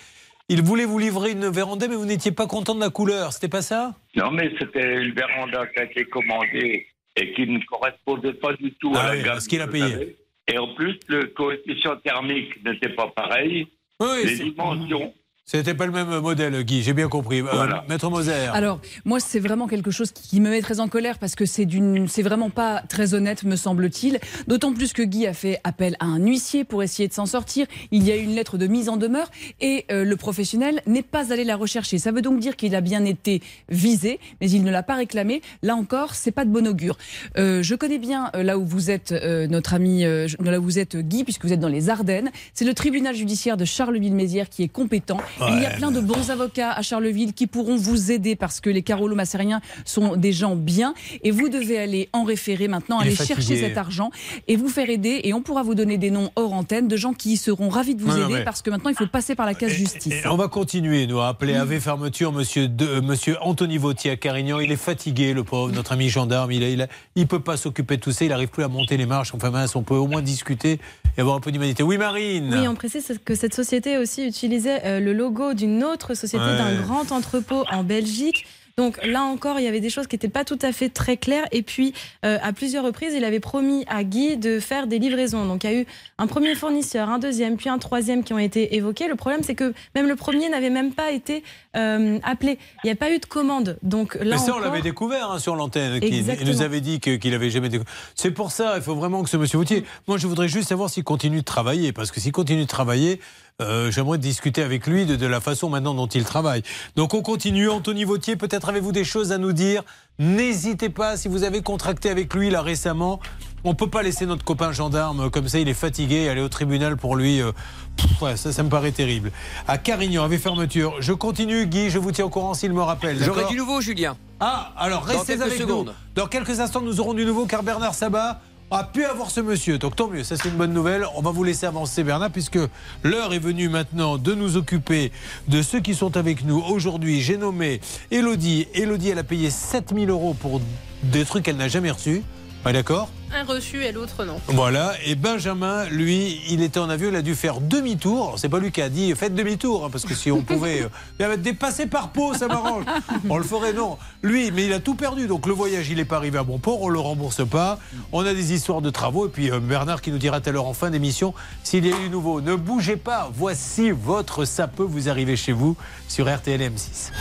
Il voulait vous livrer une véranda, mais vous n'étiez pas content de la couleur, c'était pas ça? Non, mais c'était une véranda qui a été commandée et qui ne correspondait pas du tout Ah à oui, la gamme. ce qu'il a payé. Et en plus, le coefficient thermique n'était pas pareil. Oui, Les dimensions. C'était pas le même modèle, Guy, j'ai bien compris. Euh, Voilà. Maître Moser. Alors, moi, c'est vraiment quelque chose qui me met très en colère parce que c'est d'une, c'est vraiment pas très honnête, me semble-t-il. D'autant plus que Guy a fait appel à un huissier pour essayer de s'en sortir. Il y a eu une lettre de mise en demeure et euh, le professionnel n'est pas allé la rechercher. Ça veut donc dire qu'il a bien été visé, mais il ne l'a pas réclamé. Là encore, c'est pas de bon augure. Euh, je connais bien euh, là où vous êtes, euh, notre ami, euh, là où vous êtes, Guy, puisque vous êtes dans les Ardennes. C'est le tribunal judiciaire de Charleville-Mézières qui est compétent. Il y a plein de bons avocats à Charleville qui pourront vous aider parce que les Carolo Massériens sont des gens bien et vous devez aller en référer maintenant, Il aller chercher cet argent et vous faire aider et on pourra vous donner des noms hors antenne de gens qui seront ravis de vous Non, non, aider mais- parce que maintenant il faut passer par la case justice. Et on va continuer, nous, à appeler AV Fermeture, monsieur, de, euh, monsieur Anthony Vautier à Carignan. Il est fatigué, le pauvre, notre ami gendarme. Il ne il peut pas s'occuper de tout ça. Il n'arrive plus à monter les marches. Enfin, mince, on peut au moins discuter et avoir un peu d'humanité. Oui, Marine Oui, on précise que cette société aussi utilisait euh, le logo d'une autre société, Ouais. d'un grand entrepôt en Belgique. Donc là encore, il y avait des choses qui n'étaient pas tout à fait très claires. Et puis, euh, à plusieurs reprises, il avait promis à Guy de faire des livraisons. Donc il y a eu un premier fournisseur, un deuxième, puis un troisième qui ont été évoqués. Le problème, c'est que même le premier n'avait même pas été euh, appelé. Il n'y a pas eu de commande. Donc là Mais ça, on encore- l'avait découvert hein, sur l'antenne. Il nous avait dit qu'il avait jamais découvert. C'est pour ça, il faut vraiment que ce monsieur Vautier. Moi, je voudrais juste savoir s'il continue de travailler. Parce que s'il continue de travailler, euh, j'aimerais discuter avec lui de, de la façon maintenant dont il travaille. Donc, on continue. Anthony Vautier, peut-être avez-vous des choses à nous dire? N'hésitez pas, si vous avez contracté avec lui là récemment. On peut pas laisser notre copain gendarme comme ça, il est fatigué, aller au tribunal pour lui. euh, pff, ouais, ça, ça me paraît terrible. À Carignan, avec fermeture. Je continue, Guy, je vous tiens au courant s'il me rappelle. J'aurai du nouveau, Julien. Ah, alors Dans restez quelques avec secondes. nous. Dans quelques instants, nous aurons du nouveau car Bernard Sabat a pu avoir ce monsieur. Donc tant mieux, ça c'est une bonne nouvelle. On va vous laisser avancer Bernard puisque l'heure est venue maintenant de nous occuper de ceux qui sont avec nous aujourd'hui. J'ai nommé Elodie. Elodie, elle a payé 7000 euros pour des trucs qu'elle n'a jamais reçus. Ouais, d'accord Un reçu et l'autre non. voilà, et Benjamin, lui, il était en avion, il a dû faire demi-tour. Alors, C'est pas lui qui a dit faites demi-tour, hein, parce que si on pouvait [LAUGHS] euh, il va dépasser par Pau, ça m'arrange. On le ferait, non. Lui, mais il a tout perdu, donc le voyage, il n'est pas arrivé à bon port, on le rembourse pas. On a des histoires de travaux, et puis euh, Bernard qui nous dira tout à l'heure en fin d'émission s'il y a eu du nouveau. Ne bougez pas, voici votre ça peut vous arriver chez vous sur RTL M6.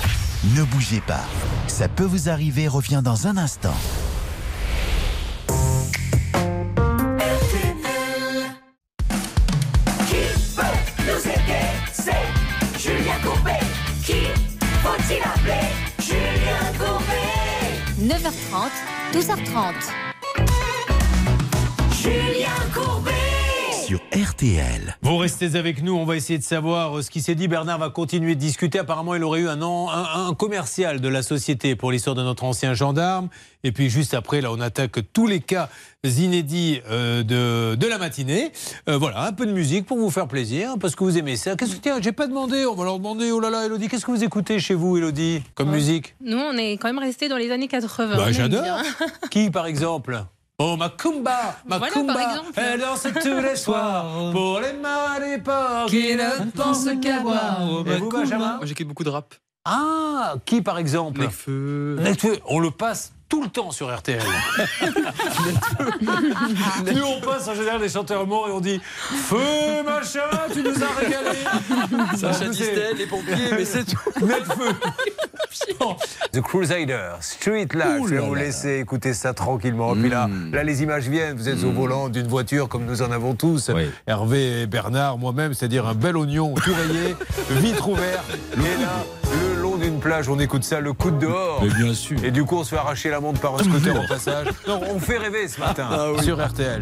Ne bougez pas. Ça peut vous arriver revient dans un instant. 9h30, 12h30. Julien Courbet Sur RTL. Vous restez avec nous, on va essayer de savoir euh, ce qui s'est dit. Bernard va continuer de discuter. Apparemment, il aurait eu un, an- un, un commercial de la société pour l'histoire de notre ancien gendarme. Et puis juste après, là, on attaque tous les cas inédits euh, de, de la matinée. Euh, voilà, un peu de musique pour vous faire plaisir, parce que vous aimez ça. Qu'est-ce que tiens, j'ai pas demandé, on va leur demander. Oh là là, Elodie, qu'est-ce que vous écoutez chez vous, Elodie, comme musique? Nous, on est quand même resté dans les années 80. Bah, j'adore. Qui, par exemple? Oh, Macumba Macumba exemple. Elle danse tous les soirs [LAUGHS] pour les marées qui ne pensent qu'à boire. Et vous, Benjamin? Moi j'écoute beaucoup de rap. Ah, qui par exemple? Nekfeu. Nekfeu, on le passe tout le temps sur RTL. [LAUGHS] Nous, on passe en général des chanteurs morts et on dit Feu, machin, tu nous as régalé. Sacha c'est- Distel, les pompiers, mais c'est tout. [LAUGHS] Nekfeu. The Crusader, Street Life. Je vais vous laisser écouter ça tranquillement. Puis là, là, les images viennent. Vous êtes au volant d'une voiture comme nous en avons tous. Hervé et Bernard, moi-même, c'est-à-dire un bel oignon tout rayé, [LAUGHS] vitre ouverte. Et là, le long plage, on écoute ça, le coup de dehors. Et du coup, on se fait arracher la montre par un scooter au passage. [LAUGHS] Non, on fait rêver ce matin ah sur RTL.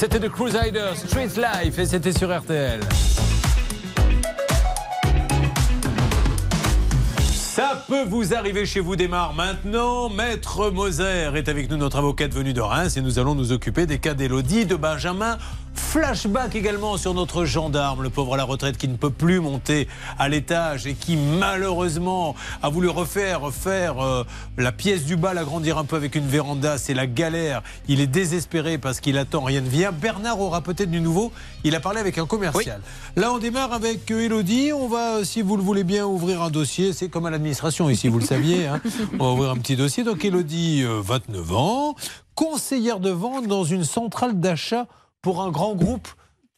C'était The Crusaders, Street Life, et c'était sur RTL. Ça peut vous arriver chez vous démarre maintenant. Maître Moser est avec nous, notre avocate venue de Reims, et nous allons nous occuper des cas d'Elodie, de Benjamin, Flashback également sur notre gendarme, le pauvre à la retraite qui ne peut plus monter à l'étage et qui malheureusement a voulu refaire faire euh, la pièce du bas, l'agrandir un peu avec une véranda. C'est la galère. Il est désespéré parce qu'il attend, rien ne vient. Bernard aura peut-être du nouveau. Il a parlé avec un commercial. Là, on démarre avec euh, Elodie. On va, euh, si vous le voulez bien, ouvrir un dossier. C'est comme à l'administration ici, vous le [LAUGHS] saviez. hein. On va ouvrir un petit dossier. Donc, Elodie, euh, 29 ans, conseillère de vente dans une centrale d'achat pour un grand groupe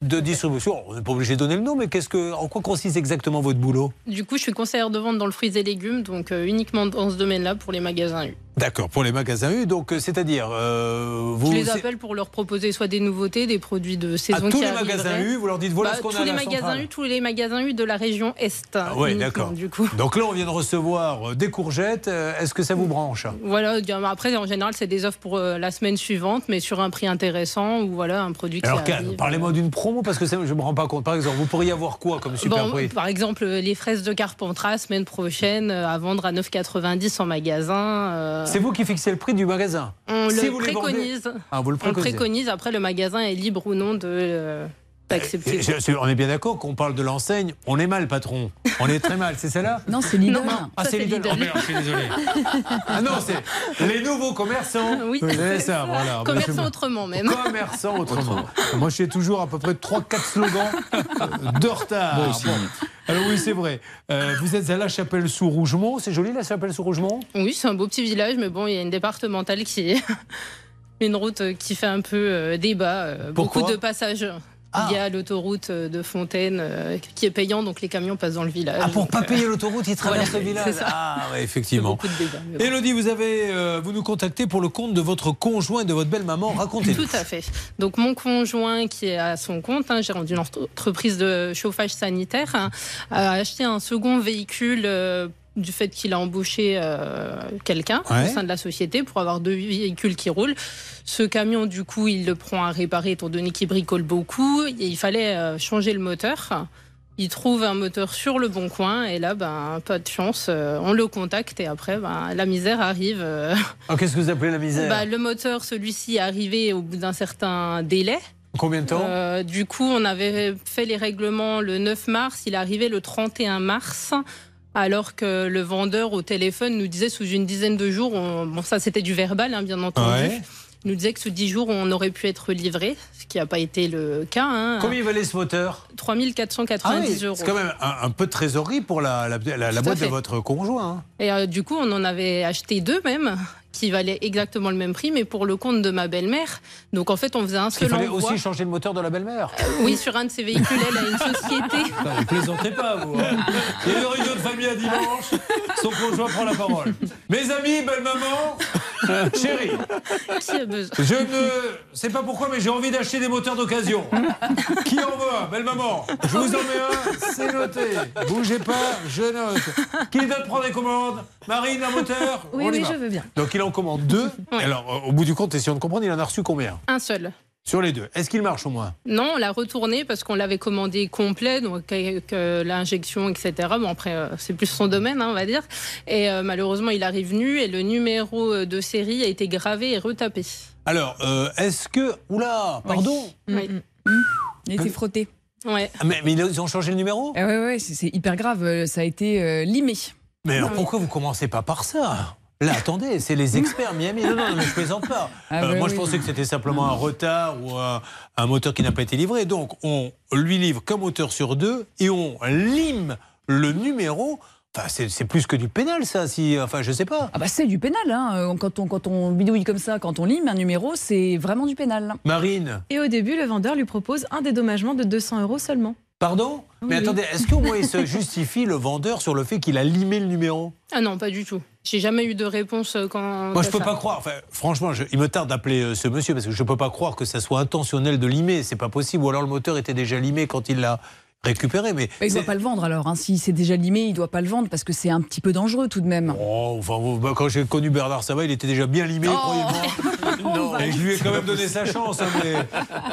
de distribution. On n'est pas obligé de donner le nom, mais qu'est-ce que, en quoi consiste exactement votre boulot? Du coup, je suis conseillère de vente dans le fruits et légumes, donc euh, uniquement dans ce domaine-là pour les magasins U. D'accord, pour les magasins U. Donc, euh, c'est-à-dire, euh, vous. je les appelle pour leur proposer soit des nouveautés, des produits de à saison tous qui les magasins. U, vous leur dites voilà Bah, ce qu'on tous a à les la magasins centrale. U, tous les magasins U de la région Est. Ah uniquement, d'accord. Donc là, on vient de recevoir euh, des courgettes. Est-ce que ça vous branche Voilà, bien, après, en général, c'est des offres pour la semaine suivante, mais sur un prix intéressant ou voilà, un produit qui Alors, parlez-moi d'une promo parce que ça, je ne me rends pas compte. Par exemple, vous pourriez avoir quoi comme super Bon, prix? par exemple, les fraises de Carpentras, semaine prochaine, à vendre à 9,90 en magasin. euh, C'est vous qui fixez le prix du magasin On Si le vous les vendez- préconise. Ah, vous le On le préconisez. préconise. Après, le magasin est libre ou non de Et on est bien d'accord qu'on parle de l'enseigne. On est mal, patron. On est très mal, c'est celle-là Non, c'est Lidl. Ah, c'est Lidl. Oh, merde, je suis désolé. [LAUGHS] Ah non, c'est les nouveaux commerçants. Oui, c'est ça, ça. voilà. Commerçant Bah, je- autrement, même. Commerçant autrement. Moi, je fais toujours à peu près 3-4 slogans de retard. Moi aussi. Bon. Alors oui, c'est vrai. Euh, vous êtes à La Chapelle-sous-Rougemont. C'est joli, La Chapelle-sous-Rougemont Oui, c'est un beau petit village, mais bon, il y a une départementale qui est [LAUGHS] une route qui fait un peu euh, débat. euh, Pourquoi? beaucoup de passages. Ah. Il y a l'autoroute euh, de Fontaine euh, qui est payant, donc les camions passent dans le village. Ah, pour Donc, pas euh, payer l'autoroute, ils traversent [LAUGHS] voilà, le village. Ah, ouais, effectivement. bon. Élodie, vous avez, euh, vous nous contactez pour le compte de votre conjoint et de votre belle-maman. Racontez-nous. Tout à fait. Donc mon conjoint qui est à son compte, hein, gérant d'une entreprise de chauffage sanitaire, hein, a acheté un second véhicule. du fait qu'il a embauché euh, quelqu'un Ouais. au sein de la société pour avoir deux véhicules qui roulent. Ce camion, du coup, il le prend à réparer étant donné qu'il bricole beaucoup. Et il fallait euh, changer le moteur. Il trouve un moteur sur le bon coin et là, ben, pas de chance, euh, on le contacte et après, ben, la misère arrive. euh, Ah, Qu'est-ce que vous appelez la misère bah, le moteur, celui-ci est arrivé au bout d'un certain délai. Combien de temps Euh, Du coup, on avait fait les règlements le 9 mars, il est arrivé le 31 mars. Alors que le vendeur au téléphone nous disait sous une dizaine de jours, on- bon ça c'était du verbal hein, bien entendu, Ouais. Nous disait que sous 10 jours on aurait pu être livré, ce qui n'a pas été le cas. Hein. Combien il valait ce moteur? 3490 Ah oui, euros. C'est quand même un, un peu de trésorerie pour la, la, la- la Tout à boîte de votre conjoint. hein. Et euh, du coup, on en avait acheté deux même, qui valaient exactement le même prix, mais pour le compte de ma belle-mère. Donc en fait, on faisait un seul fallait envoi. aussi changer le moteur de la belle-mère. Oui, sur un de ses véhicules, elle a une société. [LAUGHS] Ne plaisantez pas, vous. hein. Il y a une réunion de famille à dimanche. Son conjoint prend la parole. Mes amis, belle-maman, chérie, Qui a besoin je ne sais pas pourquoi, mais j'ai envie d'acheter des moteurs d'occasion. Qui en veut un Belle-maman, je vous en mets un, c'est noté. Bougez pas, je note. Qui d'autre prend des commandes? Marine, un moteur? Oui, On y oui, va. je veux bien. Donc il en commande deux. [LAUGHS] Et Alors, euh, au bout du compte, essayons de comprendre, il en a reçu combien? Un seul. Sur les deux. Est-ce qu'il marche au moins? Non, on l'a retourné parce qu'on l'avait commandé complet, donc avec euh, l'injection, etc. Bon, après, euh, c'est plus son domaine, hein, on va dire. Et euh, malheureusement, il arrive nu et le numéro de série a été gravé et retapé. Alors, euh, est-ce que. Oula, pardon Oui. Il a été frotté. Ouais. Ah, mais, mais ils ont changé le numéro? Ah ouais, ouais, c'est hyper grave. Ça a été euh, limé. Mais alors pourquoi vous commencez pas par ça? Là, attendez, c'est les experts Miami. Non, non, mais je plaisante pas. Ah Euh, moi, je oui. pensais que c'était simplement un retard ou un, un moteur qui n'a pas été livré. Donc, on lui livre qu'un moteur sur deux et on lime le numéro. Enfin, c'est plus que du pénal, ça. Si, enfin, je sais pas. Ah bah c'est du pénal. Hein. Euh, Quand, on, quand on bidouille comme ça, quand on lime un numéro, c'est vraiment du pénal. Marine, Et au début, le vendeur lui propose un dédommagement de 200 euros seulement. pardon? Mais attendez, est-ce qu'au moins il se justifie le vendeur sur le fait qu'il a limé le numéro? Ah non, pas du tout. J'ai jamais eu de réponse euh, quand. Moi, je peux ça. pas croire. Enfin, franchement, je- il me tarde d'appeler euh, ce monsieur parce que je peux pas croire que ça soit intentionnel de limer. C'est pas possible. Ou alors le moteur était déjà limé quand il l'a récupérer. Mais Bah, il ne doit pas le vendre alors. hein. Si c'est déjà limé, il ne doit pas le vendre parce que c'est un petit peu dangereux tout de même. Oh, enfin, bah, quand j'ai connu Bernard Sabat, il était déjà bien limé, Oh. croyez-moi. [LAUGHS] Et je lui ai quand même donné sa chance, hein, mais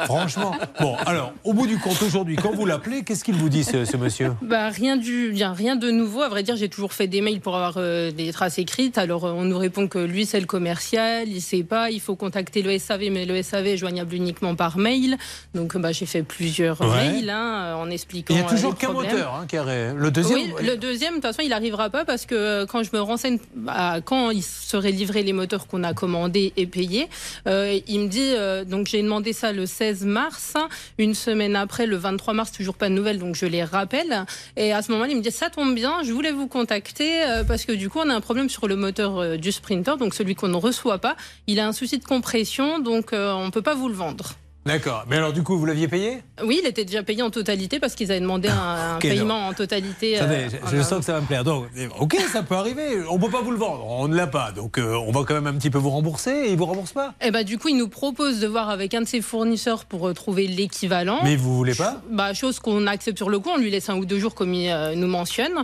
franchement. Bon, alors, au bout du compte, aujourd'hui, quand vous l'appelez, qu'est-ce qu'il vous dit, ce, ce monsieur? Bah, rien, du, bien, rien de nouveau. À vrai dire, j'ai toujours fait des mails pour avoir euh, des traces écrites. Alors, euh, on nous répond que lui, c'est le commercial, il sait pas, il faut contacter le SAV, mais le SAV est joignable uniquement par mail. Donc, bah, j'ai fait plusieurs Ouais. mails hein, en expliquant. Il y a euh, toujours les qu'un moteur hein, Le deuxième Oui, le deuxième, de toute façon, il n'arrivera pas parce que euh, quand je me renseigne, bah, quand il serait livré les moteurs qu'on a commandés et payés, euh, il me dit, euh, donc j'ai demandé ça le 16 mars, une semaine après, le 23 mars, toujours pas de nouvelles, donc je les rappelle. Et à ce moment-là, il me dit, ça tombe bien, je voulais vous contacter euh, parce que du coup, on a un problème sur le moteur euh, du Sprinter, donc celui qu'on ne reçoit pas. Il a un souci de compression, donc euh, on peut pas vous le vendre. D'accord. Mais alors, du coup, vous l'aviez payé? Oui, il était déjà payé en totalité parce qu'ils avaient demandé un, un paiement en totalité. Attendez, euh, je, je en- sens que ça va me plaire. Donc, ok, ça peut arriver. On peut pas vous le vendre. On ne l'a pas. Donc, euh, on va quand même un petit peu vous rembourser. Et il vous rembourse pas. Eh ben, du coup, il nous propose de voir avec un de ses fournisseurs pour euh, trouver l'équivalent. Mais vous voulez pas? Bah, Chose qu'on accepte sur le coup, on lui laisse un ou deux jours comme il nous mentionne.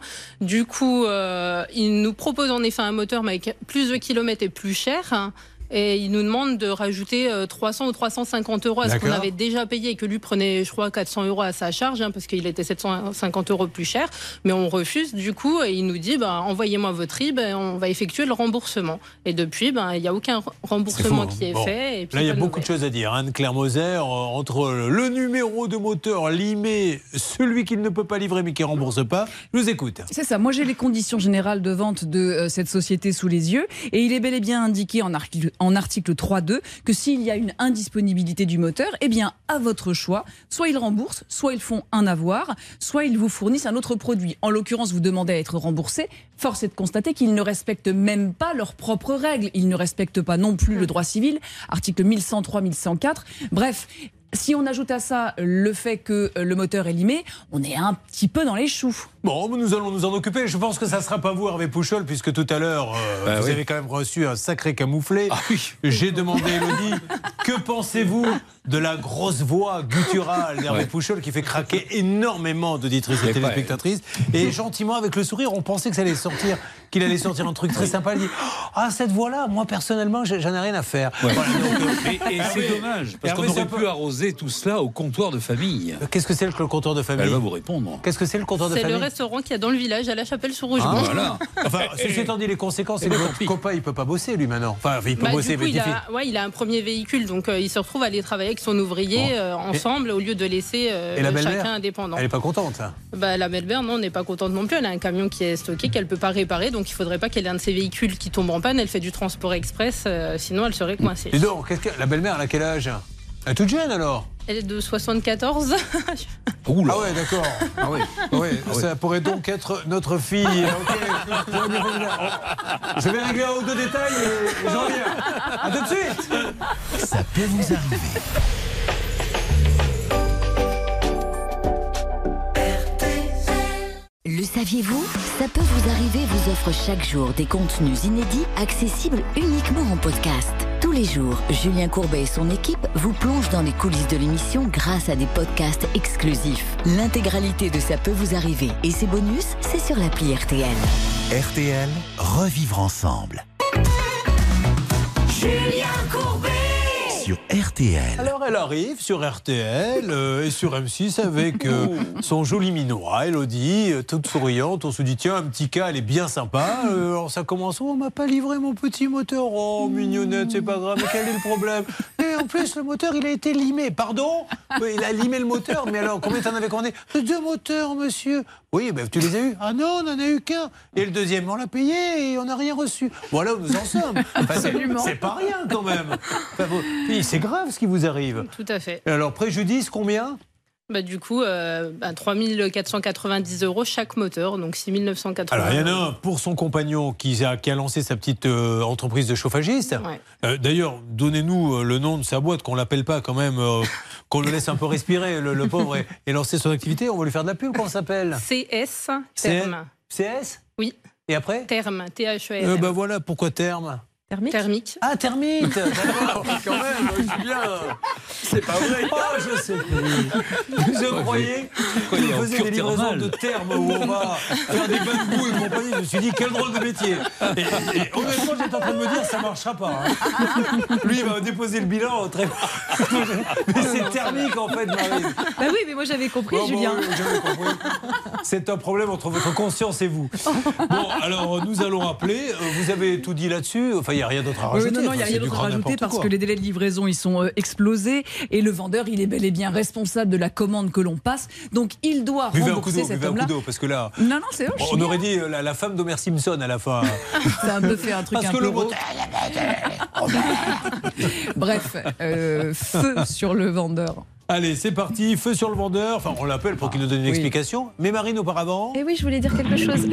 Du coup, il nous propose en effet un moteur mais avec plus de kilomètres et plus cher. Hein. Et il nous demande de rajouter euh, 300 ou 350 euros à ce qu'on avait déjà payé et que lui prenait, je crois, 400 euros à sa charge hein, parce qu'il était 750 euros plus cher. Mais on refuse du coup et il nous dit bah, envoyez-moi votre RIB et on va effectuer le remboursement. Et depuis, ben, il n'y a aucun remboursement fou, qui est hein. Bon. fait. Et puis Là, il y a beaucoup de choses à dire. Anne-Claire Moser, euh, entre le numéro de moteur limé, celui qu'il ne peut pas livrer mais qui ne rembourse pas, je vous écoute. C'est ça. Moi, j'ai les conditions générales de vente de euh, cette société sous les yeux. Et il est bel et bien indiqué en article, en article 3.2 que s'il y a une indisponibilité du moteur, eh bien, à votre choix, soit ils remboursent, soit ils font un avoir, soit ils vous fournissent un autre produit. En l'occurrence, vous demandez à être remboursé. Force est de constater qu'ils ne respectent même pas leurs propres règles. Ils ne respectent pas non plus le droit civil, article 1103, 1104. Bref. Si on ajoute à ça le fait que euh, le moteur est limé, on est un petit peu dans les choux. Bon, nous allons nous en occuper. Je pense que ça ne sera pas vous, Hervé Pouchol, puisque tout à l'heure, euh, Bah vous oui. avez quand même reçu un sacré camouflé. J'ai demandé à Elodie, que pensez-vous de la grosse voix gutturale d'Hervé Ouais. Pouchol qui fait craquer énormément d'auditrices et téléspectatrices Et gentiment, avec le sourire, on pensait que ça allait sortir, qu'il allait sortir un truc très sympa. Il dit Ah, cette voix-là, moi personnellement, j'en ai rien à faire. Ouais. Voilà, donc, euh, Et, et c'est dommage, parce qu'on aurait un peu- pu arroser tout cela au comptoir de famille. Qu'est-ce que c'est que le comptoir de famille Elle va vous répondre. Qu'est-ce que c'est le comptoir de famille le restaurant qu'il y a dans le village à la chapelle sur Rougemont. Ah, [LAUGHS] voilà. Enfin, ceci étant dit, les conséquences, c'est que votre copain, il peut pas bosser, lui, maintenant. Enfin, il peut Bah, bosser, du coup, mais il a, ouais, il a un premier véhicule, donc euh, il se retrouve à aller travailler avec son ouvrier Bon. euh, ensemble au lieu de laisser euh, Et la belle-mère chacun indépendant. Elle est pas contente. Bah, la belle-mère, non, on n'est pas contente non plus. Elle a un camion qui est stocké qu'elle peut pas réparer, donc il faudrait pas qu'elle ait un de ses véhicules qui tombe en panne. Elle fait du transport express, euh, sinon elle serait coincée. Dis donc, qu'est-ce que... la belle-mère, elle a quel âge? Elle est toute jeune, alors? Elle est de 74. Ah ouais, d'accord. Ah oui. [LAUGHS] Ça pourrait donc être notre fille. [LAUGHS] Ok. Je vais régler un ou deux détails et j'en reviens. À tout de suite. Ça peut vous arriver. Le saviez-vous? Ça peut vous arriver vous offre chaque jour des contenus inédits accessibles uniquement en podcast. Tous les jours, Julien Courbet et son équipe vous plongent dans les coulisses de l'émission grâce à des podcasts exclusifs. L'intégralité de Ça peut vous arriver et ses bonus, c'est sur l'appli RTL. RTL, revivre ensemble. Julien Courbet Sur RTL. Alors elle arrive sur RTL euh, et sur M6 avec euh, son joli minois, Elodie, euh, toute souriante. On se dit tiens, un petit cas, elle est bien sympa. Euh, alors ça commence, oh, on m'a pas livré mon petit moteur. Oh, mignonnette, c'est pas grave, mais quel est le problème? Et en plus, le moteur, il a été limé. Pardon? Il a limé le moteur, mais alors combien t'en avais commandé? Deux moteurs, monsieur. Oui, ben, tu les as eus Ah non, on n'en a eu qu'un. Et le deuxième, on l'a payé et on n'a rien reçu. Voilà où nous en sommes. Enfin, c'est- Absolument. c'est pas rien quand même. Enfin, c'est grave ce qui vous arrive. Tout à fait. Et alors, préjudice, combien? Bah, du coup, euh, bah, 3490 euros chaque moteur, donc 6980 Alors, il y en a un pour son compagnon qui a, qui a lancé sa petite euh, entreprise de chauffagiste. Ouais. Euh, D'ailleurs, donnez-nous euh, le nom de sa boîte, qu'on l'appelle pas quand même, [LAUGHS] qu'on le laisse un peu respirer, le, le pauvre, et, et lancer son activité. On va lui faire de la pub, comment ça s'appelle? CS Terme. CS Oui. Et après? Terme, T-H-E-R. euh, bah voilà, pourquoi terme? Thermique. Thermique. Ah, thermique [LAUGHS] D'accord. Quand même, oui, Julien. C'est pas vrai. Oh, je sais plus. Je croyais qu'il faisait des livraisons thermale. de termes où on va faire des bains de boue et compagnie. Je me suis dit, quel drôle de métier. Et, et honnêtement, j'étais en train de me dire, ça marchera pas. hein. Lui, il va déposer le bilan très. Mais c'est thermique, en fait, Marine. Bah oui, mais moi j'avais compris, Bon, bon, Julien. oui, j'avais compris. C'est un problème entre votre conscience et vous. Bon, alors nous allons appeler. Euh, Vous avez tout dit là-dessus. Enfin, il n'y a rien d'autre à Oui, rajouter. non, non, il n'y a rien d'autre à rajouter parce quoi. que les délais de livraison ils sont euh, explosés et le vendeur il est bel et bien responsable de la commande que l'on passe. Donc il doit Buvez un coup rembourser cet un coup homme-là. d'eau, parce que là. Non, non, c'est On aurait dit euh, la, la femme d'Homer Simpson à la fin. [LAUGHS] Ça a un peu fait un truc Parce un que peu le mot. [LAUGHS] Bref, euh, feu sur le vendeur. Allez, c'est parti. Feu sur le vendeur. Enfin, on l'appelle pour qu'il nous donne une Oui. explication. Mais Marine, auparavant. Et oui, je voulais dire quelque chose.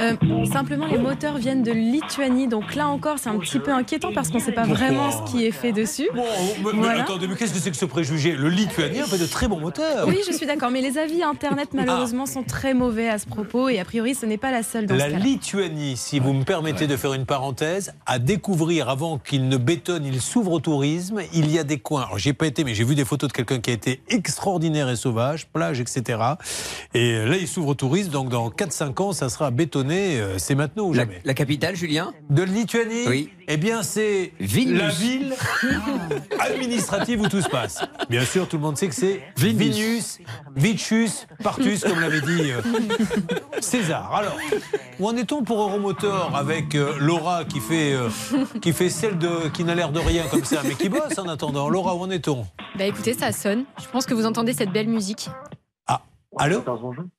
Euh, simplement, les moteurs viennent de Lituanie, donc là encore, c'est un petit peu inquiétant parce qu'on ne sait pas vraiment ce qui est fait dessus. Mais, mais Voilà. attendez, mais qu'est-ce que c'est que ce préjugé Le lituanien fait de très bons moteurs. Oui, je suis d'accord, mais les avis internet malheureusement sont très mauvais à ce propos et a priori ce n'est pas la seule dans La ce. Lituanie, si vous me permettez de faire une parenthèse, à découvrir avant qu'il ne bétonne, il s'ouvre au tourisme. Il y a des coins. Alors, j'ai pas été, mais j'ai vu des photos de quelqu'un qui a été extraordinaire et sauvage, plage, etc. Et là, il s'ouvre au tourisme. Donc, dans 4-5 ans, ça sera bétonné. Euh, C'est maintenant ou La, jamais. la capitale, Julien? De Lituanie? Oui. Eh bien, c'est la ville administrative où tout se passe. Bien sûr, tout le monde sait que c'est Vilnius, Vicius, Partus, comme l'avait dit euh, César. Alors, où en est-on pour Euromotor avec euh, Laura qui fait, euh, qui fait celle de, qui n'a l'air de rien comme ça, mais qui bosse en attendant Laura, où en est-on? Bah écoutez, ça sonne. Je pense que vous entendez cette belle musique. Allô?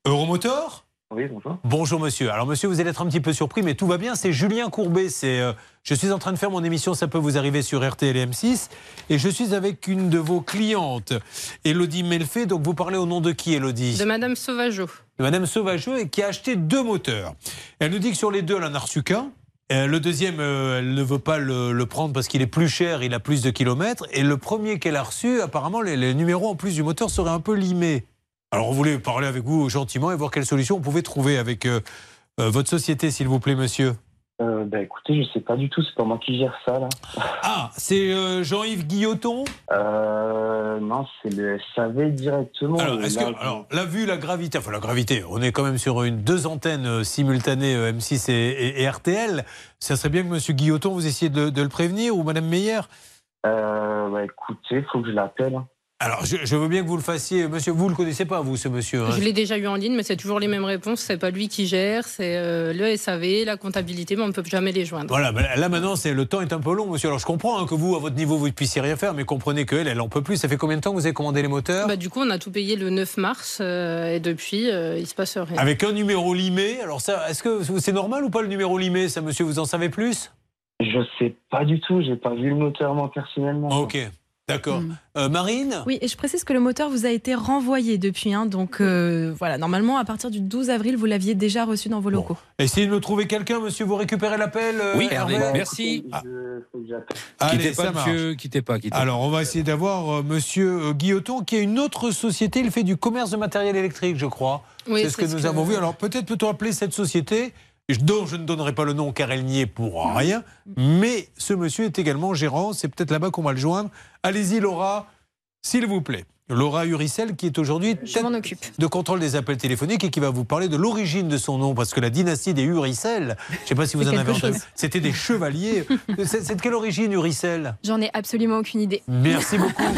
Euromotor? Oui, bonjour. Bonjour monsieur. Alors monsieur, vous allez être un petit peu surpris, mais tout va bien. C'est Julien Courbet. C'est, euh, je suis en train de faire mon émission, ça peut vous arriver sur RTL et M6, et je suis avec une de vos clientes, Elodie Melfait. Donc vous parlez au nom de qui, Elodie? De Madame Sauvageau. de Madame Sauvageau et qui a acheté deux moteurs. Elle nous dit que sur les deux, elle en a reçu qu'un. Euh, Le deuxième, euh, elle ne veut pas le, le prendre parce qu'il est plus cher, il a plus de kilomètres. Et le premier qu'elle a reçu, apparemment, les, les numéros en plus du moteur seraient un peu limés. Alors on voulait parler avec vous gentiment et voir quelle solution on pouvait trouver avec euh, votre société, s'il vous plaît, monsieur. Euh, bah écoutez, je sais pas du tout, c'est pas moi qui gère ça là. Ah, c'est euh, Jean-Yves Guilloton? Euh, non, c'est le SAV directement. Alors, là, que, alors, là, vu la gravité, enfin la gravité, on est quand même sur une deux antennes euh, simultanées euh, M6 et, et- et RTL. Ça serait bien que Monsieur Guilloton, vous essayiez de, de le prévenir ou Madame Meyer? Euh, bah écoutez, faut que je l'appelle. Alors, je, je veux bien que vous le fassiez, Monsieur. Vous le connaissez pas, vous, ce monsieur. hein Je l'ai déjà eu en ligne, mais c'est toujours les mêmes réponses. C'est pas lui qui gère, c'est euh, le SAV, la comptabilité, mais on ne peut jamais les joindre. Voilà, ben là maintenant, c'est le temps est un peu long, monsieur. Alors, je comprends hein, que vous, à votre niveau, vous ne puissiez rien faire, mais comprenez qu'elle, elle en peut plus. Ça fait combien de temps que vous avez commandé les moteurs? Bah, du coup, on a tout payé le 9 mars euh, et depuis, euh, il se passe rien. Avec un numéro limé? Alors, ça, est-ce que c'est normal ou pas le numéro limé, ça, monsieur? Vous en savez plus? Je sais pas du tout, j'ai pas vu le moteur moi personnellement. Ok, d'accord. Hmm. Euh, Marine? Oui, et je précise que le moteur vous a été renvoyé depuis. hein, donc euh, voilà, normalement, à partir du 12 avril, vous l'aviez déjà reçu dans vos locaux. Essayez de me trouver quelqu'un, monsieur. Vous récupérez l'appel euh, Oui, Hervé merci. Ah. Allez, quittez pas, marche. monsieur, quittez pas, quittez Alors, on va essayer d'avoir euh, monsieur euh, Guilloton, qui a une autre société. Il fait du commerce de matériel électrique, je crois. Oui, c'est ce que c'est ce nous que- avons vu. Alors, peut-être peut-on appeler cette société, dont je ne donnerai pas le nom car elle n'y est pour rien. Mais ce monsieur est également gérant. C'est peut-être là-bas qu'on va le joindre. Allez-y, Laura, s'il vous plaît. Laura Uricel, qui est aujourd'hui tête de contrôle des appels téléphoniques et qui va vous parler de l'origine de son nom, parce que la dynastie des Uricel, je ne sais pas si vous en avez entendu, c'était des chevaliers. [LAUGHS] C'est de quelle origine Uricel J'en ai absolument aucune idée. Merci beaucoup. [LAUGHS]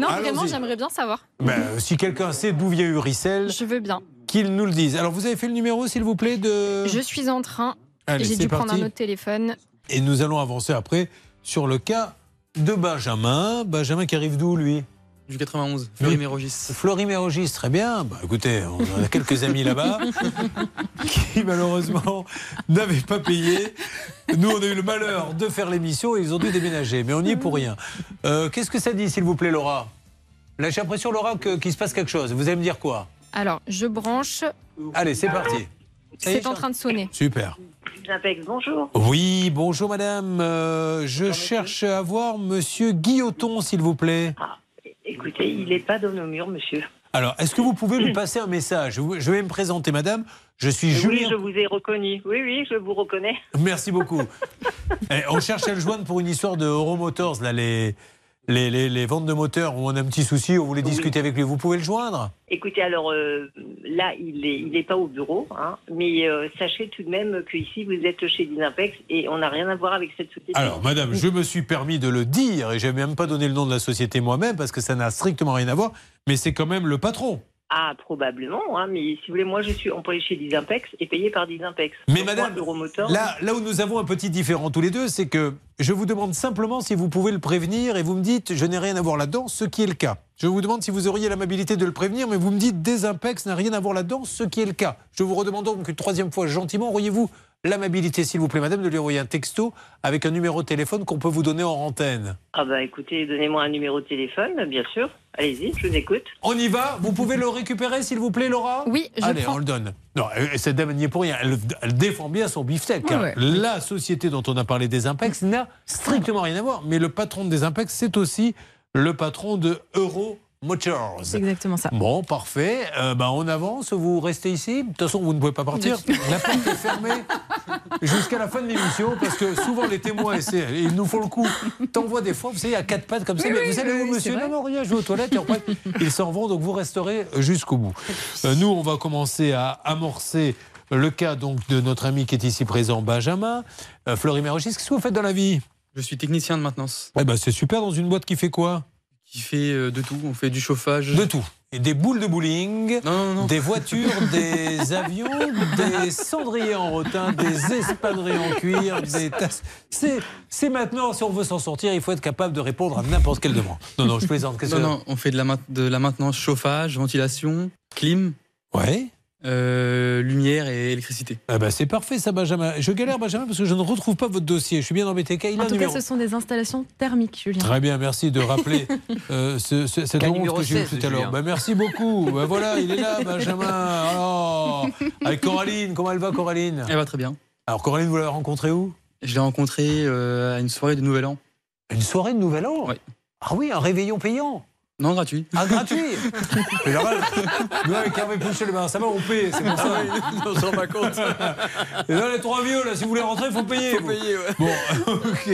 Non, vraiment, j'aimerais bien savoir. Ben, si quelqu'un sait d'où vient Uricel, Je veux bien. qu'il nous le dise. Alors, vous avez fait le numéro, s'il vous plaît, de... Je suis en train. J'ai dû prendre un autre téléphone. Et nous allons avancer après sur le cas de Benjamin. Benjamin qui arrive d'où, lui Du 91, Fleury-Mérogis. Fleury-Mérogis, très bien. Bah, écoutez, on a [LAUGHS] quelques amis là-bas [LAUGHS] qui malheureusement n'avaient pas payé. Nous, on a eu le malheur de faire l'émission et ils ont dû déménager. Mais on n'y est pour rien. Euh, Qu'est-ce que ça dit, s'il vous plaît, Laura? Là, j'ai l'impression, Laura, que- qu'il se passe quelque chose. Vous allez me dire quoi? Alors, je branche. Allez, c'est parti. C'est en train de sonner. Super. Bonjour. Oui, bonjour madame. Euh, je cherche à voir monsieur Guilloton, s'il vous plaît. Écoutez, il n'est pas dans nos murs, monsieur. Alors, est-ce que vous pouvez lui passer un message? Je vais me présenter, madame. Je suis Oui, Julien. je vous ai reconnu. Oui, oui, je vous reconnais. Merci beaucoup. [LAUGHS] Eh, on cherche à le joindre pour une histoire de Euromotors, là, les, les, les, les ventes de moteurs on a un petit souci, on voulait discuter avec lui. Vous pouvez le joindre? Écoutez, alors euh, là, il n'est il est pas au bureau, hein, mais euh, sachez tout de même qu'ici, vous êtes chez Disimpex et on n'a rien à voir avec cette société. Alors, madame, je me suis permis de le dire et je n'ai même pas donné le nom de la société moi-même parce que ça n'a strictement rien à voir, mais c'est quand même le patron. Ah, probablement, hein, mais si vous voulez, moi, je suis employé chez Disimpex et payé par Disimpex. Mais Donc, madame, moi, Là, là où nous avons un petit différent tous les deux, c'est que je vous demande simplement si vous pouvez le prévenir et vous me dites je n'ai rien à voir là-dedans, ce qui est le cas. Je vous demande si vous auriez l'amabilité de le prévenir, mais vous me dites Desimpex n'a rien à voir là-dedans, ce qui est le cas. Je vous redemande donc une troisième fois gentiment, auriez-vous l'amabilité, s'il vous plaît, madame, de lui envoyer un texto avec un numéro de téléphone qu'on peut vous donner en antenne Ah bah écoutez, donnez-moi un numéro de téléphone, bien sûr. Allez-y, je vous écoute. On y va Vous pouvez le récupérer, s'il vous plaît, Laura Oui, je Allez, prends. on le donne. Non, euh, cette dame n'y est pour rien. Elle, elle défend bien son beefsteak. hein. Ouais. La société dont on a parlé des Impex n'a strictement rien à voir. Mais le patron des Impex, c'est aussi le patron de Euro Motors. C'est exactement ça. Bon, parfait. Euh, ben, on avance, vous restez ici. De toute façon, vous ne pouvez pas partir. La porte est fermée jusqu'à la fin de l'émission parce que souvent les témoins, ils nous font le coup. T'envoies des fois, vous savez, à quatre pattes comme ça. Oui, mais oui, vous allez oui, où, oui, monsieur. Non, non, rien, je vais aux toilettes. Et après, ils s'en vont, donc vous resterez jusqu'au bout. Euh, nous, on va commencer à amorcer le cas donc de notre ami qui est ici présent, Benjamin. Euh, Mérogis, qu'est-ce que vous faites dans la vie? Je suis technicien de maintenance. Eh ben, c'est super dans une boîte qui fait quoi? Qui fait euh, de tout. On fait du chauffage. De tout. Et des boules de bowling, des voitures, [LAUGHS] des avions, des cendriers en rotin, des espadrilles en cuir, des tasses. C'est, maintenant, si on veut s'en sortir, il faut être capable de répondre à n'importe quelle demande. Non, non, je plaisante. Non, non, on fait de la, de la maintenance chauffage, ventilation, clim. Ouais. Euh, lumière et électricité. Ah bah, c'est parfait ça, Benjamin. Je galère, Benjamin, parce que je ne retrouve pas votre dossier. Je suis bien embêté. Quel En tout cas, ce sont des installations thermiques, Julien. Très bien, merci de rappeler [LAUGHS] euh, ce, ce- cette honte que j'ai eue 16, tout à l'heure. Bah, merci beaucoup. Bah, voilà, il est là, [LAUGHS] Benjamin. Alors, avec Coraline, comment elle va, Coraline Elle va très bien. Alors, Coraline, vous l'avez rencontrée où? Je l'ai rencontrée euh, à une soirée de Nouvel An. Une soirée de Nouvel An? Oui. Ah oui, un réveillon payant Non, gratuit. Ah, gratuit [LAUGHS] C'est normal. Nous, avec Hervé Pouchet, le bain, ça va, on paye, c'est pour ça. on s'en rend pas compte. [LAUGHS] Et là, les trois vieux, là, si vous voulez rentrer, il faut payer. vous. Bon, [LAUGHS] ok.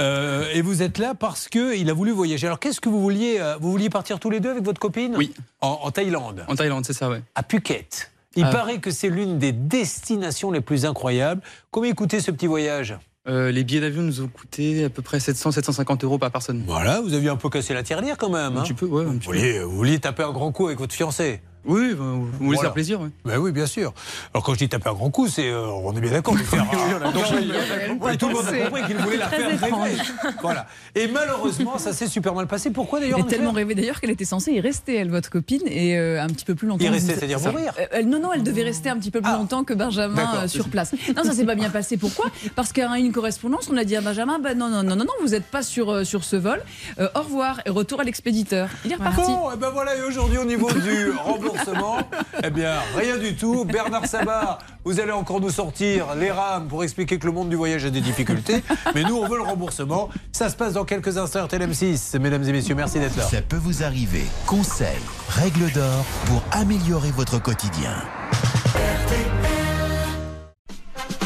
Euh, et vous êtes là parce qu'il a voulu voyager. Alors, qu'est-ce que vous vouliez euh, Vous vouliez partir tous les deux avec votre copine Oui. En, en Thaïlande En Thaïlande, c'est ça, ouais. À Phuket. Il Ah. paraît que c'est l'une des destinations les plus incroyables. Combien coûtait ce petit voyage? Euh, les billets d'avion nous ont coûté à peu près 700-750 euros par personne. Voilà, vous aviez un peu cassé la tirelire quand même. Un hein. petit peu, ouais. un vous, petit peu. vouliez, vous vouliez taper un grand coup avec votre fiancé Oui, bah, vous voulez Voilà. faire plaisir, ouais. Ben oui, bien sûr. Alors quand je dis taper un grand coup, c'est euh, on est bien d'accord. faire- [LAUGHS] on a Donc, tout le monde a compris qu'il voulait la faire rêver. Voilà. Et malheureusement, ça s'est super mal passé. Pourquoi d'ailleurs Elle est tellement rêvée d'ailleurs qu'elle était censée y rester, elle, votre copine, et euh, un petit peu plus longtemps. Y rester, c'est-à-dire mourir Euh, elle- Non, non, elle devait rester un petit peu plus longtemps que Benjamin euh, sur place. Non, ça s'est pas bien passé. Pourquoi? Parce qu'à une correspondance, on a dit à Benjamin, bah, non, non, non, non, non, vous n'êtes pas sur, euh, sur ce vol. Euh, au revoir et retour à l'expéditeur. Il est reparti. Bon, et ben voilà, et aujourd'hui au niveau du [LAUGHS] remboursement, eh bien rien du tout. Bernard Sabat, vous allez encore nous sortir les rames pour expliquer que le monde du voyage a des difficultés. Mais nous, on veut le remboursement. Ça se passe dans quelques instants RTL M6. Mesdames et messieurs, merci d'être là. Ça peut vous arriver. Conseils, règles d'or pour améliorer votre quotidien.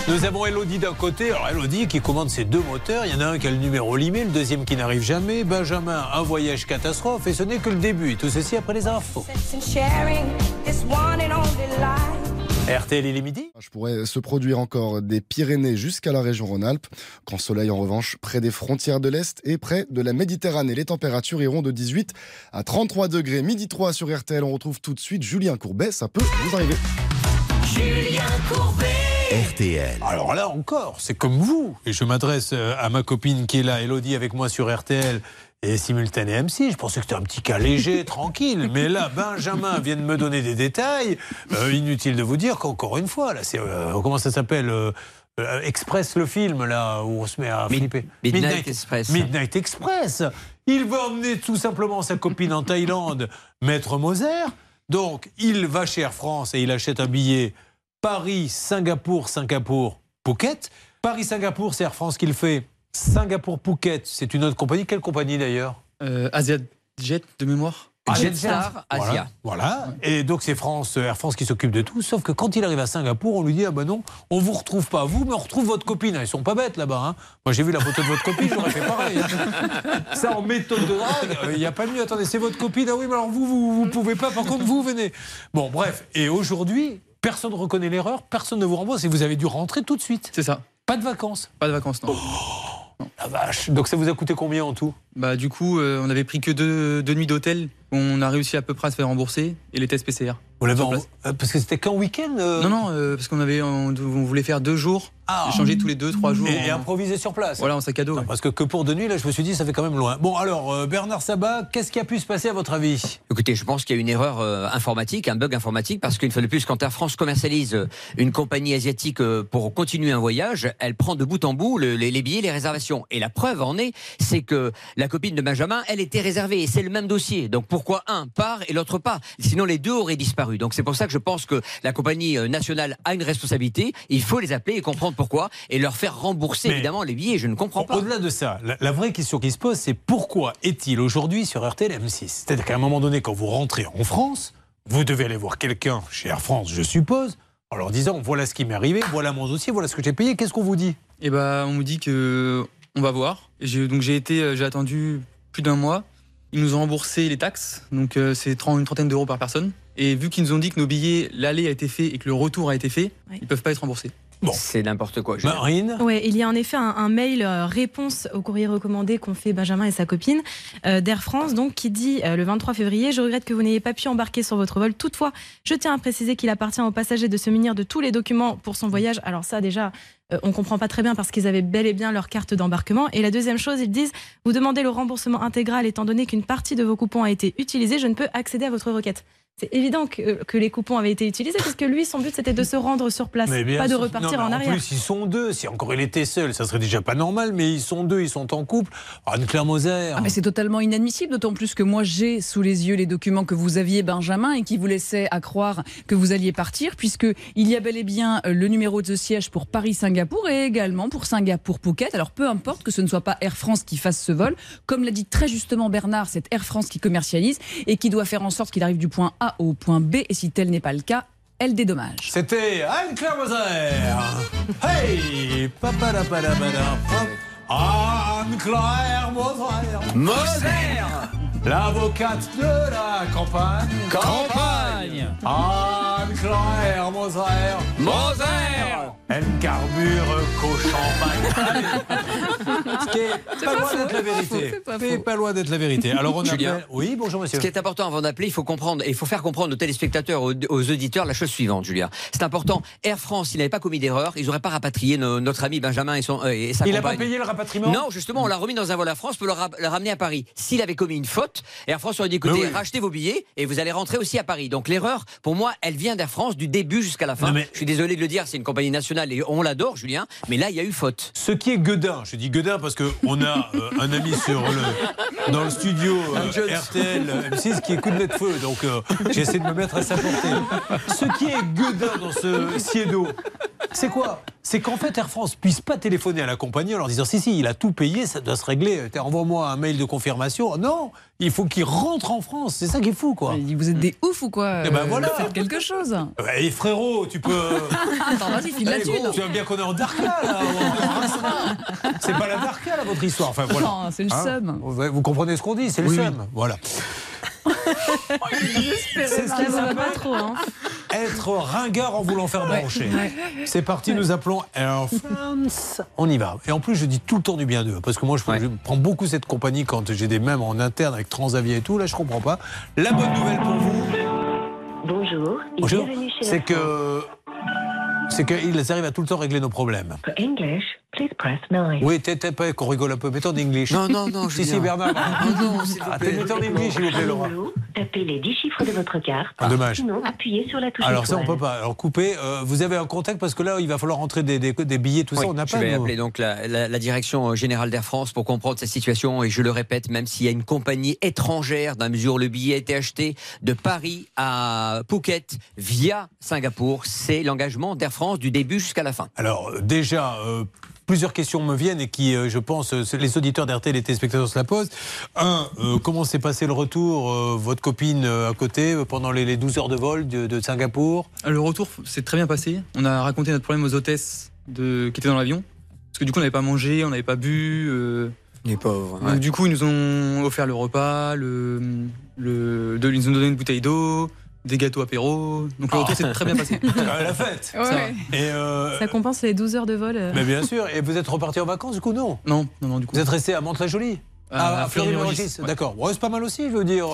Nous avons Elodie d'un côté. Alors Elodie qui commande ses deux moteurs. Il y en a un qui a le numéro limé, le deuxième qui n'arrive jamais. Benjamin, un voyage catastrophe. Et ce n'est que le début. Tout ceci après les infos. RTL, il est midi. Je pourrais se produire encore des Pyrénées jusqu'à la région Rhône-Alpes. Grand soleil en revanche près des frontières de l'Est et près de la Méditerranée. Les températures iront de 18 à 33 degrés. Midi 3 sur RTL. On retrouve tout de suite Julien Courbet. Ça peut vous arriver. Julien Courbet. RTL. Alors là encore, c'est comme vous. Et je m'adresse euh, à ma copine qui est là, Elodie, avec moi sur RTL et simultané M6. Je pensais que c'était un petit cas léger, [LAUGHS] tranquille. Mais là, Benjamin vient de me donner des détails. Euh, inutile de vous dire qu'encore une fois, là, c'est. euh, comment ça s'appelle euh, Express le film, là, où on se met à Mid- flipper. Midnight Express. Midnight Express. Il va emmener tout simplement sa copine en Thaïlande, Maître Moser. Donc, il va chez Air France et il achète un billet Paris, Singapour, Singapour, Phuket. Paris-Singapour, c'est Air France qui le fait. Singapour-Phuket, c'est une autre compagnie. Quelle compagnie d'ailleurs Euh, Asiat Jet de mémoire. Jetstar Asia. Voilà. Et donc c'est France, Air France qui s'occupe de tout. Sauf que quand il arrive à Singapour, on lui dit ah ben non, on vous retrouve pas vous, mais on retrouve votre copine. Ils sont pas bêtes là-bas. hein. Moi j'ai vu la photo de votre copine, j'aurais fait pareil. hein. [LAUGHS] Ça en méthode de drague, euh, il n'y a pas mieux. Attendez, c'est votre copine. Ah oui, mais alors vous, vous, vous pouvez pas. Par contre, vous venez. Bon, bref. Et aujourd'hui, personne ne reconnaît l'erreur, personne ne vous rembourse et vous avez dû rentrer tout de suite. C'est ça. Pas de vacances. Pas de vacances, non. La vache. Donc ça vous a coûté combien en tout? Bah du coup, euh, on avait pris que deux, deux nuits d'hôtel. On a réussi à peu près à se faire rembourser et les tests PCR. Vous l'avez en- euh, Parce que c'était qu'en week-end euh Non, non, euh, parce qu'on avait, on, on voulait faire deux jours, échanger tous les deux, trois jours. Ah. Et, improviser sur place. Voilà, en sac à dos. ouais. Parce que que pour de nuit, là, je me suis dit, ça fait quand même loin. Bon, alors, euh, Bernard Sabat, qu'est-ce qui a pu se passer à votre avis? Écoutez, je pense qu'il y a une erreur euh, informatique, un bug informatique, parce qu'une fois de plus, quand Air France commercialise une compagnie asiatique euh, pour continuer un voyage, elle prend de bout en bout le- les, les billets, les réservations. Et la preuve en est, c'est que la copine de Benjamin, elle était réservée, et c'est le même dossier. Donc pourquoi un part et l'autre pas? Sinon, les deux auraient disparu. Donc c'est pour ça que je pense que la compagnie euh, nationale a une responsabilité. Il faut les appeler et comprendre pourquoi, et leur faire rembourser évidemment les billets. Je ne comprends pas. Au-delà de ça, la, la vraie question qui se pose, c'est pourquoi est-il aujourd'hui sur RTL M6 C'est-à-dire qu'à un moment donné, quand vous rentrez en France, vous devez aller voir quelqu'un chez Air France, je suppose, en leur disant voilà ce qui m'est arrivé, voilà mon dossier, voilà ce que j'ai payé. Qu'est-ce qu'on vous dit? Et bah, on nous dit que on va voir. Donc j'ai été, euh, j'ai attendu plus d'un mois. Ils nous ont remboursé les taxes, donc euh, c'est 30 une trentaine d'euros par personne. Et vu qu'ils nous ont dit que nos billets, l'aller a été fait et que le retour a été fait, ils peuvent pas être remboursés. C'est n'importe quoi. Marine Ouais, il y a en effet un, un mail euh, réponse au courrier recommandé qu'ont fait Benjamin et sa copine euh, d'Air France, donc qui dit euh, le 23 février Je regrette que vous n'ayez pas pu embarquer sur votre vol. Toutefois, je tiens à préciser qu'il appartient aux passagers de se munir de tous les documents pour son voyage. Alors ça, déjà. euh, on comprend pas très bien parce qu'ils avaient bel et bien leur carte d'embarquement. Et la deuxième chose, ils disent vous demandez le remboursement intégral étant donné qu'une partie de vos coupons a été utilisée, je ne peux accéder à votre requête. C'est évident que, que les coupons avaient été utilisés puisque lui, son but c'était de se rendre sur place, pas de repartir Non, mais en arrière. plus, ils sont deux. Si encore il était seul, ça serait déjà pas normal, mais ils sont deux, ils sont en couple. Anne-Claire Moser. Ah, mais c'est totalement inadmissible, d'autant plus que moi j'ai sous les yeux les documents que vous aviez, Benjamin, et qui vous laissaient à croire que vous alliez partir, puisque il y a bel et bien euh, le numéro de siège pour Paris-Singapour et également pour Singapour-Phuket. Alors peu importe que ce ne soit pas Air France qui fasse ce vol, comme l'a dit très justement Bernard, c'est Air France qui commercialise et qui doit faire en sorte qu'il arrive du point A au point B, et si tel n'est pas le cas, elle dédommage. C'était Anne-Claire Moser. [LAUGHS] Hey Papadapadapada. Anne-Claire Moser. Moser L'avocate de la campagne. Campagne. Anne-Claire Moser. Moser Elle carbure qu'au champagne. Ce qui est pas, loin d'être la vérité. C'est pas pas loin d'être la vérité. Alors on Julien. appelle. Oui, bonjour monsieur. Ce qui est important avant d'appeler, il faut comprendre, et il faut faire comprendre aux téléspectateurs, aux, aux auditeurs, la chose suivante, Julien. C'est important. Air France, s'il n'avait pas commis d'erreur, ils n'auraient pas rapatrié no- notre ami Benjamin et, son, euh, et sa Il n'a compagne. pas payé le rapatriement Non, justement, on l'a remis dans un vol à France pour le, ra- le ramener à Paris. S'il avait commis une faute, Air France aurait dit écoutez, oui. rachetez vos billets et vous allez rentrer aussi à Paris. Donc l'erreur, pour moi, elle vient d'Air France du début jusqu'à la fin. Mais- Je suis désolé de le dire, c'est une compagnie nationale et on l'adore, Julien, mais là, il y a eu faute. Ce qui est gueudin, je dis gueudin parce qu'on a euh, un ami sur le, dans le studio euh. RTL euh, M6 qui écoute net feu, donc euh, j'essaie de me mettre à sa portée. Ce qui est gueudin dans ce Siedo, c'est quoi? C'est qu'en fait Air France puisse pas téléphoner à la compagnie en leur disant si si il a tout payé, ça doit se régler. Envoie-moi un mail de confirmation. Non, il faut qu'il rentre en France. C'est ça qui est fou quoi. Vous êtes des oufs ou quoi Eh ben Euh, voilà. Faites quelque chose. Et frérot, tu peux. [LAUGHS] Attends, vas-y, file la Eh. Tu vois bien qu'on est en Darka là. C'est pas la Darka là votre histoire. Enfin voilà. Non, c'est le seum. Vous, vous comprenez ce qu'on dit, c'est le Oui, seum. Voilà. C'est ça, ça va pas trop. Hein. Être ringard en voulant faire brancher. ouais. C'est parti, nous appelons Air France. On y va. Et en plus, je dis tout le temps du bien d'eux. Parce que moi, je, je prends beaucoup cette compagnie quand j'ai des mêmes en interne avec Transavia et tout. Là, je comprends pas. La bonne nouvelle pour vous. Bonjour. Bonjour. bienvenue chez C'est que. C'est qu'ils arrivent à tout le temps régler nos problèmes. For English, please press 9. Oui, t'es t'es pas qu'on rigole un peu. Mettons d'English. Non, non, non, [LAUGHS] Si, si. Bernard. Non, non, s'il vous Ah, plaît. Mettons d'English, s'il vous plaît, Laura. Tapez les 10 chiffres de votre carte. Ah, dommage. Sinon, appuyez sur la touche Alors ça, on étoile. peut pas. Alors couper. euh, vous avez un contact parce que là, il va falloir rentrer des, des, des billets, tout ça. On n'a je pas. vais nous. appeler donc la, la- la direction générale d'Air France pour comprendre cette situation et je le répète, même s'il y a une compagnie étrangère, dans la mesure où le billet a été acheté de Paris à Phuket via Singapour, c'est l'engagement d'Air France du début jusqu'à la fin. Alors euh, déjà, euh, plusieurs questions me viennent et qui, euh, je pense, euh, les auditeurs d'RTL et les téléspectateurs se la posent. Un, euh, comment s'est passé le retour euh, Votre copine euh, à côté euh, pendant les, les 12 heures de vol de, de Singapour? Le retour s'est très bien passé. On a raconté notre problème aux hôtesses de... qui étaient dans l'avion. Parce que du coup, on n'avait pas mangé, on n'avait pas bu. euh, Les pauvres. Donc, du coup, ils nous ont offert le repas, le, le, de, ils nous ont donné une bouteille d'eau, des gâteaux apéro. Donc le retour s'est très bien passé. [LAUGHS] Ah, la fête Ça va. Et euh, Ça compense les 12 heures de vol. euh. mais bien sûr. Et vous êtes reparti en vacances du coup non? Non, non, non, du coup. Vous êtes resté à Mantes-la-Jolie? À- Ah, à Fleury-Mérogis, ouais. d'accord. Ouais, c'est pas mal aussi, je veux dire.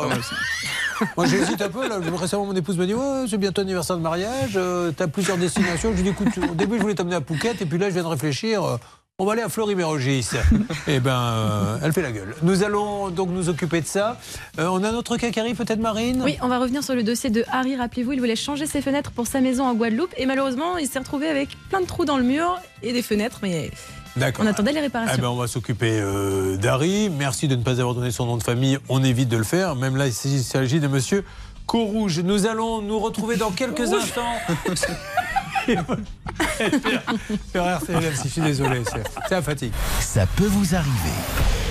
[LAUGHS] Moi, j'hésite un peu. Là. Récemment, mon épouse m'a dit Ouais, c'est bientôt anniversaire de mariage, euh, t'as plusieurs destinations. Je lui ai dit Écoute, au début, je voulais t'amener à Phuket, et puis là, je viens de réfléchir. On va aller à Fleury-Mérogis. [LAUGHS] Eh ben, euh, elle fait la gueule. Nous allons donc nous occuper de ça. Euh, on a un autre cas qui arrive, peut-être, Marine? Oui, on va revenir sur le dossier de Harry. Rappelez-vous, il voulait changer ses fenêtres pour sa maison en Guadeloupe et malheureusement, il s'est retrouvé avec plein de trous dans le mur et des fenêtres, mais D'accord. on attendait les Eh réparations. ben, on va s'occuper euh, d'Harry. Merci de ne pas avoir donné son nom de famille. On évite de le faire. Même là, il s'agit de monsieur Corouge. Nous allons nous retrouver dans quelques instants. [LAUGHS] [LAUGHS] Faire RTL, je suis désolé. C'est la fatigue. Ça peut vous arriver.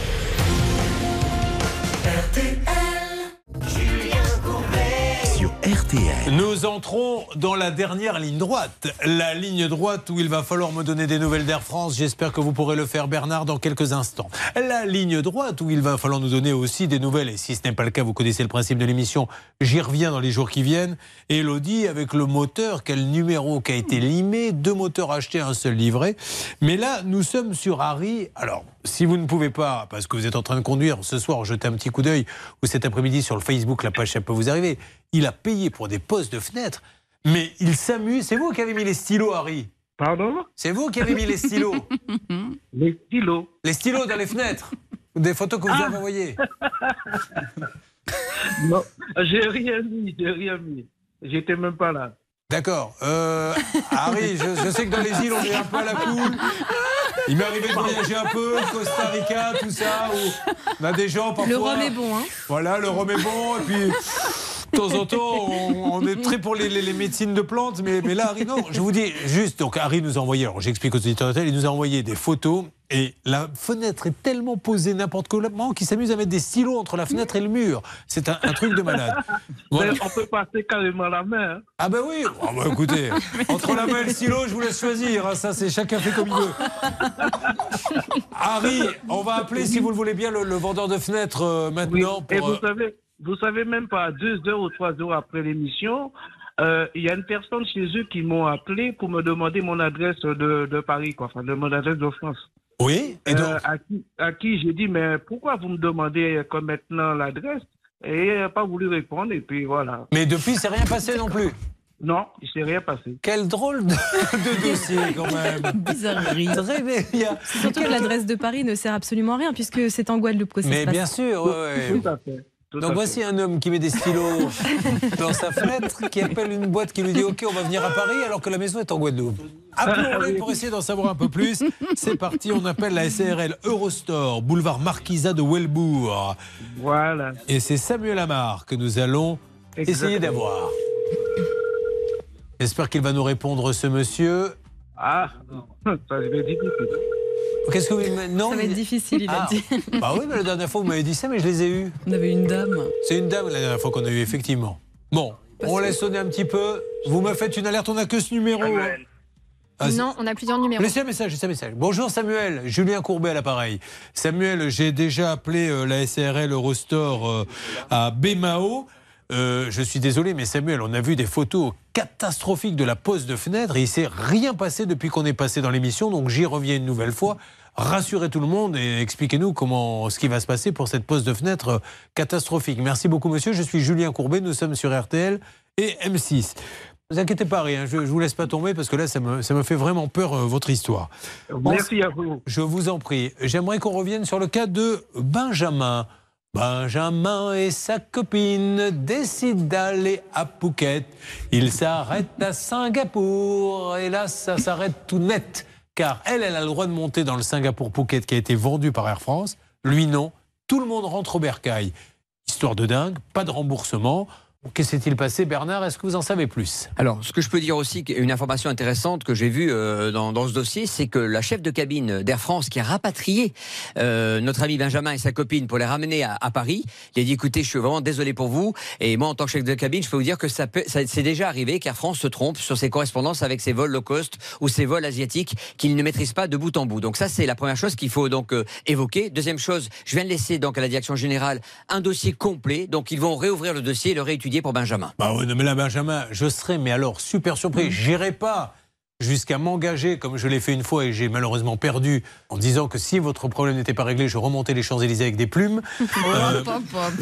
Nous entrons dans la dernière ligne droite. La ligne droite où il va falloir me donner des nouvelles d'Air France. J'espère que vous pourrez le faire, Bernard, dans quelques instants. La ligne droite où il va falloir nous donner aussi des nouvelles. Et si ce n'est pas le cas, vous connaissez le principe de l'émission. J'y reviens dans les jours qui viennent. Elodie, avec le moteur, quel numéro qui a été limé. Deux moteurs achetés, un seul livré. Mais là, nous sommes sur Harry. Alors, si vous ne pouvez pas, parce que vous êtes en train de conduire, ce soir, jetez un petit coup d'œil, ou cet après-midi sur le Facebook, la page, ça peut vous arriver. Il a payé pour des postes de fenêtre, mais il s'amuse. C'est vous qui avez mis les stylos, Harry Pardon? C'est vous qui avez mis les stylos [LAUGHS] Les stylos Les stylos dans les fenêtres Des photos que vous Ah. avez envoyées [LAUGHS] Non, j'ai rien mis, j'ai rien mis. J'étais même pas là. D'accord. Euh, Harry, je, je sais que dans les îles, on est un peu à la cool. Il m'est arrivé de voyager un peu, Costa Rica, tout ça, où on a des gens parfois... Le rhum est bon, hein Voilà, le rhum est bon, et puis... De temps en temps, on, on est très pour les, les- les médecines de plantes, mais, mais là, Harry, non. Je vous dis juste, donc Harry nous a envoyé, alors j'explique aux auditeurs il nous a envoyé des photos, et la fenêtre est tellement posée n'importe comment qu'il s'amuse à mettre des stylos entre la fenêtre et le mur. C'est un, un truc de malade. Voilà. On peut passer carrément la main. hein. Ah ben oui, Ah bah écoutez, entre la main et le stylo, je vous laisse choisir. hein, ça, c'est chacun fait comme il veut. Harry, on va appeler, si vous le voulez bien, le, le vendeur de fenêtres euh, maintenant. Et Pour, vous euh, savez, vous savez même pas, deux heures ou trois heures après l'émission, euh, il y a une personne chez eux qui m'ont appelé pour me demander mon adresse de, de Paris, quoi, enfin de mon adresse de France. Oui, et donc Euh, à qui, à qui j'ai dit, mais pourquoi vous me demandez comme maintenant l'adresse? Et il n'a pas voulu répondre, et puis voilà. Mais depuis, c'est rien passé non plus. Non, il s'est rien passé. Quel drôle de, de dossier quand même. [LAUGHS] Bizarrerie. Très bien. Surtout que l'adresse de Paris ne sert absolument à rien puisque c'est en Guadeloupe que ça se Mais passe. bien sûr, ouais, ouais. Tout à fait. Tout Donc voici un homme qui met des stylos [LAUGHS] dans sa fenêtre, qui appelle une boîte qui lui dit OK, on va venir à Paris alors que la maison est en Guadeloupe. Appelons-les pour essayer d'en savoir un peu plus. C'est parti, on appelle la SARL Eurostore, boulevard Marquisat de Welbourg. Voilà. Et c'est Samuel Amar que nous allons essayer d'avoir. J'espère qu'il va nous répondre ce monsieur. Ah, non, [LAUGHS] ça va être difficile. Qu'est-ce que vous non Ça va être il- difficile, il a Ah, dit. [LAUGHS] Bah oui, mais la dernière fois vous m'avez dit ça, mais je les ai eus. On avait une dame. C'est une dame la dernière fois qu'on a eu, effectivement. Bon, on laisse sonner un petit peu. Vous me faites une alerte, on n'a que ce numéro. hein. Ah, Non, on a plusieurs numéros. Laissez un message, laissez un message. Bonjour Samuel, Julien Courbet à l'appareil. Samuel, j'ai déjà appelé euh, la SARL Eurostore euh, à Bémao. Euh, je suis désolé, mais Samuel, on a vu des photos catastrophiques de la pose de fenêtre et il s'est rien passé depuis qu'on est passé dans l'émission, donc j'y reviens une nouvelle fois. Rassurez tout le monde et expliquez-nous comment ce qui va se passer pour cette pose de fenêtre euh, catastrophique. Merci beaucoup, monsieur. Je suis Julien Courbet. Nous sommes sur RTL et M6. Ne vous inquiétez pas, rien. Je, je vous laisse pas tomber parce que là, ça me, ça me fait vraiment peur euh, votre histoire. Merci à vous. Je vous en prie. J'aimerais qu'on revienne sur le cas de Benjamin. Benjamin et sa copine décident d'aller à Phuket. Ils s'arrêtent à Singapour. Et là, ça s'arrête tout net. Car elle, elle a le droit de monter dans le Singapour Phuket qui a été vendu par Air France. Lui, non. Tout le monde rentre au bercail. Histoire de dingue, pas de remboursement. Que s'est-il passé, Bernard? Est-ce que vous en savez plus? Alors, ce que je peux dire aussi, une information intéressante que j'ai vue euh, dans, dans ce dossier, c'est que la chef de cabine d'Air France qui a rapatrié euh, notre ami Benjamin et sa copine pour les ramener à, Paris, il a dit écoutez, je suis vraiment désolé pour vous. Et moi, en tant que chef de cabine, je peux vous dire que ça c'est déjà arrivé qu'Air France se trompe sur ses correspondances avec ses vols low cost ou ses vols asiatiques qu'il ne maîtrise pas de bout en bout. Donc ça, c'est la première chose qu'il faut donc euh, évoquer. Deuxième chose, je viens de laisser donc à la direction générale un dossier complet. Donc ils vont réouvrir le dossier et le réétudier pour Benjamin. Bah oui, mais là, Benjamin, je serais, mais alors, super surpris. J'irai pas jusqu'à m'engager, comme je l'ai fait une fois et j'ai malheureusement perdu, en disant que si votre problème n'était pas réglé, je remontais les Champs-Élysées avec des plumes. [LAUGHS] Euh,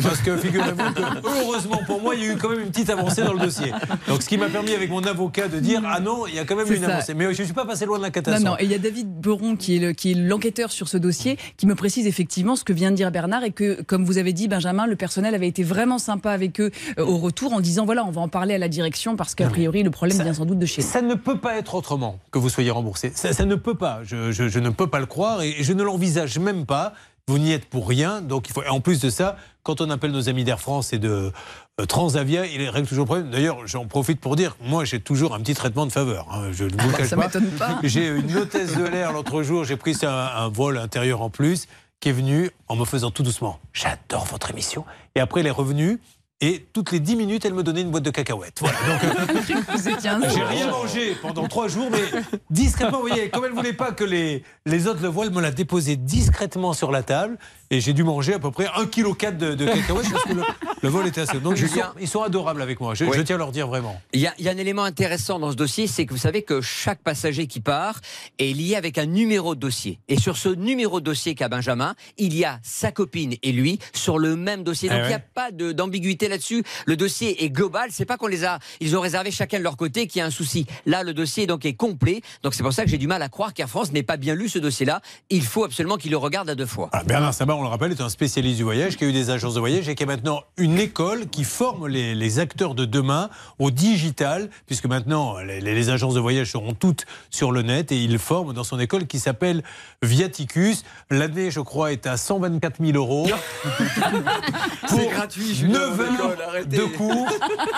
parce que figurez-vous que, heureusement pour moi, il y a eu quand même une petite avancée dans le dossier. Donc, ce qui m'a permis avec mon avocat de dire Ah non, il y a quand même une ça. avancée. Mais je ne suis pas passé loin de la Non, catastrophe. non, et il y a David Beron qui est le- qui est l'enquêteur sur ce dossier, qui me précise effectivement ce que vient de dire Bernard et que, comme vous avez dit, Benjamin, le personnel avait été vraiment sympa avec eux euh, au retour en disant voilà, on va en parler à la direction parce qu'a priori le problème vient sans doute de chez eux. Ça ne peut pas être autrement que vous soyez remboursé. Ça, ça ne peut pas. Je, je- je ne peux pas le croire et je ne l'envisage même pas. Vous n'y êtes pour rien. Donc, il faut. et En plus de ça, quand on appelle nos amis d'Air France et de euh, Transavia, ils règlent toujours le problème. D'ailleurs, j'en profite pour dire, moi, j'ai toujours un petit traitement de faveur. hein. Je ne vous le bah, cache ça pas. m'étonne pas. [LAUGHS] J'ai une hôtesse de l'air l'autre jour. J'ai pris un, un vol intérieur en plus qui est venue en me faisant tout doucement. J'adore votre émission. Et après, elle est revenue. Et toutes les 10 minutes, elle me donnait une boîte de cacahuètes. Voilà. Donc, euh, [LAUGHS] j'ai rien mangé pendant trois jours, mais discrètement, vous voyez, comme elle voulait pas que les, les autres le voient, elle me l'a déposé discrètement sur la table et j'ai dû manger à peu près 1,4 kg de, de cacahuètes parce que le, le vol était assez. Donc ils sont, Julien. ils sont adorables avec moi, je, Oui. je tiens à leur dire vraiment. Il y, a, il y a un élément intéressant dans ce dossier, c'est que vous savez que chaque passager qui part est lié avec un numéro de dossier. Et sur ce numéro de dossier qu'a Benjamin, il y a sa copine et lui sur le même dossier. Donc Ah il n'y a pas d'ambiguïté là-dessus. Le dossier est global. C'est pas qu'on les a, ils ont réservé chacun de leur côté qu'il y a un souci. Là, le dossier donc est complet. Donc c'est pour ça que j'ai du mal à croire qu'Air France n'ait pas bien lu ce dossier-là. Il faut absolument qu'il le regarde à deux fois. Ah, Bernard Sabat, on le rappelle, est un spécialiste du voyage, qui a eu des agences de voyage et qui a maintenant une école qui forme les, les acteurs de demain au digital, puisque maintenant les, les agences de voyage seront toutes sur le net et il forme dans son école qui s'appelle Viaticus. L'année, je crois, est à 124 000 euros. [LAUGHS] C'est gratuit, Julien, 9 mon école, heures de cours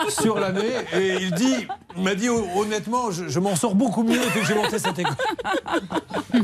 sur l'année. Et il dit, m'a dit honnêtement, je, je m'en sors beaucoup mieux que j'ai monté cette école. [LAUGHS]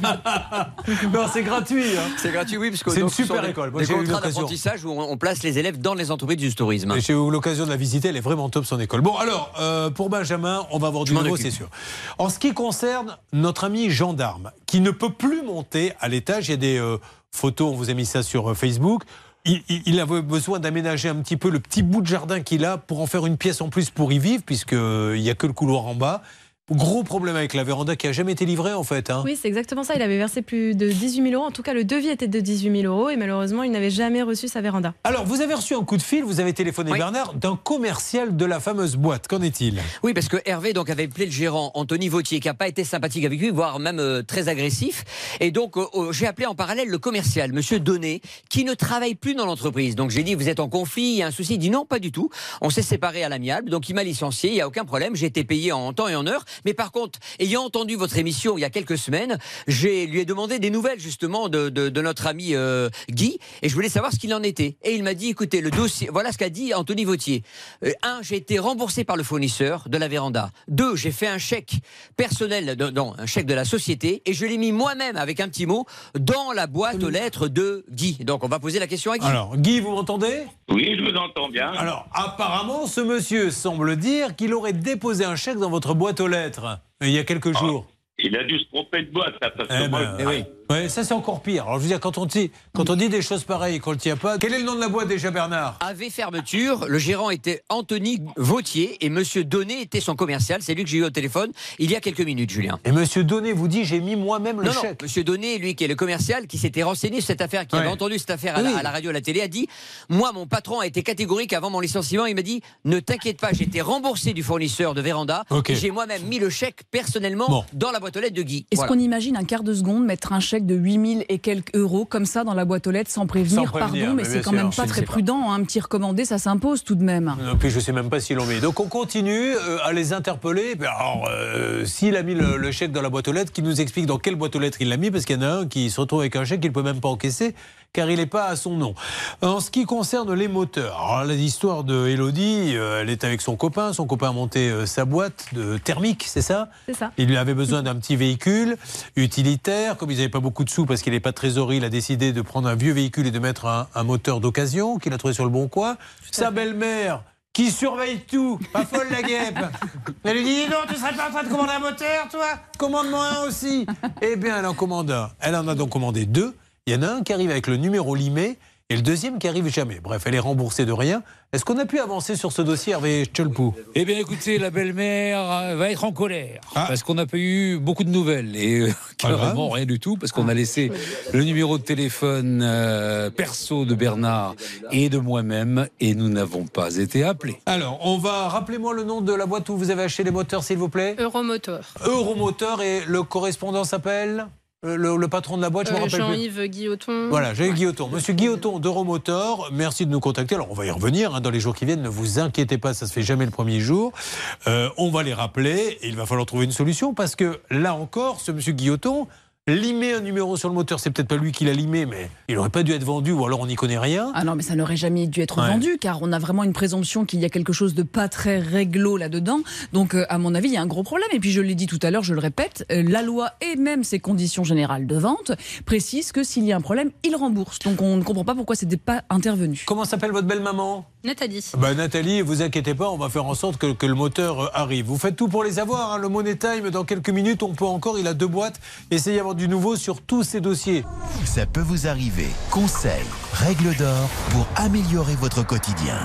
non, c'est gratuit. hein. C'est gratuit, oui, parce que C'est une sont super des- école. Moi, Des contrats d'apprentissage où on, on place les élèves dans les entreprises du tourisme. J'ai eu l'occasion de la visiter, elle est vraiment top son école. Bon, alors, euh, pour Benjamin, on va avoir du nouveau, c'est sûr. En ce qui concerne notre ami gendarme, qui ne peut plus monter à l'étage, il y a des euh, photos, on vous a mis ça sur euh, Facebook. Il, il- il avait besoin d'aménager un petit peu le petit bout de jardin qu'il a pour en faire une pièce en plus pour y vivre, puisqu'il n'y a que le couloir en bas. Gros problème avec la véranda qui a jamais été livrée en fait. hein. Oui, c'est exactement ça. Il avait versé plus de 18 000 euros. En tout cas, le devis était de 18 000 euros et malheureusement, il n'avait jamais reçu sa véranda. Alors, vous avez reçu un coup de fil, vous avez téléphoné Bernard, d'un commercial de la fameuse boîte. Qu'en est-il? Oui, parce que Hervé donc avait appelé le gérant Anthony Vautier, qui n'a pas été sympathique avec lui, voire même euh, très agressif. Et donc euh, euh, j'ai appelé en parallèle le commercial, Monsieur Donnet, qui ne travaille plus dans l'entreprise. Donc j'ai dit vous êtes en conflit, il y a un souci. Il dit non, pas du tout. On s'est séparés à l'amiable, donc il m'a licencié, il y a aucun problème. J'ai été payé en temps et en heure. Mais par contre, ayant entendu votre émission il y a quelques semaines, j'ai lui ai demandé des nouvelles justement de, de- de notre ami euh, Guy, et je voulais savoir ce qu'il en était. Et il m'a dit écoutez, le dossier, voilà ce qu'a dit Anthony Vautier. Euh, un, j'ai été remboursé par le fournisseur de la véranda. Deux, j'ai fait un chèque personnel, de- non, un chèque de la société, et je l'ai mis moi-même avec un petit mot dans la boîte aux lettres de Guy. Donc on va poser la question à Guy. Alors, Guy, vous m'entendez? Oui, je vous entends bien. Alors, apparemment, ce monsieur semble dire qu'il aurait déposé un chèque dans votre boîte aux lettres euh, il y a quelques jours. Il a dû se tromper de boîte, là, parce que Eh moi, ben, Ouais, ça c'est encore pire. Alors je veux dire, quand on dit, quand on dit des choses pareilles et qu'on ne le tient pas, quel est le nom de la boîte déjà, Bernard? AV Fermeture, le gérant était Anthony Vautier et Monsieur Donnet était son commercial. C'est lui que j'ai eu au téléphone il y a quelques minutes, Julien. Et Monsieur Donnet vous dit j'ai mis moi-même le non, non, chèque. Monsieur Donnet, lui qui est le commercial, qui s'était renseigné sur cette affaire, qui Ouais. avait entendu cette affaire à, la, à la radio, à la télé, a dit Moi, mon patron a été catégorique avant mon licenciement. Il m'a dit Ne t'inquiète pas, j'ai été remboursé du fournisseur de Véranda. Ok. Et j'ai moi-même mis le chèque personnellement Bon. dans la boîte aux lettres de Guy. Est-ce Voilà. qu'on imagine un quart de seconde mettre un chèque de 8000 et quelques euros comme ça dans la boîte aux lettres sans prévenir, Sans prévenir, Pardon, mais mais c'est quand sûr, même pas très pas. prudent. hein. Un petit recommandé, ça s'impose tout de même. Et puis je sais même pas s'ils l'ont mis. Donc on continue euh, à les interpeller. Alors, euh, s'il a mis le, le chèque dans la boîte aux lettres, qu'il nous explique dans quelle boîte aux lettres il l'a mis, parce qu'il y en a un qui se retrouve avec un chèque qu'il ne peut même pas encaisser. Car il n'est pas à son nom. En ce qui concerne les moteurs, alors l'histoire de Elodie, euh, elle est avec son copain. Son copain a monté euh, sa boîte de thermique, c'est ça? C'est ça. Il avait besoin d'un petit véhicule utilitaire. Comme ils n'avaient pas beaucoup de sous parce qu'il n'est pas de trésorerie, il a décidé de prendre un vieux véhicule et de mettre un, un moteur d'occasion qu'il a trouvé sur le bon coin. Sa belle-mère qui surveille tout, pas folle la guêpe. [LAUGHS] Elle lui dit donc, tu serais pas en train de commander un moteur, toi? Commande-moi un aussi. Eh bien, elle en commande un. Elle en a donc commandé deux. Il y en a un qui arrive avec le numéro limé et le deuxième qui arrive jamais. Bref, elle est remboursée de rien. Est-ce qu'on a pu avancer sur ce dossier, Hervé Tchelpou Eh bien, écoutez, la belle-mère euh, va être en colère Ah. parce qu'on n'a pas eu beaucoup de nouvelles et euh, carrément rien du tout parce qu'on a laissé le numéro de téléphone euh, perso de Bernard et de moi-même et nous n'avons pas été appelés. Alors, on va. Rappelez-moi le nom de la boîte où vous avez acheté les moteurs, s'il vous plaît Euromoteur. Euromoteur et le correspondant s'appelle? Le, le patron de la boîte, je me Euh, rappelle. Jean-Yves Guilloton. Voilà, j'ai Guilloton. Monsieur Guilloton d'Euromotor, merci de nous contacter. Alors, on va y revenir hein, dans les jours qui viennent. Ne vous inquiétez pas, ça se fait jamais le premier jour. Euh, on va les rappeler et il va falloir trouver une solution parce que là encore, ce monsieur Guilloton, limer un numéro sur le moteur, c'est peut-être pas lui qui l'a limé, mais il aurait pas dû être vendu ou alors on n'y connaît rien. Ah non, mais ça n'aurait jamais dû être Ouais. vendu, car on a vraiment une présomption qu'il y a quelque chose de pas très réglo là-dedans. Donc, euh, à mon avis, il y a un gros problème. Et puis, je l'ai dit tout à l'heure, je le répète, euh, la loi et même ses conditions générales de vente précisent que s'il y a un problème, il rembourse. Donc, on ne comprend pas pourquoi c'était pas intervenu. Comment s'appelle votre belle maman Nathalie. Bah, Nathalie, vous inquiétez pas, on va faire en sorte que, que le moteur euh, arrive. Vous faites tout pour les avoir. hein. Le Money Time, dans quelques minutes, on peut encore, il a deux boîtes. Essayez d'avoir du nouveau sur tous ces dossiers. Ça peut vous arriver. Conseils, règles d'or pour améliorer votre quotidien.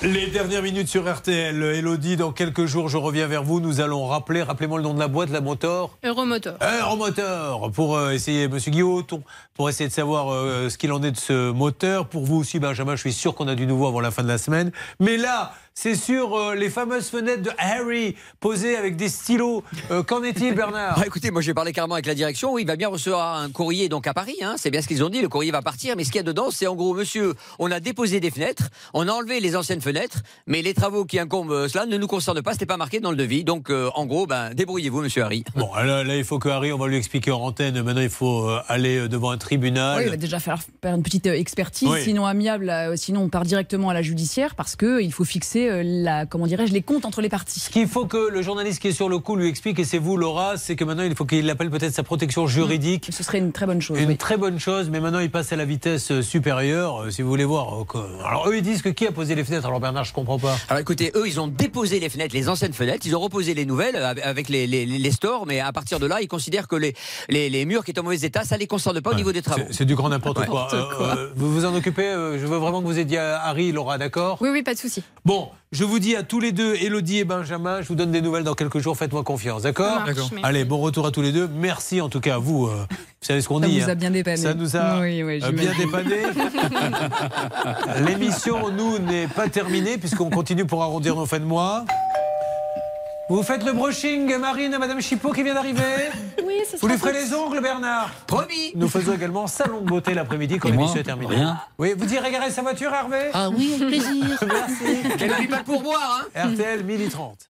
Les dernières minutes sur RTL. Elodie, dans quelques jours, je reviens vers vous. Nous allons rappeler, rappelez-moi le nom de la boîte, la moteur. Euromoteur. Euromoteur, pour euh, essayer, Monsieur Guillauton, pour essayer de savoir euh, ce qu'il en est de ce moteur. Pour vous aussi, Benjamin, je suis sûr qu'on a du nouveau avant la fin de la semaine. Mais là, c'est sur euh, les fameuses fenêtres de Harry, posées avec des stylos. Euh, Qu'en est-il, Bernard [LAUGHS] Ah, écoutez, moi j'ai parlé carrément avec la direction. Oui, il va bien recevoir un courrier donc à Paris. Hein, c'est bien ce qu'ils ont dit. Le courrier va partir, mais ce qu'il y a dedans, c'est en gros, monsieur, on a déposé des fenêtres, on a enlevé les anciennes fenêtres, mais les travaux qui incombent euh, cela ne nous concernent pas. C'était pas marqué dans le devis. Donc, euh, en gros, ben débrouillez-vous, monsieur Harry. Bon, là, là, il faut que Harry, on va lui expliquer en antenne. Maintenant, il faut euh, aller devant un tribunal. Oui, il va déjà falloir faire une petite expertise, Oui. sinon amiable, euh, sinon on part directement à la judiciaire parce que il faut fixer euh, la, comment dirais-je, les comptes entre les parties. Ce qu'il faut que le journaliste qui est sur le coup lui explique, et c'est vous, Laura, c'est que maintenant, il faut qu'il appelle peut-être sa protection juridique. Ce serait une très bonne chose. Une oui. très bonne chose, mais maintenant, il passe à la vitesse euh, supérieure, euh, si vous voulez voir. Alors, eux, ils disent que qui a posé les fenêtres? Alors, Bernard, je comprends pas. Alors écoutez, eux, ils ont déposé les fenêtres, les anciennes fenêtres, ils ont reposé les nouvelles avec les, les, les stores, mais à partir de là, ils considèrent que les, les, les murs qui étaient en mauvais état, ça les concerne pas au niveau des travaux. C'est du grand n'importe Ouais. quoi. Euh, euh, vous vous en occupez euh, Je veux vraiment que vous aidiez à Harry, Laura, d'accord? Oui, oui, pas de souci. Bon, je vous dis à tous les deux, Elodie et Benjamin, je vous donne des nouvelles dans quelques jours, faites-moi confiance, d'accord Ça. Allez, bon retour à tous les deux. Merci en tout cas à vous. euh, vous savez ce qu'on Ça dit. vous a hein. bien dépanné. Ça nous a Oui, oui, euh, bien dépanné. [LAUGHS] L'émission, nous, n'est pas terminée puisqu'on continue pour arrondir nos fins de mois. Vous faites le brushing, Marine, à Madame Chipot qui vient d'arriver [LAUGHS] Oui, ce Vous lui ferez les ongles, Bernard Promis Nous faisons également salon de beauté l'après-midi quand l'émission est terminée. Rien. Oui, vous direz garer sa voiture, Hervé Ah oui, avec plaisir. [LAUGHS] Merci. Qu'elle n'oublie pas de pourboire, hein RTL, 12h30.